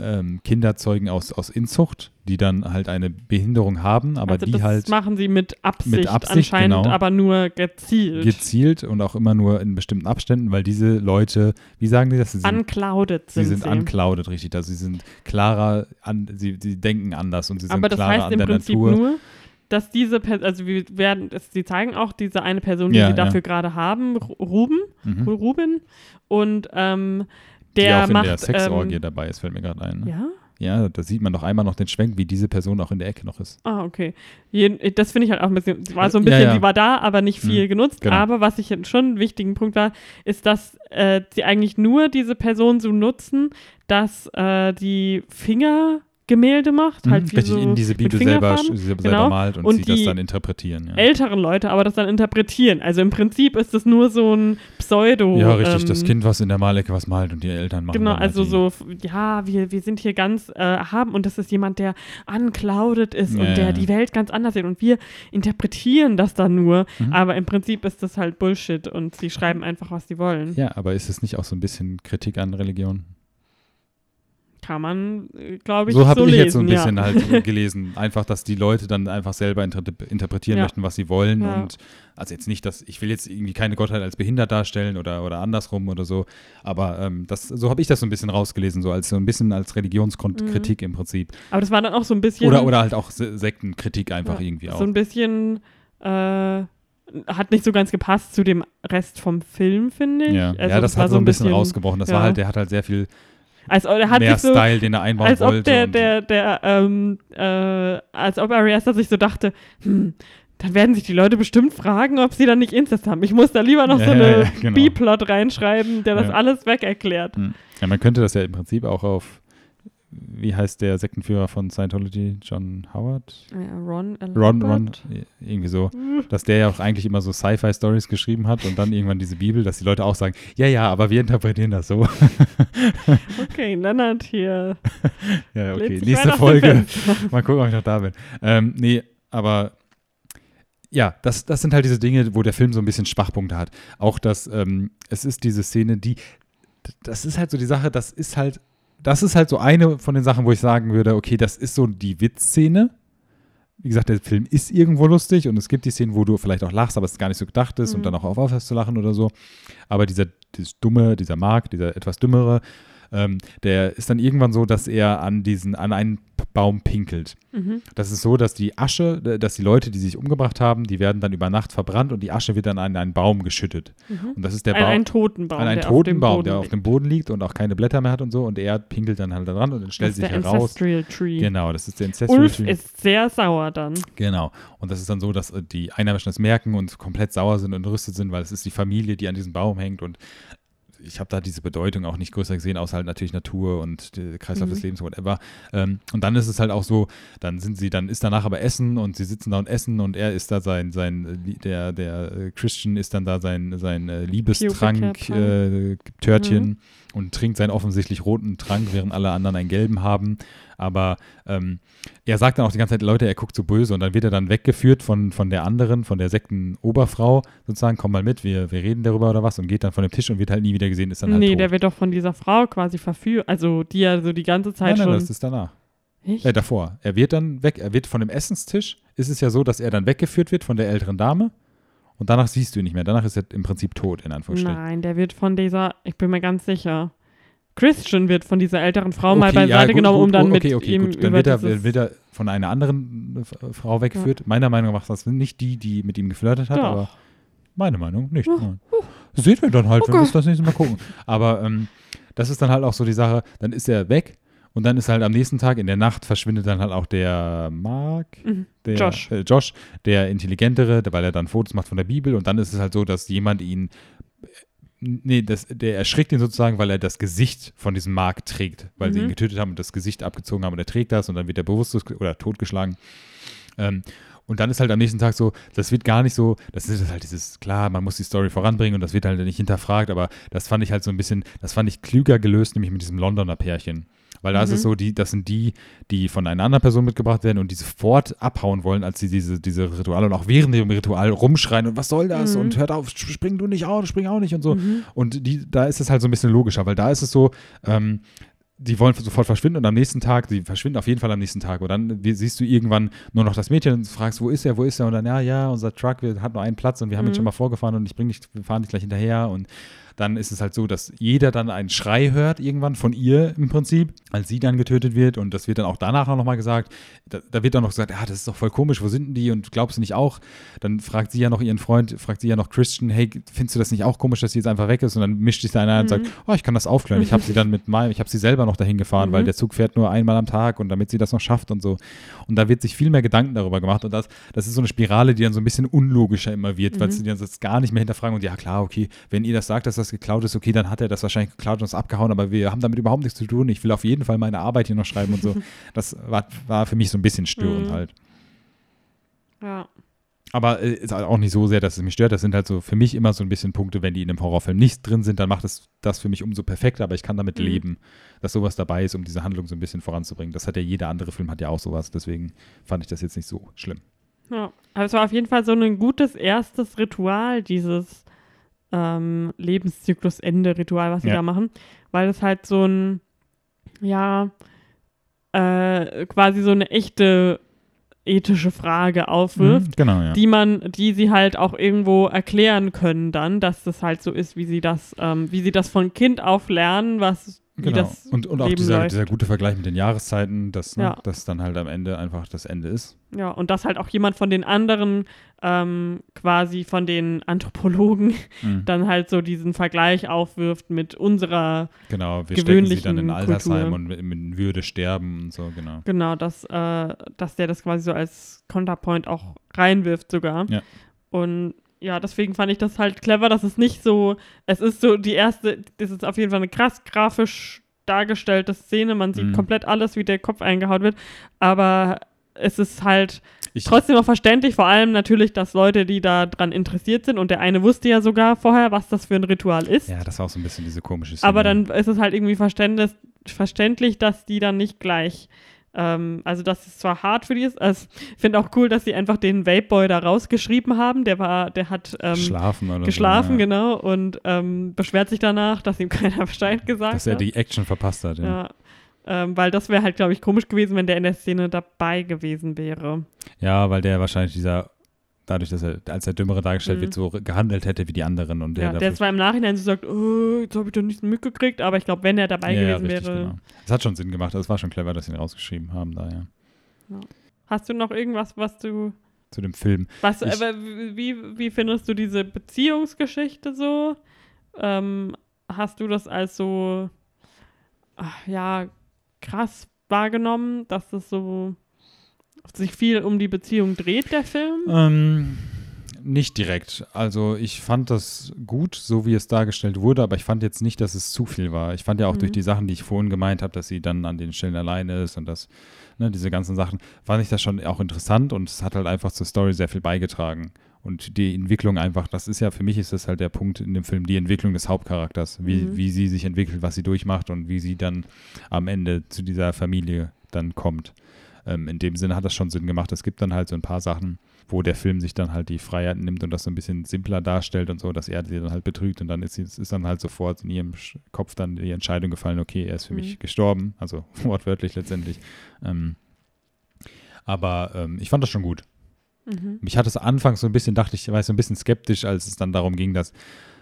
Speaker 1: ähm, Kinder zeugen aus, aus Inzucht, die dann halt eine Behinderung haben, aber
Speaker 2: also
Speaker 1: die
Speaker 2: das
Speaker 1: halt
Speaker 2: machen sie mit Absicht,
Speaker 1: Absicht,
Speaker 2: anscheinend,
Speaker 1: genau.
Speaker 2: aber nur gezielt.
Speaker 1: gezielt und auch immer nur in bestimmten Abständen, weil diese Leute, wie sagen die das? Sie sind,
Speaker 2: Unclouded
Speaker 1: sie
Speaker 2: sind
Speaker 1: sind unclouded, richtig. Also sie sind klarer, an, sie, sie denken anders und sie sind
Speaker 2: aber das
Speaker 1: klarer
Speaker 2: heißt
Speaker 1: an
Speaker 2: im
Speaker 1: der
Speaker 2: Prinzip
Speaker 1: Natur.
Speaker 2: nur, dass diese Person, also wir werden, sie zeigen auch diese eine Person, die
Speaker 1: Ja,
Speaker 2: sie
Speaker 1: ja.
Speaker 2: dafür gerade haben, Ru- Ruben,
Speaker 1: Mhm.
Speaker 2: Ruben, und ähm,
Speaker 1: Die
Speaker 2: der
Speaker 1: auch in
Speaker 2: macht,
Speaker 1: der Sexorgie
Speaker 2: ähm,
Speaker 1: dabei ist, fällt mir gerade ein. Ne?
Speaker 2: ja,
Speaker 1: Ja, da sieht man doch einmal noch den Schwenk, wie diese Person auch in der Ecke noch ist.
Speaker 2: Ah, okay. Jeden, das finde ich halt auch ein bisschen, sie war so ein bisschen,
Speaker 1: Ja, ja.
Speaker 2: sie war da, aber nicht viel
Speaker 1: Mhm,
Speaker 2: genutzt.
Speaker 1: genau.
Speaker 2: Aber was ich schon einen wichtigen Punkt war, ist, dass äh, sie eigentlich nur diese Person so nutzen, dass äh, die Fingergemälde macht,
Speaker 1: Mhm,
Speaker 2: halt wie
Speaker 1: richtig,
Speaker 2: so
Speaker 1: in diese Bibel selber, selber
Speaker 2: Genau.
Speaker 1: malt und,
Speaker 2: Und
Speaker 1: sie das dann interpretieren. Ja,
Speaker 2: älteren Leute, aber das dann interpretieren. Also im Prinzip ist es nur so ein Pseudo.
Speaker 1: ja richtig,
Speaker 2: ähm,
Speaker 1: das Kind, was in der Malecke was malt und die Eltern machen
Speaker 2: Genau,
Speaker 1: halt
Speaker 2: also
Speaker 1: die,
Speaker 2: so, ja, wir, wir sind hier ganz äh, erhaben und das ist jemand, der unclouded ist
Speaker 1: Ja,
Speaker 2: und der
Speaker 1: ja.
Speaker 2: die Welt ganz anders sieht und wir interpretieren das dann nur,
Speaker 1: Mhm.
Speaker 2: aber im Prinzip ist das halt Bullshit und sie schreiben einfach, was sie wollen.
Speaker 1: Ja, aber ist es nicht auch so ein bisschen Kritik an Religion?
Speaker 2: Kann man, äh, glaube ich,
Speaker 1: so habe
Speaker 2: so
Speaker 1: ich
Speaker 2: lesen,
Speaker 1: jetzt so ein bisschen
Speaker 2: ja.
Speaker 1: halt gelesen. Einfach, dass die Leute dann einfach selber inter interpretieren
Speaker 2: Ja.
Speaker 1: möchten, was sie wollen.
Speaker 2: Ja.
Speaker 1: Und also jetzt nicht, dass ich will jetzt irgendwie keine Gottheit als behindert darstellen oder, oder andersrum oder so. Aber ähm, das, so habe ich das so ein bisschen rausgelesen, so als so ein bisschen als Religionskritik im Prinzip.
Speaker 2: Aber das war dann auch so ein bisschen.
Speaker 1: Oder, oder halt auch Se- Sektenkritik einfach irgendwie auch.
Speaker 2: So ein bisschen. Äh, hat nicht so ganz gepasst zu dem Rest vom Film, finde ich.
Speaker 1: ja,
Speaker 2: Also
Speaker 1: ja, das
Speaker 2: war
Speaker 1: hat so ein bisschen, rausgebrochen. Das war
Speaker 2: ja.
Speaker 1: halt, der hat halt sehr viel
Speaker 2: Als, er hat
Speaker 1: mehr
Speaker 2: so,
Speaker 1: Style, den er einbauen
Speaker 2: als ob
Speaker 1: wollte.
Speaker 2: der,
Speaker 1: und-
Speaker 2: der, der, ähm, äh, als ob Ari Aster sich so dachte, hm, dann werden sich die Leute bestimmt fragen, ob sie dann nicht Incest haben. Ich muss da lieber noch
Speaker 1: Ja,
Speaker 2: so eine
Speaker 1: ja, genau.
Speaker 2: B-Plot reinschreiben, der das
Speaker 1: Ja.
Speaker 2: alles weg erklärt.
Speaker 1: Hm. Ja, man könnte das ja im Prinzip auch auf, wie heißt der Sektenführer von Scientology? John Howard?
Speaker 2: Ja, Ron.
Speaker 1: Ron, Ron, irgendwie so. Dass der ja auch eigentlich immer so Sci-Fi-Stories geschrieben hat und dann irgendwann diese Bibel, dass die Leute auch sagen, ja, ja, aber wir interpretieren das so.
Speaker 2: Okay, Lennart hier.
Speaker 1: ja, okay, nächste Folge. Mal gucken, ob ich noch da bin. Ähm, nee, aber ja, das, das sind halt diese Dinge, wo der Film so ein bisschen Schwachpunkte hat. Auch das, ähm, es ist diese Szene, die, das ist halt so die Sache, das ist halt, das ist halt so eine von den Sachen, wo ich sagen würde, okay, das ist so die Witzszene. Wie gesagt, der Film ist irgendwo lustig und es gibt die Szenen, wo du vielleicht auch lachst, aber es gar nicht so gedacht ist
Speaker 2: Mhm.
Speaker 1: und dann auch aufhörst zu lachen oder so. Aber dieser dieses dumme, dieser Mark, dieser etwas dümmere, ähm, der ist dann irgendwann so, dass er an diesen, an einen Baum pinkelt.
Speaker 2: Mhm.
Speaker 1: Das ist so, dass die Asche, äh, dass die Leute, die sich umgebracht haben, die werden dann über Nacht verbrannt und die Asche wird dann an einen Baum geschüttet.
Speaker 2: Mhm.
Speaker 1: Und das ist der Baum.
Speaker 2: ein Totenbaum.
Speaker 1: an einen
Speaker 2: der
Speaker 1: toten
Speaker 2: auf dem
Speaker 1: Baum,
Speaker 2: Boden
Speaker 1: der auf
Speaker 2: liegt.
Speaker 1: dem Boden liegt und auch keine Blätter mehr hat und so. Und er pinkelt dann halt dran und dann stellt
Speaker 2: das
Speaker 1: sich
Speaker 2: ist der
Speaker 1: heraus.
Speaker 2: Ancestral Tree.
Speaker 1: Genau, das ist der Ancestral
Speaker 2: Ulf
Speaker 1: Tree.
Speaker 2: ist sehr sauer dann.
Speaker 1: Genau. Und das ist dann so, dass äh, die Einheimischen das merken und komplett sauer sind und entrüstet sind, weil es ist die Familie, die an diesem Baum hängt. Und ich habe da diese Bedeutung auch nicht größer gesehen, außer halt natürlich Natur und der Kreislauf
Speaker 2: Mhm.
Speaker 1: des Lebens, whatever. Ähm, und dann ist es halt auch so, dann sind sie, dann ist danach aber Essen und sie sitzen da und essen und er ist da sein, sein, äh, der, der äh, Christian ist dann da sein, sein äh, Liebestrank, äh, Törtchen
Speaker 2: Mhm.
Speaker 1: Und trinkt seinen offensichtlich roten Trank, während alle anderen einen gelben haben. Aber ähm, er sagt dann auch die ganze Zeit, Leute, er guckt so böse und dann wird er dann weggeführt von, von der anderen, von der Sektenoberfrau sozusagen, komm mal mit, wir, wir reden darüber oder was und geht dann von dem Tisch und wird halt nie wieder gesehen, ist dann halt
Speaker 2: nee,
Speaker 1: tot.
Speaker 2: der wird doch von dieser Frau quasi verführt. Also, die ja so die ganze Zeit
Speaker 1: nein, nein,
Speaker 2: schon.
Speaker 1: das ist danach. Äh, davor. Er wird dann weg, er wird von dem Essenstisch, ist es ja so, dass er dann weggeführt wird von der älteren Dame und danach siehst du ihn nicht mehr. Danach ist er im Prinzip tot, in Anführungsstrichen.
Speaker 2: Nein, der wird von dieser, ich bin mir ganz sicher. Christian wird von dieser älteren Frau mal
Speaker 1: Okay, ja,
Speaker 2: beiseite
Speaker 1: gut,
Speaker 2: genommen, um
Speaker 1: gut,
Speaker 2: dann
Speaker 1: gut,
Speaker 2: mit
Speaker 1: okay, okay,
Speaker 2: ihm
Speaker 1: gut. Dann wird er, wird er von einer anderen äh, Frau weggeführt. Meiner Meinung nach war das nicht die, die mit ihm geflirtet hat,
Speaker 2: Doch.
Speaker 1: aber meine Meinung nicht. Nein. Sehen wir dann halt, wenn wir
Speaker 2: Okay.
Speaker 1: das nächste Mal gucken. Aber ähm, das ist dann halt auch so die Sache, dann ist er weg und dann ist halt am nächsten Tag in der Nacht verschwindet dann halt auch der Mark,
Speaker 2: Mhm.
Speaker 1: der
Speaker 2: Josh.
Speaker 1: Äh, Josh, der Intelligentere, weil er dann Fotos macht von der Bibel und dann ist es halt so, dass jemand ihn Nee, das, der erschrickt ihn sozusagen, weil er das Gesicht von diesem Mark trägt, weil sie
Speaker 2: Mhm.
Speaker 1: ihn getötet haben und das Gesicht abgezogen haben und er trägt das und dann wird er bewusstlos oder totgeschlagen. Ähm, und dann ist halt am nächsten Tag so, das wird gar nicht so, das ist halt dieses, klar, man muss die Story voranbringen und das wird halt nicht hinterfragt, aber das fand ich halt so ein bisschen, das fand ich klüger gelöst, nämlich mit diesem Londoner Pärchen. Weil da ist es
Speaker 2: Mhm.
Speaker 1: so, die, das sind die, die von einer anderen Person mitgebracht werden und die sofort abhauen wollen, als sie diese, diese Rituale und auch während dem Ritual rumschreien und was soll das
Speaker 2: Mhm.
Speaker 1: und hört auf, spring du nicht auch, spring auch nicht und so.
Speaker 2: Mhm.
Speaker 1: Und die, da ist es halt so ein bisschen logischer, weil da ist es so, ähm, die wollen sofort verschwinden und am nächsten Tag, die verschwinden auf jeden Fall am nächsten Tag. Und dann siehst du irgendwann nur noch das Mädchen und fragst, wo ist er, wo ist er? Und dann, ja, ja, unser Truck wir, hat nur einen Platz und wir haben ihn
Speaker 2: Mhm.
Speaker 1: schon mal vorgefahren und ich bring dich, wir fahren dich gleich hinterher. Und dann ist es halt so, dass jeder dann einen Schrei hört, irgendwann von ihr im Prinzip, als sie dann getötet wird. Und das wird dann auch danach auch nochmal gesagt. Da, da wird dann noch gesagt, ja, das ist doch voll komisch, wo sind denn die? Und glaubst du nicht auch? Dann fragt sie ja noch ihren Freund, fragt sie ja noch Christian, hey, findest du das nicht auch komisch, dass sie jetzt einfach weg ist? Und dann mischt sich da einer ein und sagt, oh, ich kann das aufklären. Ich habe sie dann mit meinem, ich habe sie selber noch dahin gefahren,
Speaker 2: Mhm.
Speaker 1: weil der Zug fährt nur einmal am Tag und damit sie das noch schafft und so. Und da wird sich viel mehr Gedanken darüber gemacht. Und das, das ist so eine Spirale, die dann so ein bisschen unlogischer immer wird, weil
Speaker 2: Mhm.
Speaker 1: sie dann das gar nicht mehr hinterfragen und ja, klar, okay, wenn ihr das sagt, dass das geklaut ist, okay, dann hat er das wahrscheinlich geklaut und ist abgehauen, aber wir haben damit überhaupt nichts zu tun. Ich will auf jeden Fall meine Arbeit hier noch schreiben und so. Das war, war für mich so ein bisschen störend
Speaker 2: Mhm.
Speaker 1: halt.
Speaker 2: Ja.
Speaker 1: Aber äh, ist halt auch nicht so sehr, dass es mich stört. Das sind halt so für mich immer so ein bisschen Punkte, wenn die in einem Horrorfilm nicht drin sind, dann macht es das für mich umso perfekter, aber ich kann damit
Speaker 2: Mhm.
Speaker 1: leben, dass sowas dabei ist, um diese Handlung so ein bisschen voranzubringen. Das hat ja jeder andere Film, hat ja auch sowas, deswegen fand ich das jetzt nicht so schlimm.
Speaker 2: Ja, aber es war auf jeden Fall so ein gutes erstes Ritual, dieses ähm, Lebenszyklusende-Ritual, was sie
Speaker 1: Ja.
Speaker 2: da machen, weil es halt so ein, ja, äh, quasi so eine echte ethische Frage aufwirft,
Speaker 1: Mhm, genau, ja.
Speaker 2: die man, die sie halt auch irgendwo erklären können dann, dass das halt so ist, wie sie das, ähm, wie sie das von Kind auf lernen, was wie
Speaker 1: Genau.
Speaker 2: das
Speaker 1: Und, und auch
Speaker 2: Leben
Speaker 1: dieser,
Speaker 2: läuft.
Speaker 1: dieser gute Vergleich mit den Jahreszeiten, dass ne,
Speaker 2: Ja.
Speaker 1: das dann halt am Ende einfach das Ende ist.
Speaker 2: Ja, und dass halt auch jemand von den anderen, ähm, quasi von den Anthropologen,
Speaker 1: Mhm.
Speaker 2: dann halt so diesen Vergleich aufwirft mit unserer,
Speaker 1: Genau, wir stecken sie dann in
Speaker 2: gewöhnlichen
Speaker 1: Altersheim und in Würde sterben und so, genau.
Speaker 2: genau, dass, äh, dass der das quasi so als Counterpoint auch reinwirft sogar.
Speaker 1: Ja.
Speaker 2: Und ja, deswegen fand ich das halt clever, dass es nicht so, es ist so die erste, das ist auf jeden Fall eine krass grafisch dargestellte Szene, man sieht
Speaker 1: Mhm.
Speaker 2: komplett alles, wie der Kopf eingehaut wird, aber es ist halt
Speaker 1: Ich,
Speaker 2: trotzdem auch verständlich, vor allem natürlich, dass Leute, die da dran interessiert sind und der eine wusste ja sogar vorher, was das für ein Ritual ist.
Speaker 1: ja, das war auch so ein bisschen diese komische Szene.
Speaker 2: Aber dann ist es halt irgendwie verständlich, dass die dann nicht gleich, ähm, also dass es zwar hart für die ist, also ich finde auch cool, dass sie einfach den Vape-Boy da rausgeschrieben haben, der war, der hat ähm,
Speaker 1: Schlafen oder
Speaker 2: geschlafen,
Speaker 1: so. ja.
Speaker 2: genau, und ähm, beschwert sich danach, dass ihm keiner Bescheid gesagt
Speaker 1: Dass er
Speaker 2: hat.
Speaker 1: die Action verpasst hat, ja.
Speaker 2: ja. Ähm, weil das wäre halt, glaube ich, komisch gewesen, wenn der in der Szene dabei gewesen wäre.
Speaker 1: Ja, weil der wahrscheinlich dieser, dadurch, dass er als der Dümmere dargestellt
Speaker 2: Mhm.
Speaker 1: wird, so gehandelt hätte wie die anderen. Und der
Speaker 2: Ja, der zwar im Nachhinein so sagt, oh, jetzt habe ich doch nichts mitgekriegt, aber ich glaube, wenn er dabei
Speaker 1: ja, ja,
Speaker 2: gewesen
Speaker 1: richtig,
Speaker 2: wäre.
Speaker 1: genau. Das hat schon Sinn gemacht. Das war schon clever, dass sie ihn rausgeschrieben haben da, ja.
Speaker 2: Hast du noch irgendwas, was du
Speaker 1: Zu dem Film.
Speaker 2: Was,
Speaker 1: Ich-
Speaker 2: aber wie, wie findest du diese Beziehungsgeschichte so? Ähm, hast du das als so, ach, ja, krass wahrgenommen, dass das so sich viel um die Beziehung dreht, der Film?
Speaker 1: Ähm, nicht direkt. Also ich fand das gut, so wie es dargestellt wurde, aber ich fand jetzt nicht, dass es zu viel war. Ich fand ja auch
Speaker 2: Mhm.
Speaker 1: durch die Sachen, die ich vorhin gemeint habe, dass sie dann an den Stellen alleine ist und das, ne, diese ganzen Sachen, fand ich das schon auch interessant und es hat halt einfach zur Story sehr viel beigetragen. Und die Entwicklung einfach, das ist ja, für mich ist das halt der Punkt in dem Film, die Entwicklung des Hauptcharakters, wie,
Speaker 2: Mhm.
Speaker 1: wie sie sich entwickelt, was sie durchmacht und wie sie dann am Ende zu dieser Familie dann kommt. Ähm, in dem Sinne hat das schon Sinn gemacht. Es gibt dann halt so ein paar Sachen, wo der Film sich dann halt die Freiheit nimmt und das so ein bisschen simpler darstellt und so, dass er sie dann halt betrügt und dann ist, ist dann halt sofort in ihrem Kopf dann die Entscheidung gefallen, okay, er ist für
Speaker 2: Mhm.
Speaker 1: mich gestorben, also wortwörtlich letztendlich. Ähm, aber ähm, ich fand das schon gut.
Speaker 2: Mhm.
Speaker 1: Mich hat es anfangs so ein bisschen, dachte ich, war ich so ein bisschen skeptisch, als es dann darum ging, dass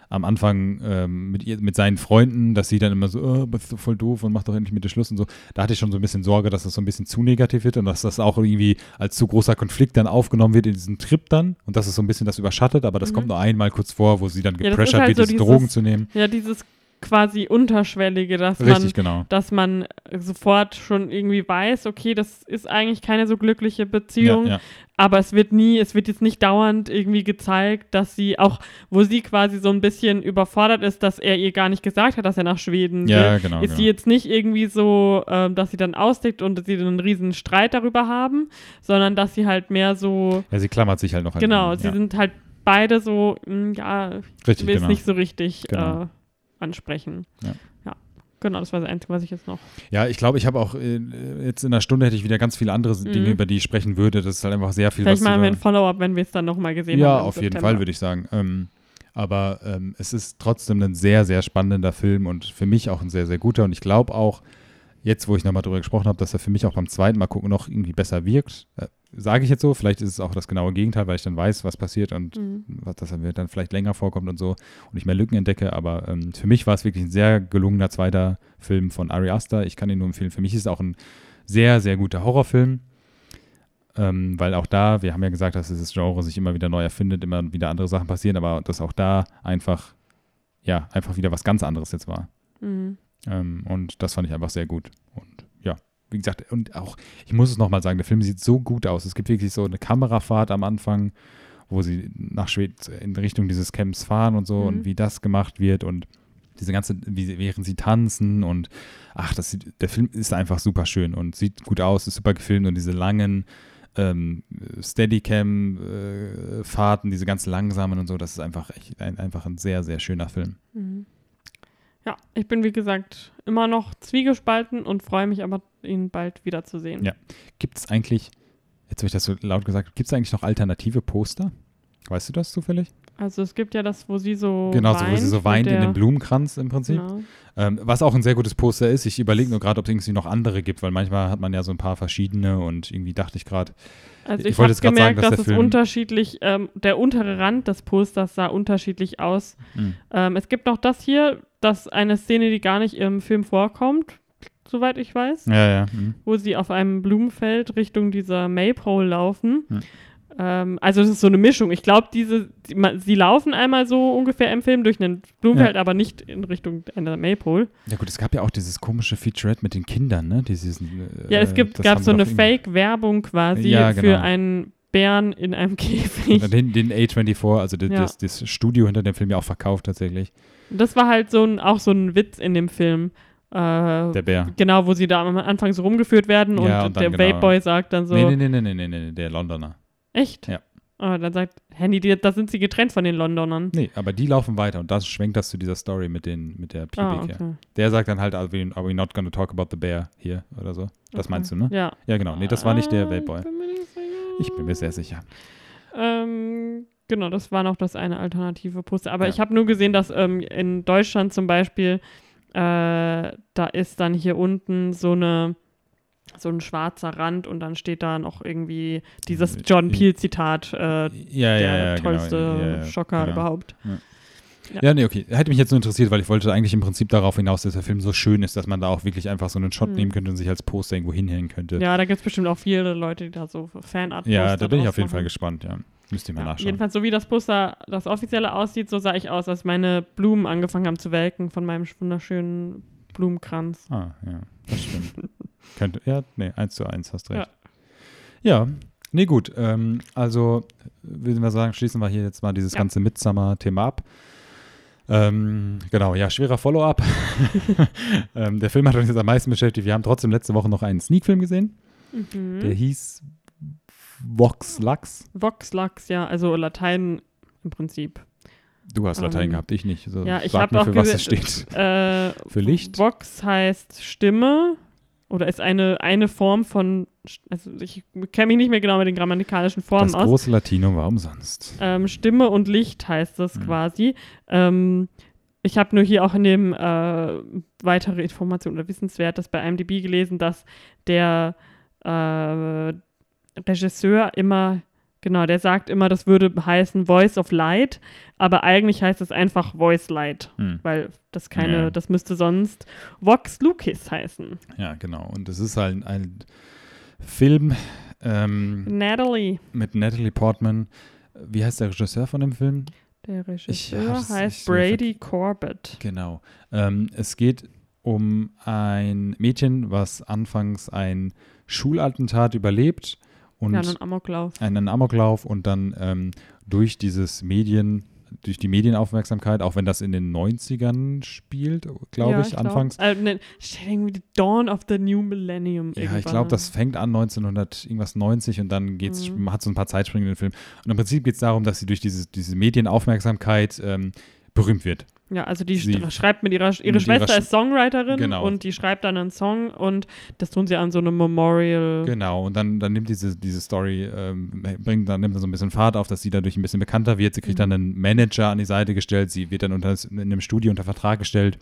Speaker 1: am Anfang ähm, mit, ihr, mit seinen Freunden, dass sie dann immer so, oh, bist du voll doof und mach doch endlich mit dir Schluss und so. Da hatte ich schon so ein bisschen Sorge, dass das so ein bisschen zu negativ wird und dass das auch irgendwie als zu großer Konflikt dann aufgenommen wird in diesem Trip dann und dass es so ein bisschen das überschattet, aber das
Speaker 2: Mhm.
Speaker 1: kommt nur einmal kurz vor, wo sie dann
Speaker 2: Ja,
Speaker 1: gepressured
Speaker 2: halt
Speaker 1: wird,
Speaker 2: so
Speaker 1: diese
Speaker 2: dieses-
Speaker 1: Drogen zu nehmen.
Speaker 2: Ja, dieses quasi Unterschwellige, dass man
Speaker 1: Richtig, genau.
Speaker 2: dass man sofort schon irgendwie weiß, okay, das ist eigentlich keine so glückliche Beziehung,
Speaker 1: Ja, ja.
Speaker 2: aber es wird nie, es wird jetzt nicht dauernd irgendwie gezeigt, dass sie auch, wo sie quasi so ein bisschen überfordert ist, dass er ihr gar nicht gesagt hat, dass er nach Schweden
Speaker 1: ja,
Speaker 2: will.
Speaker 1: genau.
Speaker 2: Ist
Speaker 1: genau.
Speaker 2: sie jetzt nicht irgendwie so, ähm, dass sie dann austickt und sie dann einen riesen Streit darüber haben, sondern dass sie halt mehr so,
Speaker 1: ja, sie klammert sich halt noch an
Speaker 2: genau, sie sind halt beide so, mh, ja,
Speaker 1: Richtig,
Speaker 2: will es
Speaker 1: genau.
Speaker 2: nicht so richtig
Speaker 1: Genau.
Speaker 2: äh, ansprechen.
Speaker 1: Ja.
Speaker 2: ja. Genau, das war das Einzige, was ich jetzt noch.
Speaker 1: Ja, ich glaube, ich habe auch äh, jetzt in einer Stunde hätte ich wieder ganz viele andere Dinge,
Speaker 2: Mhm.
Speaker 1: über die ich sprechen würde. Das ist halt einfach sehr viel,
Speaker 2: Vielleicht machen wir ein Follow-up, wenn wir es dann nochmal gesehen
Speaker 1: Ja,
Speaker 2: haben. im
Speaker 1: auf jeden
Speaker 2: September.
Speaker 1: Fall, würde ich sagen. Ähm, aber ähm, es ist trotzdem ein sehr, sehr spannender Film und für mich auch ein sehr, sehr guter. Und ich glaube auch, jetzt, wo ich nochmal drüber gesprochen habe, dass er für mich auch beim zweiten Mal gucken noch irgendwie besser wirkt. Sage ich jetzt so, vielleicht ist es auch das genaue Gegenteil, weil ich dann weiß, was passiert und
Speaker 2: Mhm.
Speaker 1: was dass er mir dann vielleicht länger vorkommt und so und ich mehr Lücken entdecke. Aber ähm, für mich war es wirklich ein sehr gelungener zweiter Film von Ari Aster. Ich kann ihn nur empfehlen. Für mich ist es auch ein sehr, sehr guter Horrorfilm. Ähm, weil auch da, wir haben ja gesagt, dass dieses Genre sich immer wieder neu erfindet, immer wieder andere Sachen passieren, aber dass auch da einfach, ja, einfach wieder was ganz anderes jetzt war.
Speaker 2: Mhm.
Speaker 1: Ähm, und das fand ich einfach sehr gut. Und wie gesagt, und auch, ich muss es nochmal sagen, der Film sieht so gut aus. Es gibt wirklich so eine Kamerafahrt am Anfang, wo sie nach Schweden in Richtung dieses Camps fahren und so
Speaker 2: Mhm.
Speaker 1: und wie das gemacht wird und diese ganze, wie, während sie tanzen und ach, das sieht, der Film ist einfach super schön und sieht gut aus, ist super gefilmt und diese langen ähm, Steadicam-Fahrten, diese ganz langsamen und so, das ist einfach echt ein, einfach ein sehr, sehr schöner Film.
Speaker 2: Mhm. Ja, ich bin wie gesagt immer noch zwiegespalten und freue mich aber, ihn bald wiederzusehen.
Speaker 1: Ja. Gibt es eigentlich, jetzt habe ich das so laut gesagt, gibt es eigentlich noch alternative Poster? Weißt du das zufällig?
Speaker 2: Also es gibt ja das, wo sie so
Speaker 1: Genau,
Speaker 2: weint.
Speaker 1: wo sie so weint in dem Blumenkranz im Prinzip.
Speaker 2: Genau.
Speaker 1: Ähm, was auch ein sehr gutes Poster ist. Ich überlege nur gerade, ob es irgendwie noch andere gibt, weil manchmal hat man ja so ein paar verschiedene und irgendwie dachte ich gerade,
Speaker 2: Also
Speaker 1: Ich
Speaker 2: ich,
Speaker 1: wollte jetzt grad sagen, dass
Speaker 2: dass, es
Speaker 1: Film-
Speaker 2: unterschiedlich, ähm, der untere Rand des Posters sah unterschiedlich aus.
Speaker 1: hm,
Speaker 2: Ähm, es gibt noch das hier, das eine Szene, die gar nicht im Film vorkommt, soweit ich weiß,
Speaker 1: ja, ja. hm.
Speaker 2: wo sie auf einem Blumenfeld Richtung dieser Maypole laufen.
Speaker 1: Hm.
Speaker 2: Ähm, also es ist so eine Mischung. Ich glaube, diese, die, sie laufen einmal so ungefähr im Film durch ein Blumenfeld, aber nicht in Richtung einer Maypole.
Speaker 1: Ja gut, es gab ja auch dieses komische Featurette mit den Kindern, ne? Dieses, äh,
Speaker 2: Ja, es gibt,
Speaker 1: das
Speaker 2: gab so eine Fake-Werbung quasi
Speaker 1: Ja,
Speaker 2: für
Speaker 1: genau.
Speaker 2: einen Bären in einem Käfig.
Speaker 1: Den, den A24, also das,
Speaker 2: Ja.
Speaker 1: das, das Studio hinter dem Film ja auch verkauft tatsächlich.
Speaker 2: Das war halt so ein, auch so ein Witz in dem Film. Äh,
Speaker 1: Der Bär.
Speaker 2: genau, wo sie da am Anfang so rumgeführt werden und,
Speaker 1: Ja, und
Speaker 2: der
Speaker 1: genau.
Speaker 2: Vape-Boy sagt dann so,
Speaker 1: Nee, nee, nee, nee, nee, nee, nee, der Londoner.
Speaker 2: Echt?
Speaker 1: Ja.
Speaker 2: Oh, dann sagt Handy, die, da sind sie getrennt von den Londonern.
Speaker 1: Nee, aber die laufen weiter und das schwenkt das zu dieser Story mit, den, mit der Pibik
Speaker 2: Ah, okay.
Speaker 1: Der sagt dann halt, are we, are we not gonna talk about the bear hier oder so. Das
Speaker 2: okay.
Speaker 1: meinst du, ne?
Speaker 2: Ja.
Speaker 1: Ja, genau. Nee, das war nicht der
Speaker 2: Ah, nicht sicher.
Speaker 1: Ich bin mir sehr sicher.
Speaker 2: Ähm, genau, das war noch das eine alternative Poster. Aber
Speaker 1: Ja.
Speaker 2: ich habe nur gesehen, dass ähm, in Deutschland zum Beispiel, äh, da ist dann hier unten so eine so ein schwarzer Rand und dann steht da noch irgendwie dieses John Peel-Zitat, äh,
Speaker 1: Ja, ja,
Speaker 2: der
Speaker 1: ja,
Speaker 2: tollste
Speaker 1: genau. Ja, ja,
Speaker 2: Schocker
Speaker 1: genau.
Speaker 2: überhaupt. Ja.
Speaker 1: Ja, nee, okay. Hätte mich jetzt nur interessiert, weil ich wollte eigentlich im Prinzip darauf hinaus, dass der Film so schön ist, dass man da auch wirklich einfach so einen Shot
Speaker 2: Hm.
Speaker 1: nehmen könnte und sich als Poster irgendwo hinhängen könnte.
Speaker 2: Ja, da gibt es bestimmt auch viele Leute, die da so Fanart
Speaker 1: Ja, da bin ich auf jeden Fall
Speaker 2: machen.
Speaker 1: gespannt, ja. Müsst ihr mal
Speaker 2: Ja,
Speaker 1: nachschauen.
Speaker 2: jedenfalls, so wie das Poster, das offizielle aussieht, so sah ich aus, als meine Blumen angefangen haben zu welken von meinem wunderschönen Blumenkranz.
Speaker 1: Ah, ja, das stimmt. Könnte, ja, nee, eins zu eins, hast recht. Ja, nee, gut. Ähm, also, würden wir sagen, schließen wir hier jetzt mal dieses
Speaker 2: Ja.
Speaker 1: ganze Midsummer-Thema ab. Ähm, genau, ja, schwerer Follow-up. ähm, der Film hat uns jetzt am meisten beschäftigt. Wir haben trotzdem letzte Woche noch einen Sneak-Film gesehen.
Speaker 2: Mhm.
Speaker 1: Der hieß Vox Lux.
Speaker 2: Vox Lux, ja, also Latein im Prinzip.
Speaker 1: Du hast Latein
Speaker 2: Ähm,
Speaker 1: gehabt, ich nicht. Also
Speaker 2: ja, ich
Speaker 1: sag
Speaker 2: hab
Speaker 1: mir,
Speaker 2: auch
Speaker 1: für was es steht.
Speaker 2: Äh,
Speaker 1: Für Licht?
Speaker 2: Vox heißt Stimme oder ist eine, eine Form von, also ich kenne mich nicht mehr genau mit den grammatikalischen Formen
Speaker 1: Das
Speaker 2: aus.
Speaker 1: große Latinum war umsonst.
Speaker 2: Ähm, Stimme und Licht heißt das
Speaker 1: Mhm.
Speaker 2: quasi. Ähm, ich habe nur hier auch in dem äh, weitere Informationen oder Wissenswertes bei IMDb gelesen, dass der äh, Regisseur immer, genau, der sagt immer, das würde heißen Voice of Light, aber eigentlich heißt es einfach Voice Light,
Speaker 1: Hm.
Speaker 2: weil das keine,
Speaker 1: Ja.
Speaker 2: das müsste sonst Vox Lucis heißen.
Speaker 1: Ja, genau. Und es ist halt ein Film ähm,
Speaker 2: Natalie,
Speaker 1: mit Natalie Portman. Wie heißt der Regisseur von dem Film?
Speaker 2: der Regisseur
Speaker 1: hab's-
Speaker 2: heißt
Speaker 1: ich-
Speaker 2: Brady Corbett.
Speaker 1: Genau. Ähm, es geht um ein Mädchen, was anfangs ein Schulattentat überlebt und
Speaker 2: Ja, ein Amoklauf.
Speaker 1: einen Amoklauf und dann ähm, durch dieses Medien, durch die Medienaufmerksamkeit, auch wenn das in den 90ern spielt, glaube
Speaker 2: Ja,
Speaker 1: ich,
Speaker 2: glaub.
Speaker 1: anfangs.
Speaker 2: Äh, ne, irgendwie the Dawn of the New Millennium.
Speaker 1: Ja, ich glaube, das fängt an 1900 irgendwas 90 und dann geht's,
Speaker 2: Mhm.
Speaker 1: hat so ein paar Zeitsprünge in den Film. Und im Prinzip geht es darum, dass sie durch diese, diese Medienaufmerksamkeit ähm, berühmt wird.
Speaker 2: Ja, also die
Speaker 1: Sie-
Speaker 2: schreibt mit ihrer, ihre
Speaker 1: mit ihrer
Speaker 2: Schwester
Speaker 1: Sch-
Speaker 2: ist Songwriterin
Speaker 1: Genau.
Speaker 2: und die schreibt dann einen Song und das tun sie an so einem Memorial.
Speaker 1: Genau, und dann, dann nimmt diese, diese Story, ähm, bringt, dann nimmt er so ein bisschen Fahrt auf, dass sie dadurch ein bisschen bekannter wird. Sie kriegt
Speaker 2: Mhm.
Speaker 1: dann einen Manager an die Seite gestellt, sie wird dann unter, in einem Studio unter Vertrag gestellt.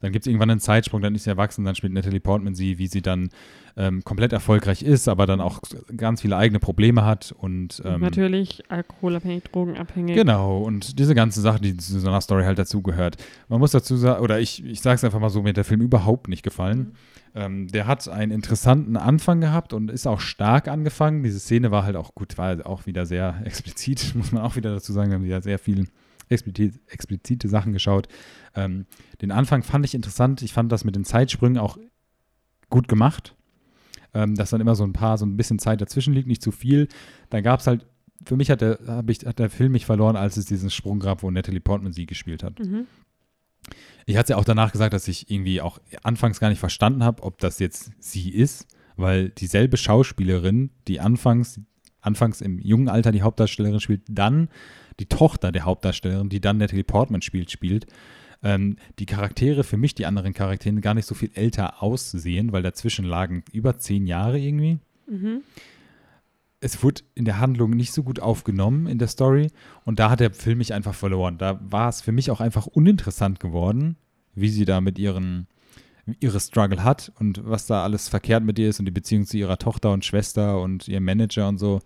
Speaker 1: Dann gibt es irgendwann einen Zeitsprung, dann ist sie erwachsen, dann spielt Natalie Portman sie, wie sie dann ähm, komplett erfolgreich ist, aber dann auch ganz viele eigene Probleme hat und ähm,
Speaker 2: Natürlich alkoholabhängig, drogenabhängig.
Speaker 1: Genau, und diese ganze Sache, die zu so einer Story halt dazugehört. Man muss dazu sagen, oder ich, ich sage es einfach mal so, mir hat der Film überhaupt nicht gefallen.
Speaker 2: Mhm.
Speaker 1: Ähm, der hat einen interessanten Anfang gehabt und ist auch stark angefangen. Diese Szene war halt auch gut, war halt auch wieder sehr explizit, muss man auch wieder dazu sagen. Wir haben ja sehr viel explizit, explizite Sachen geschaut. Ähm, den Anfang fand ich interessant. Ich fand das mit den Zeitsprüngen auch gut gemacht. Ähm, dass dann immer so ein paar, so ein bisschen Zeit dazwischen liegt, nicht zu viel. Dann gab es halt für mich hat der, ich, hat der Film mich verloren, als es diesen Sprung gab, wo Natalie Portman sie gespielt hat.
Speaker 2: Mhm.
Speaker 1: Ich hatte ja auch danach gesagt, dass ich irgendwie auch anfangs gar nicht verstanden habe, ob das jetzt sie ist, weil dieselbe Schauspielerin, die anfangs, anfangs im jungen Alter die Hauptdarstellerin spielt, dann die Tochter der Hauptdarstellerin, die dann Natalie Portman spielt, spielt. Ähm, die Charaktere, für mich die anderen Charaktere, gar nicht so viel älter aussehen, weil dazwischen lagen über zehn Jahre irgendwie.
Speaker 2: Mhm.
Speaker 1: es wurde in der Handlung nicht so gut aufgenommen in der Story und da hat der Film mich einfach verloren. Da war es für mich auch einfach uninteressant geworden, wie sie da mit ihren ihre Struggle hat und was da alles verkehrt mit ihr ist und die Beziehung zu ihrer Tochter und Schwester und ihrem Manager und so.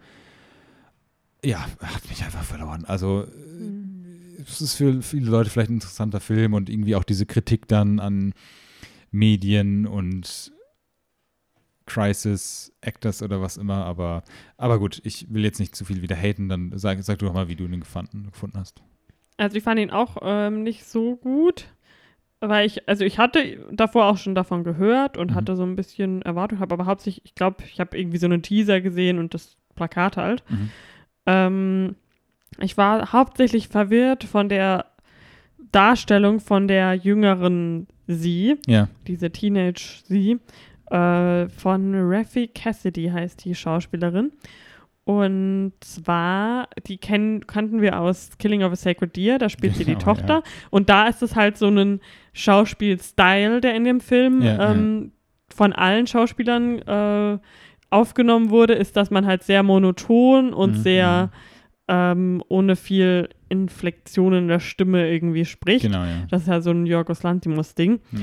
Speaker 1: Ja, hat mich einfach verloren. Also mhm. es ist für viele Leute vielleicht ein interessanter Film und irgendwie auch diese Kritik dann an Medien und Crisis Actors oder was immer, aber, aber gut, ich will jetzt nicht zu viel wieder haten, dann sag, sag du doch mal, wie du ihn gefunden, gefunden hast.
Speaker 2: Also ich fand ihn auch ähm, nicht so gut, weil ich, also ich hatte davor auch schon davon gehört und mhm. hatte so ein bisschen Erwartung, habe aber hauptsächlich, ich glaube, ich habe irgendwie so einen Teaser gesehen und das Plakat halt. Mhm. Ähm, ich war hauptsächlich verwirrt von der Darstellung von der jüngeren Sie,
Speaker 1: ja.
Speaker 2: diese Teenage Sie, äh, von Raffi Cassidy heißt die Schauspielerin. Und zwar, die kennen, kannten wir aus Killing of a Sacred Deer, da spielt sie die genau, Tochter. Ja. Und da ist es halt so ein Schauspiel-Style, der in dem Film ja, ähm, von allen Schauspielern äh, aufgenommen wurde, ist, dass man halt sehr monoton und mhm. sehr mhm. ähm, ohne viel Inflektionen der Stimme irgendwie spricht.
Speaker 1: Genau, ja.
Speaker 2: Das ist ja so ein Jorgos Lantimos-Ding. Ja.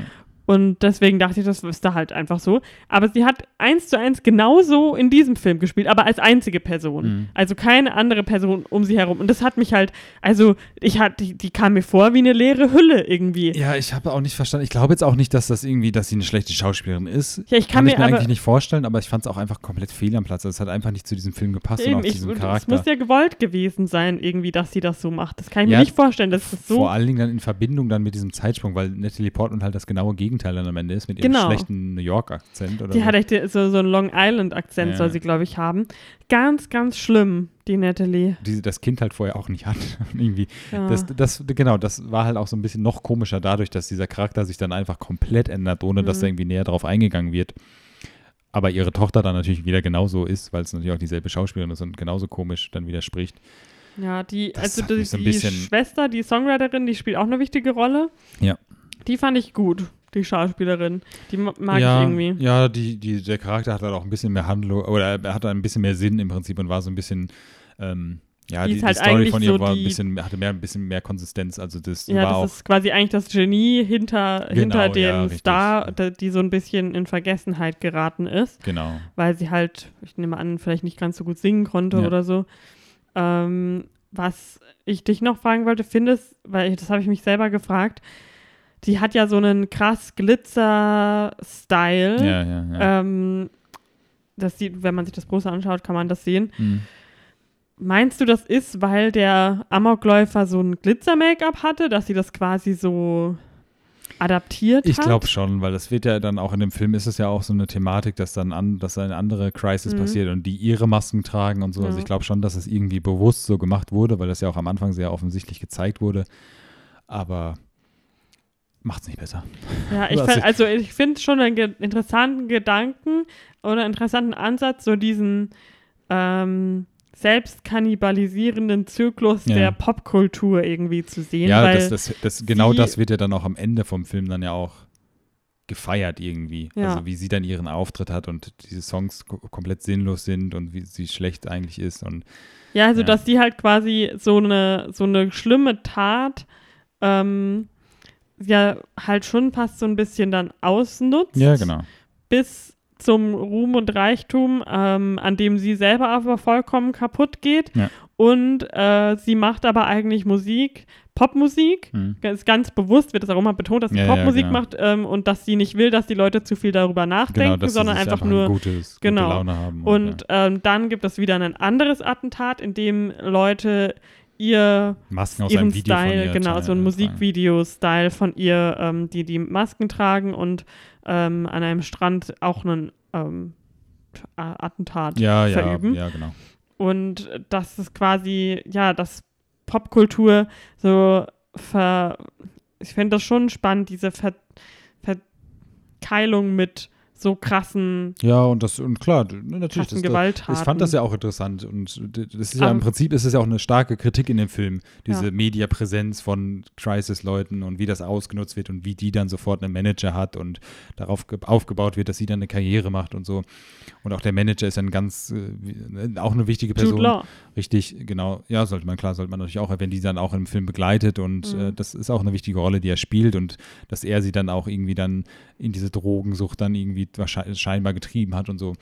Speaker 2: Und deswegen dachte ich, das ist da halt einfach so. Aber sie hat eins zu eins genauso in diesem Film gespielt, aber als einzige Person. Mhm. Also keine andere Person um sie herum. Und das hat mich halt, also ich hatte, die, die kam mir vor wie eine leere Hülle irgendwie.
Speaker 1: Ja, ich habe auch nicht verstanden. Ich glaube jetzt auch nicht, dass das irgendwie, dass sie eine schlechte Schauspielerin ist.
Speaker 2: Ja, ich kann, kann mir,
Speaker 1: ich mir
Speaker 2: aber,
Speaker 1: eigentlich nicht vorstellen, aber ich fand es auch einfach komplett fehl am Platz. Also es hat einfach nicht zu diesem Film gepasst eben, und auch zu diesem Charakter.
Speaker 2: Es muss ja gewollt gewesen sein, irgendwie, dass sie das so macht. Das kann ich ja, mir nicht vorstellen, dass das so.
Speaker 1: Vor allen Dingen dann in Verbindung dann mit diesem Zeitsprung, weil Natalie Portman halt das genaue Gegenteil dann am Ende ist mit ihrem genau. schlechten New York-Akzent.
Speaker 2: Die
Speaker 1: so.
Speaker 2: hat echt so, so einen Long Island-Akzent, ja. soll sie, glaube ich, haben. Ganz, ganz schlimm, die Natalie.
Speaker 1: Die das Kind halt vorher auch nicht hat. Irgendwie. Ja. Das, das, genau, das war halt auch so ein bisschen noch komischer dadurch, dass dieser Charakter sich dann einfach komplett ändert, ohne mhm. dass da irgendwie näher drauf eingegangen wird. Aber ihre Tochter dann natürlich wieder genauso ist, weil es natürlich auch dieselbe Schauspielerin ist und genauso komisch dann wieder spricht.
Speaker 2: Ja, die, das also die, so die Schwester, die Songwriterin, die spielt auch eine wichtige Rolle.
Speaker 1: Ja.
Speaker 2: Die fand ich gut die Schauspielerin. Die mag
Speaker 1: ja,
Speaker 2: ich irgendwie.
Speaker 1: Ja, die, die, der Charakter hat halt auch ein bisschen mehr Handlung, oder er hat ein bisschen mehr Sinn im Prinzip und war so ein bisschen, ähm, ja, die, die, halt die Story von ihr so war ein bisschen, hatte mehr, ein bisschen mehr Konsistenz. Also das
Speaker 2: ja,
Speaker 1: war
Speaker 2: das ist quasi eigentlich das Genie hinter, genau, hinter dem ja, Star, die so ein bisschen in Vergessenheit geraten ist.
Speaker 1: Genau.
Speaker 2: Weil sie halt, ich nehme an, vielleicht nicht ganz so gut singen konnte ja. oder so. Ähm, was ich dich noch fragen wollte, findest, weil ich, das habe ich mich selber gefragt, die hat ja so einen krass Glitzer-Style.
Speaker 1: Ja, ja, ja.
Speaker 2: Ähm, das sieht, wenn man sich das Poster anschaut, kann man das sehen. Mhm. Meinst du, das ist, weil der Amokläufer so ein Glitzer-Make-up hatte, dass sie das quasi so adaptiert
Speaker 1: ich
Speaker 2: hat?
Speaker 1: Ich glaube schon, weil das wird ja dann auch in dem Film ist es ja auch so eine Thematik, dass dann an, dass eine andere Crisis mhm. passiert und die ihre Masken tragen und so. Also ja. Also ich glaube schon, dass es irgendwie bewusst so gemacht wurde, weil das ja auch am Anfang sehr offensichtlich gezeigt wurde. Aber macht es nicht besser.
Speaker 2: Ja, ich find, also ich finde schon einen ge interessanten Gedanken oder interessanten Ansatz, so diesen ähm, selbstkannibalisierenden Zyklus ja. der Popkultur irgendwie zu sehen.
Speaker 1: Ja, das, das, das, genau das wird ja dann auch am Ende vom Film dann ja auch gefeiert irgendwie. Ja. Also wie sie dann ihren Auftritt hat und diese Songs komplett sinnlos sind und wie sie schlecht eigentlich ist. Und,
Speaker 2: ja, also ja. dass sie halt quasi so eine, so eine schlimme Tat ähm, ja halt schon fast so ein bisschen dann ausnutzt.
Speaker 1: Ja, genau.
Speaker 2: Bis zum Ruhm und Reichtum, ähm, an dem sie selber aber vollkommen kaputt geht.
Speaker 1: Ja.
Speaker 2: Und äh, sie macht aber eigentlich Musik, Popmusik. Hm. Ist ganz bewusst, wird das auch immer betont, dass sie ja, Popmusik ja, genau. macht ähm, und dass sie nicht will, dass die Leute zu viel darüber nachdenken, genau, sondern einfach, einfach nur
Speaker 1: gutes, genau. gute Laune haben.
Speaker 2: Und, und ähm, dann gibt es wieder ein anderes Attentat, in dem Leute ihr
Speaker 1: Masken aus
Speaker 2: ihren
Speaker 1: einem Video
Speaker 2: Style,
Speaker 1: von ihr
Speaker 2: genau, so ein Musikvideo-Style von ihr, ähm, die die Masken tragen und ähm, an einem Strand auch einen ähm, Attentat
Speaker 1: ja,
Speaker 2: verüben.
Speaker 1: Ja, ja, genau.
Speaker 2: Und das ist quasi, ja, das Popkultur so ver, ich finde das schon spannend, diese ver Verkeilung mit so krassen,
Speaker 1: Ja, und das, und klar, ne, natürlich. Das,
Speaker 2: Gewalttaten.
Speaker 1: ich fand das ja auch interessant und das ist ja im
Speaker 2: Aber-
Speaker 1: Prinzip ist es ja auch eine starke Kritik in dem Film, diese
Speaker 2: Ja.
Speaker 1: Mediapräsenz von Crisis-Leuten und wie das ausgenutzt wird und wie die dann sofort einen Manager hat und darauf ge- aufgebaut wird, dass sie dann eine Karriere macht und so. Und auch der Manager ist ein ganz, äh, wie- auch eine wichtige Person.
Speaker 2: Jude Law.
Speaker 1: Richtig, genau. Ja, sollte man, klar, sollte man natürlich auch erwähnen, die dann auch im Film begleitet und
Speaker 2: Mhm.
Speaker 1: äh, das ist auch eine wichtige Rolle, die er spielt und dass er sie dann auch irgendwie dann in diese Drogensucht dann irgendwie scheinbar getrieben hat und so.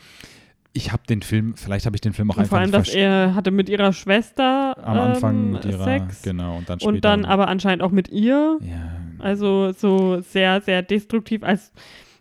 Speaker 1: Ich habe den Film, vielleicht habe ich den Film auch
Speaker 2: Und
Speaker 1: einfach
Speaker 2: vor allem, dass er hatte mit ihrer Schwester
Speaker 1: am Anfang
Speaker 2: ähm,
Speaker 1: mit ihrer,
Speaker 2: Sex
Speaker 1: genau, und dann später.
Speaker 2: und dann aber anscheinend auch mit ihr.
Speaker 1: ja,
Speaker 2: Also so sehr, sehr destruktiv. Als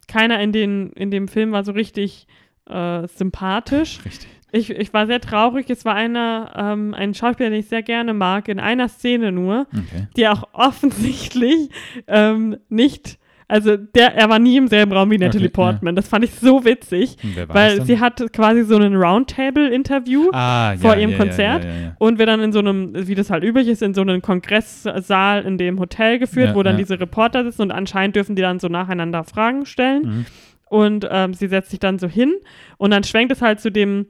Speaker 2: keiner in, den, in dem Film war so richtig äh, sympathisch.
Speaker 1: richtig.
Speaker 2: Ich, ich war sehr traurig. Es war einer, ähm, ein Schauspieler, den ich sehr gerne mag, in einer Szene nur,
Speaker 1: Okay.
Speaker 2: die auch offensichtlich ähm, nicht, also der, er war nie im selben Raum wie Natalie
Speaker 1: Okay, ja.
Speaker 2: Portman. Das fand ich so witzig,
Speaker 1: war
Speaker 2: weil sie hatte quasi so einen Roundtable-Interview.
Speaker 1: ah,
Speaker 2: vor
Speaker 1: ja,
Speaker 2: ihrem
Speaker 1: ja, ja,
Speaker 2: Konzert.
Speaker 1: Ja, ja, ja.
Speaker 2: Und wir dann in so einem, wie das halt üblich ist, in so einem Kongresssaal in dem Hotel geführt,
Speaker 1: Ja,
Speaker 2: wo dann
Speaker 1: ja.
Speaker 2: diese Reporter sitzen und anscheinend dürfen die dann so nacheinander Fragen stellen.
Speaker 1: Mhm.
Speaker 2: Und ähm, sie setzt sich dann so hin und dann schwenkt es halt zu dem,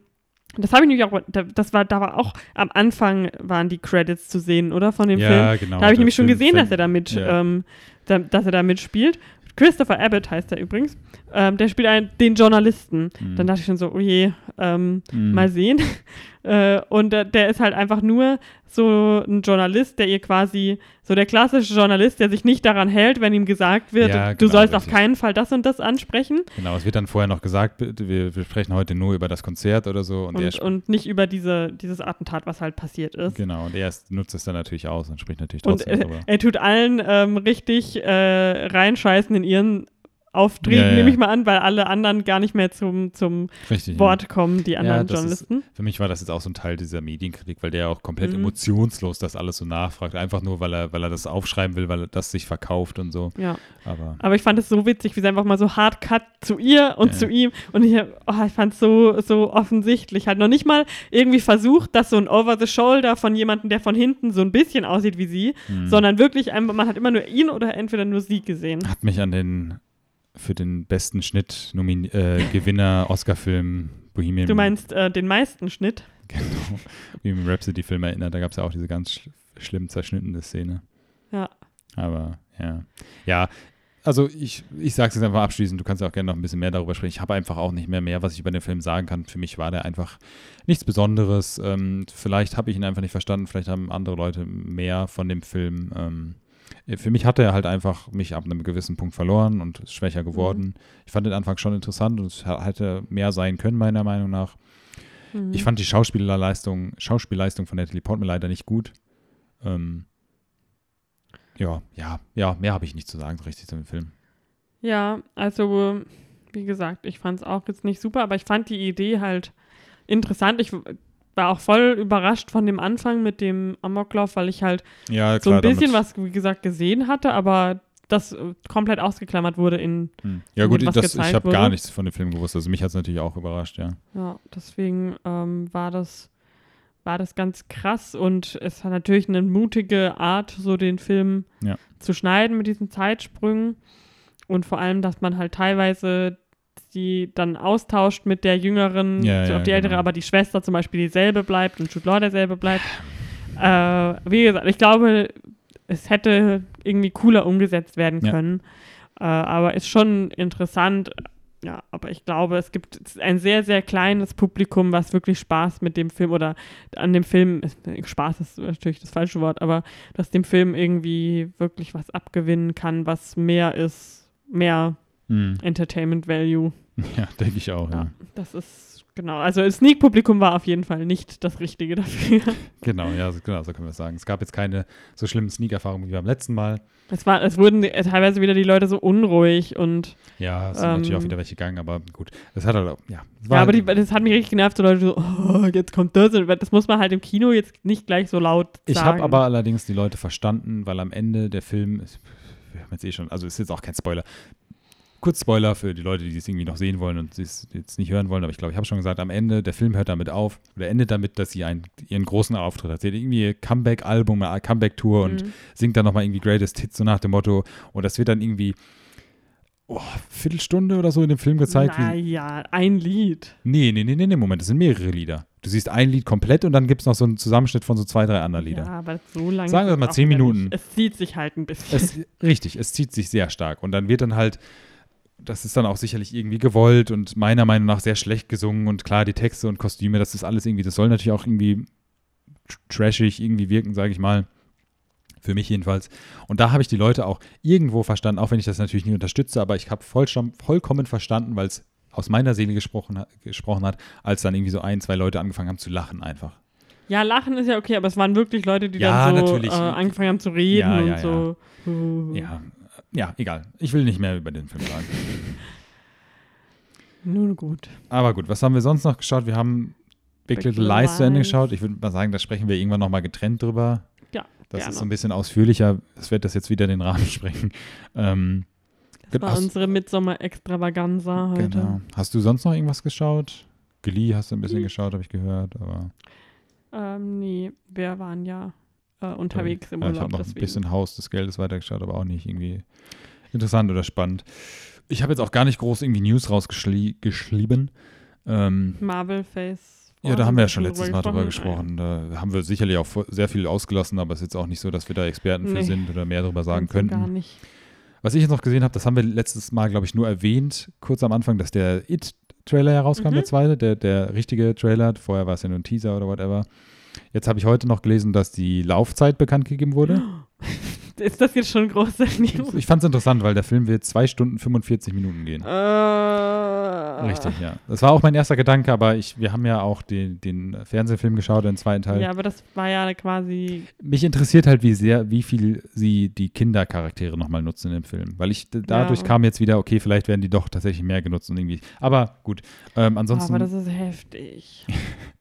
Speaker 2: das habe ich nämlich auch, da- das war, da war auch am Anfang waren die Credits zu sehen, oder? Von dem Film.
Speaker 1: Ja, genau.
Speaker 2: Da habe ich nämlich schon
Speaker 1: Film
Speaker 2: gesehen, dass
Speaker 1: fängt-
Speaker 2: er da mit,
Speaker 1: ja.
Speaker 2: ähm, da, dass er da mitspielt. Christopher Abbott heißt er übrigens. Ähm, der spielt einen, den Journalisten.
Speaker 1: Mhm.
Speaker 2: Dann dachte ich schon so, oh je, ähm,
Speaker 1: Mhm.
Speaker 2: mal sehen. Äh, und äh, der ist halt einfach nur so ein Journalist, der ihr quasi, so der klassische Journalist, der sich nicht daran hält, wenn ihm gesagt wird,
Speaker 1: Ja,
Speaker 2: du
Speaker 1: genau,
Speaker 2: sollst auf keinen Fall das und das ansprechen
Speaker 1: Genau, es wird dann vorher noch gesagt, wir, wir sprechen heute nur über das Konzert oder so. Und,
Speaker 2: und, und nicht über diese, dieses Attentat, was halt passiert ist.
Speaker 1: Genau, und er ist, nutzt es dann natürlich aus und spricht natürlich
Speaker 2: Und
Speaker 1: trotzdem
Speaker 2: äh,
Speaker 1: darüber.
Speaker 2: er tut allen ähm, richtig äh, reinscheißen in ihren Auftreten,
Speaker 1: Ja, ja.
Speaker 2: nehme ich mal an, weil alle anderen gar nicht mehr zum, zum
Speaker 1: Richtig.
Speaker 2: Wort kommen, die anderen
Speaker 1: das ist-
Speaker 2: Journalisten.
Speaker 1: Für mich war das jetzt auch so ein Teil dieser Medienkritik, weil der auch komplett
Speaker 2: Mhm.
Speaker 1: emotionslos das alles so nachfragt. Einfach nur, weil er, weil er das aufschreiben will, weil er das sich verkauft und so.
Speaker 2: Ja.
Speaker 1: Aber
Speaker 2: Aber ich fand es so witzig, wie sie einfach mal so hart cut zu ihr und
Speaker 1: Ja.
Speaker 2: zu ihm. Und ich, oh, ich fand es so, so offensichtlich. Halt noch nicht mal irgendwie versucht, dass so ein Over-the-Shoulder von jemandem, der von hinten so ein bisschen aussieht wie sie,
Speaker 1: hm,
Speaker 2: sondern wirklich, einfach, man hat immer nur ihn oder entweder nur sie gesehen.
Speaker 1: hat mich an den für den besten Schnitt nomin äh, Gewinner Oscar-Film Bohemian
Speaker 2: Du meinst äh, den meisten Schnitt?
Speaker 1: genau, Bohemian Rhapsody-Film erinnert. Da gab es ja auch diese ganz sch schlimm zerschnittene Szene.
Speaker 2: Ja.
Speaker 1: Aber ja. Ja, also ich, ich sage es jetzt einfach abschließend, du kannst ja auch gerne noch ein bisschen mehr darüber sprechen. Ich habe einfach auch nicht mehr mehr, was ich über den Film sagen kann. Für mich war der einfach nichts Besonderes. Ähm, vielleicht habe ich ihn einfach nicht verstanden, vielleicht haben andere Leute mehr von dem Film. Ähm, für mich hat er halt einfach mich ab einem gewissen Punkt verloren und ist schwächer geworden. Ich fand den Anfang schon interessant und es hätte mehr sein können, meiner Meinung nach.
Speaker 2: Mhm.
Speaker 1: Ich fand die Schauspielerleistung, Schauspielleistung von Natalie Portman leider nicht gut. Ähm, ja, ja, ja, mehr habe ich nicht zu sagen, richtig zu dem Film.
Speaker 2: Ja, also wie gesagt, ich fand es auch jetzt nicht super, aber ich fand die Idee halt interessant. Ich war auch voll überrascht von dem Anfang mit dem Amoklauf, weil ich halt
Speaker 1: Ja,
Speaker 2: so ein bisschen was, wie gesagt, gesehen hatte, aber das äh, komplett ausgeklammert wurde in,
Speaker 1: Hm. Ja, gut,
Speaker 2: was
Speaker 1: das, ich habe gar nichts von dem Film gewusst. Also mich hat es natürlich auch überrascht, ja.
Speaker 2: ja, deswegen ähm, war das war das ganz krass und es hat natürlich eine mutige Art, so den Film
Speaker 1: Ja.
Speaker 2: zu schneiden mit diesen Zeitsprüngen und vor allem, dass man halt teilweise die dann austauscht mit der jüngeren,
Speaker 1: Ja,
Speaker 2: so
Speaker 1: ja,
Speaker 2: auf die ältere,
Speaker 1: genau.
Speaker 2: aber die Schwester zum Beispiel dieselbe bleibt und Jude Law derselbe bleibt. Äh, wie gesagt, ich glaube, es hätte irgendwie cooler umgesetzt werden können, äh, aber ist schon interessant. Ja, aber ich glaube, es gibt ein sehr, sehr kleines Publikum, was wirklich Spaß mit dem Film oder an dem Film, Spaß ist natürlich das falsche Wort, aber dass dem Film irgendwie wirklich was abgewinnen kann, was mehr ist, mehr
Speaker 1: Hm.
Speaker 2: Entertainment Value.
Speaker 1: Ja, denke ich auch, ja.
Speaker 2: Ja, das ist genau. Also Sneak-Publikum war auf jeden Fall nicht das Richtige dafür.
Speaker 1: Genau, ja, so, genau, so können wir sagen. Es gab jetzt keine so schlimmen Sneak-Erfahrungen wie beim letzten Mal.
Speaker 2: Es, war, es wurden die- teilweise wieder die Leute so unruhig und
Speaker 1: Ja, es sind
Speaker 2: Ähm,
Speaker 1: natürlich auch wieder welche gegangen, aber gut. Das hat halt auch, ja.
Speaker 2: ja, aber
Speaker 1: halt-
Speaker 2: die, das hat mich richtig genervt, so Leute so, oh, jetzt kommt das. Das muss man halt im Kino jetzt nicht gleich so laut sagen.
Speaker 1: Ich habe aber allerdings die Leute verstanden, weil am Ende der Film, ist, wir haben jetzt eh schon, also ist jetzt auch kein Spoiler. Kurz Spoiler für die Leute, die es irgendwie noch sehen wollen und es jetzt nicht hören wollen, aber ich glaube, ich habe schon gesagt, am Ende, der Film hört damit auf oder endet damit, dass sie einen, ihren großen Auftritt hat. Sie hat irgendwie ihr Comeback-Album, eine Comeback-Tour und
Speaker 2: Mhm.
Speaker 1: singt dann nochmal irgendwie Greatest Hits, so nach dem Motto. Und das wird dann irgendwie oh, Viertelstunde oder so in dem Film gezeigt.
Speaker 2: Naja, ein Lied.
Speaker 1: nee, nee, nee, nee, nee, Moment, das sind mehrere Lieder. Du siehst ein Lied komplett und dann gibt es noch so einen Zusammenschnitt von so zwei, drei anderen Liedern.
Speaker 2: Ja, aber so lange.
Speaker 1: Sagen wir mal zehn Minuten.
Speaker 2: Nicht. Es zieht sich halt ein bisschen.
Speaker 1: Es, richtig, es zieht sich sehr stark. Und dann wird dann halt, das ist dann auch sicherlich irgendwie gewollt und meiner Meinung nach sehr schlecht gesungen. Und klar, die Texte und Kostüme, das ist alles irgendwie, das soll natürlich auch irgendwie tr- trashig irgendwie wirken, sage ich mal. Für mich jedenfalls. Und da habe ich die Leute auch irgendwo verstanden, auch wenn ich das natürlich nicht unterstütze, aber ich habe voll, vollkommen verstanden, weil es aus meiner Seele gesprochen, hat- gesprochen hat, als dann irgendwie so ein, zwei Leute angefangen haben zu lachen einfach.
Speaker 2: ja, Lachen ist ja okay, aber es waren wirklich Leute, die
Speaker 1: Ja,
Speaker 2: dann so äh, angefangen haben zu reden
Speaker 1: Ja, ja,
Speaker 2: und so.
Speaker 1: Ja, ja, egal. Ich will nicht mehr über den Film sagen.
Speaker 2: Nun gut.
Speaker 1: Aber gut, was haben wir sonst noch geschaut? Wir haben Big,
Speaker 2: Big
Speaker 1: Little Lies zu Ende geschaut. Ich würde mal sagen, da sprechen wir irgendwann nochmal getrennt drüber.
Speaker 2: Ja,
Speaker 1: Das
Speaker 2: gerne.
Speaker 1: ist so ein bisschen ausführlicher. Es wird das jetzt wieder den Rahmen sprengen. Ähm,
Speaker 2: Das war unsere Midsommer-Extravaganza heute.
Speaker 1: genau. Hast du sonst noch irgendwas geschaut? Glee hast du ein bisschen geschaut, habe ich gehört. Aber
Speaker 2: Ähm, nee, wir waren ja äh, unterwegs im
Speaker 1: ja, ich
Speaker 2: Urlaub.
Speaker 1: habe noch ein
Speaker 2: deswegen.
Speaker 1: bisschen Haus des Geldes weitergeschaut, aber auch nicht irgendwie interessant oder spannend. Ich habe jetzt auch gar nicht groß irgendwie News rausgeschrieben. Ähm,
Speaker 2: Marvel Face.
Speaker 1: Ja, da haben wir ja schon letztes Mal drüber gesprochen. Da haben wir sicherlich auch sehr viel ausgelassen, aber es ist jetzt auch nicht so, dass wir da Experten für
Speaker 2: Nee.
Speaker 1: sind oder mehr darüber sagen
Speaker 2: und Gar
Speaker 1: könnten.
Speaker 2: nicht.
Speaker 1: Was ich jetzt noch gesehen habe, das haben wir letztes Mal, glaube ich, nur erwähnt, kurz am Anfang, dass der It-Trailer herauskam,
Speaker 2: Mhm.
Speaker 1: der zweite, der, der richtige Trailer. Vorher war es ja nur ein Teaser oder whatever. Jetzt habe ich heute noch gelesen, dass die Laufzeit bekannt gegeben wurde.
Speaker 2: Ist das jetzt schon große News?
Speaker 1: Ich fand es interessant, weil der Film wird zwei Stunden 45 Minuten gehen.
Speaker 2: Äh,
Speaker 1: Richtig, ja. Das war auch mein erster Gedanke, aber ich, wir haben ja auch den, den Fernsehfilm geschaut, den zweiten Teil.
Speaker 2: Ja, aber das war ja quasi.
Speaker 1: Mich interessiert halt, wie sehr, wie viel sie die Kindercharaktere nochmal nutzen im Film. Weil ich dadurch
Speaker 2: Ja.
Speaker 1: kam jetzt wieder, okay, vielleicht werden die doch tatsächlich mehr genutzt und irgendwie. Aber gut. Ähm, ansonsten.
Speaker 2: aber das ist heftig.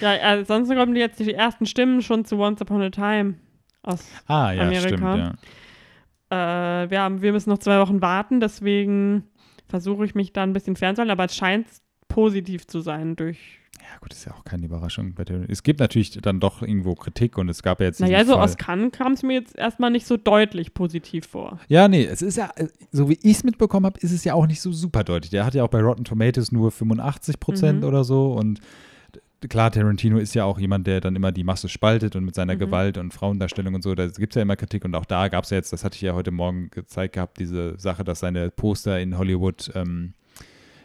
Speaker 2: ja, ansonsten kommen jetzt die ersten Stimmen schon zu Once Upon a Time aus.
Speaker 1: ah, ja,
Speaker 2: Amerika.
Speaker 1: stimmt, ja.
Speaker 2: Äh, wir, haben, wir müssen noch zwei Wochen warten, deswegen versuche ich mich da ein bisschen fernzuhalten, aber es scheint positiv zu sein durch.
Speaker 1: Ja, gut, ist ja auch keine Überraschung. Es gibt natürlich dann doch irgendwo Kritik und es gab ja jetzt.
Speaker 2: Naja, so
Speaker 1: Fall.
Speaker 2: aus Cannes kam es mir jetzt erstmal nicht so deutlich positiv vor.
Speaker 1: Ja, nee, es ist ja, so wie ich es mitbekommen habe, ist es ja auch nicht so super deutlich. Der hat ja auch bei Rotten Tomatoes nur 85 Prozent
Speaker 2: Mhm.
Speaker 1: oder so und klar, Tarantino ist ja auch jemand, der dann immer die Masse spaltet und mit seiner
Speaker 2: Mhm.
Speaker 1: Gewalt und Frauendarstellung und so, da gibt es ja immer Kritik und auch da gab es ja jetzt, das hatte ich ja heute Morgen gezeigt gehabt, diese Sache, dass seine Poster in Hollywood, ähm,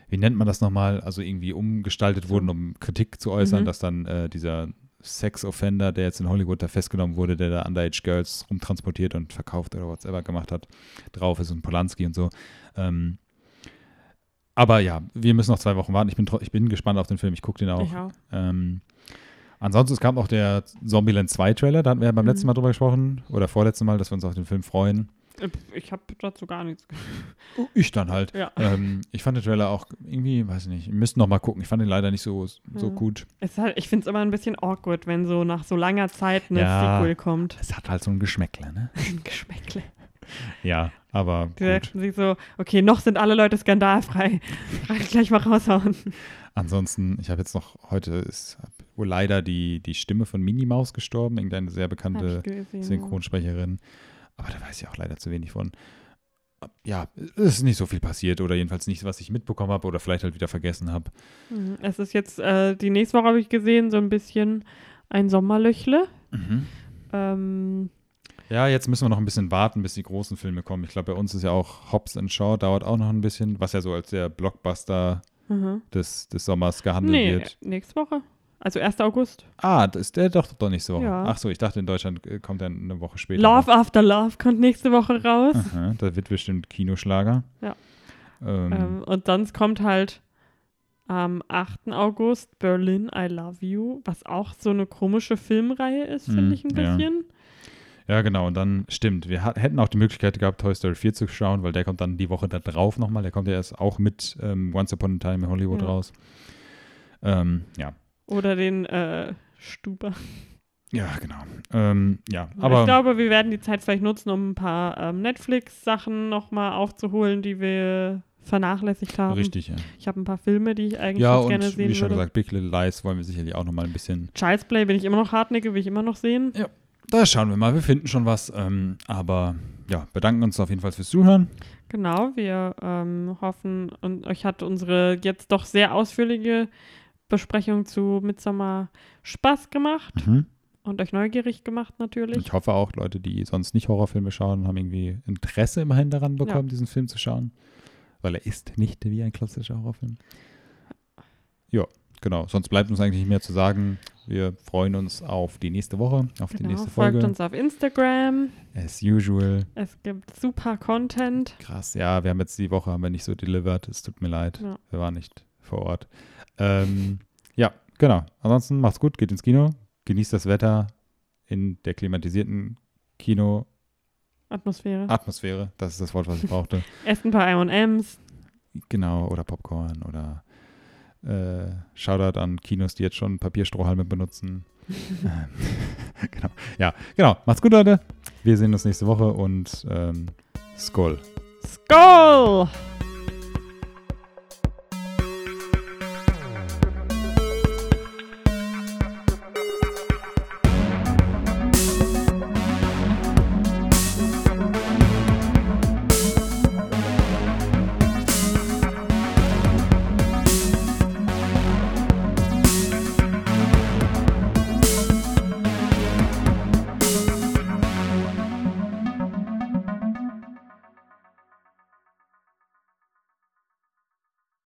Speaker 1: wie nennt man das nochmal, also irgendwie umgestaltet wurden, um Kritik zu äußern,
Speaker 2: Mhm.
Speaker 1: dass dann äh, dieser Sex-Offender, der jetzt in Hollywood da festgenommen wurde, der da Underage Girls rumtransportiert und verkauft oder whatever gemacht hat, drauf ist und Polanski und so. Ähm, aber ja, wir müssen noch zwei Wochen warten. Ich bin, ich bin gespannt auf den Film. Ich gucke den auch.
Speaker 2: Ja.
Speaker 1: Ähm, ansonsten, es kam auch der Zombieland 2 Trailer. Da hatten wir ja beim
Speaker 2: Mhm.
Speaker 1: letzten Mal drüber gesprochen. Oder vorletzten Mal, dass wir uns auf den Film freuen.
Speaker 2: Äh, Ich habe dazu gar nichts. ge-
Speaker 1: Ich dann halt.
Speaker 2: Ja.
Speaker 1: Ähm, ich fand den Trailer auch irgendwie, weiß ich nicht, wir müssten noch mal gucken. Ich fand den leider nicht so, so
Speaker 2: Ja.
Speaker 1: gut.
Speaker 2: Es ist halt, ich finde es immer ein bisschen awkward, wenn so nach so langer Zeit eine
Speaker 1: Ja.
Speaker 2: Sequel kommt.
Speaker 1: Es hat halt so ein Geschmäckle, ne?
Speaker 2: Ein Geschmäckle.
Speaker 1: Ja, aber
Speaker 2: Die dachten sich so, okay, noch sind alle Leute skandalfrei. Gleich mal raushauen.
Speaker 1: Ansonsten, ich habe jetzt noch, heute ist wohl leider die, die Stimme von Minnie Maus gestorben, irgendeine sehr bekannte
Speaker 2: gesehen,
Speaker 1: Synchronsprecherin. Aber da weiß ich auch leider zu wenig von. Ja, es ist nicht so viel passiert oder jedenfalls nichts, was ich mitbekommen habe oder vielleicht halt wieder vergessen habe.
Speaker 2: Mhm. Es ist jetzt, äh, die nächste Woche habe ich gesehen, so ein bisschen ein Sommerlöchle. Ähm,
Speaker 1: Ja, jetzt müssen wir noch ein bisschen warten, bis die großen Filme kommen. Ich glaube, bei uns ist ja auch Hobbs and Shaw, dauert auch noch ein bisschen, was ja so als der Blockbuster
Speaker 2: mhm.
Speaker 1: des, des Sommers gehandelt
Speaker 2: nee,
Speaker 1: wird.
Speaker 2: nächste Woche. Also 1. August.
Speaker 1: Ah, das ist der doch, doch nächste Woche.
Speaker 2: Ja.
Speaker 1: Ach so, ich dachte, in Deutschland äh, kommt er eine Woche später.
Speaker 2: Love After Love kommt nächste Woche raus.
Speaker 1: Aha, da wird bestimmt Kinoschlager.
Speaker 2: Ja.
Speaker 1: Ähm,
Speaker 2: Ähm, und sonst kommt halt am 8. August Berlin I Love You, was auch so eine komische Filmreihe ist,
Speaker 1: Mhm,
Speaker 2: finde ich ein bisschen.
Speaker 1: Ja, genau. Und dann stimmt. Wir hätten auch die Möglichkeit gehabt, Toy Story 4 zu schauen, weil der kommt dann die Woche da drauf nochmal. Der kommt ja erst auch mit ähm, Once Upon a Time in Hollywood
Speaker 2: Ja.
Speaker 1: raus. Ähm, ja.
Speaker 2: Oder den äh, Stuber.
Speaker 1: Ja, genau. Ähm, ja,
Speaker 2: ich
Speaker 1: aber
Speaker 2: glaube, wir werden die Zeit vielleicht nutzen, um ein paar ähm, Netflix-Sachen nochmal aufzuholen, die wir vernachlässigt haben.
Speaker 1: richtig, ja.
Speaker 2: Ich habe ein paar Filme, die ich eigentlich
Speaker 1: Ja,
Speaker 2: ganz
Speaker 1: und
Speaker 2: gerne sehen
Speaker 1: wie schon
Speaker 2: würde.
Speaker 1: gesagt, Big Little Lies wollen wir sicherlich auch nochmal ein bisschen.
Speaker 2: Child's Play bin ich immer noch hartnäckig, will ich immer noch sehen.
Speaker 1: Da schauen wir mal, wir finden schon was. Ähm, aber ja, bedanken uns auf jeden Fall fürs Zuhören.
Speaker 2: Genau, wir ähm, hoffen, und euch hat unsere jetzt doch sehr ausführliche Besprechung zu Midsommar Spaß gemacht
Speaker 1: Mhm.
Speaker 2: und euch neugierig gemacht natürlich.
Speaker 1: Ich hoffe auch, Leute, die sonst nicht Horrorfilme schauen, haben irgendwie Interesse immerhin daran bekommen, diesen Film zu schauen. Weil er ist nicht wie ein klassischer Horrorfilm. Ja, genau. Sonst bleibt uns eigentlich nicht mehr zu sagen. Wir freuen uns auf die nächste Woche, auf die
Speaker 2: Genau,
Speaker 1: nächste
Speaker 2: folgt
Speaker 1: Folge.
Speaker 2: uns auf Instagram.
Speaker 1: As usual.
Speaker 2: Es gibt super Content.
Speaker 1: Krass, ja, wir haben jetzt die Woche haben wir nicht so delivered. Es tut mir leid.
Speaker 2: Ja.
Speaker 1: Wir waren nicht vor Ort. Ähm, ja, genau. Ansonsten macht's gut, geht ins Kino, genießt das Wetter in der klimatisierten Kino-Atmosphäre.
Speaker 2: Atmosphäre.
Speaker 1: Das ist das Wort, was ich brauchte.
Speaker 2: Esst ein paar M&M's.
Speaker 1: genau, oder Popcorn oder äh, Shoutout an Kinos, die jetzt schon Papierstrohhalme benutzen. Ähm, genau. Ja, genau. Macht's gut, Leute. Wir sehen uns nächste Woche und ähm, Skull.
Speaker 2: Skull!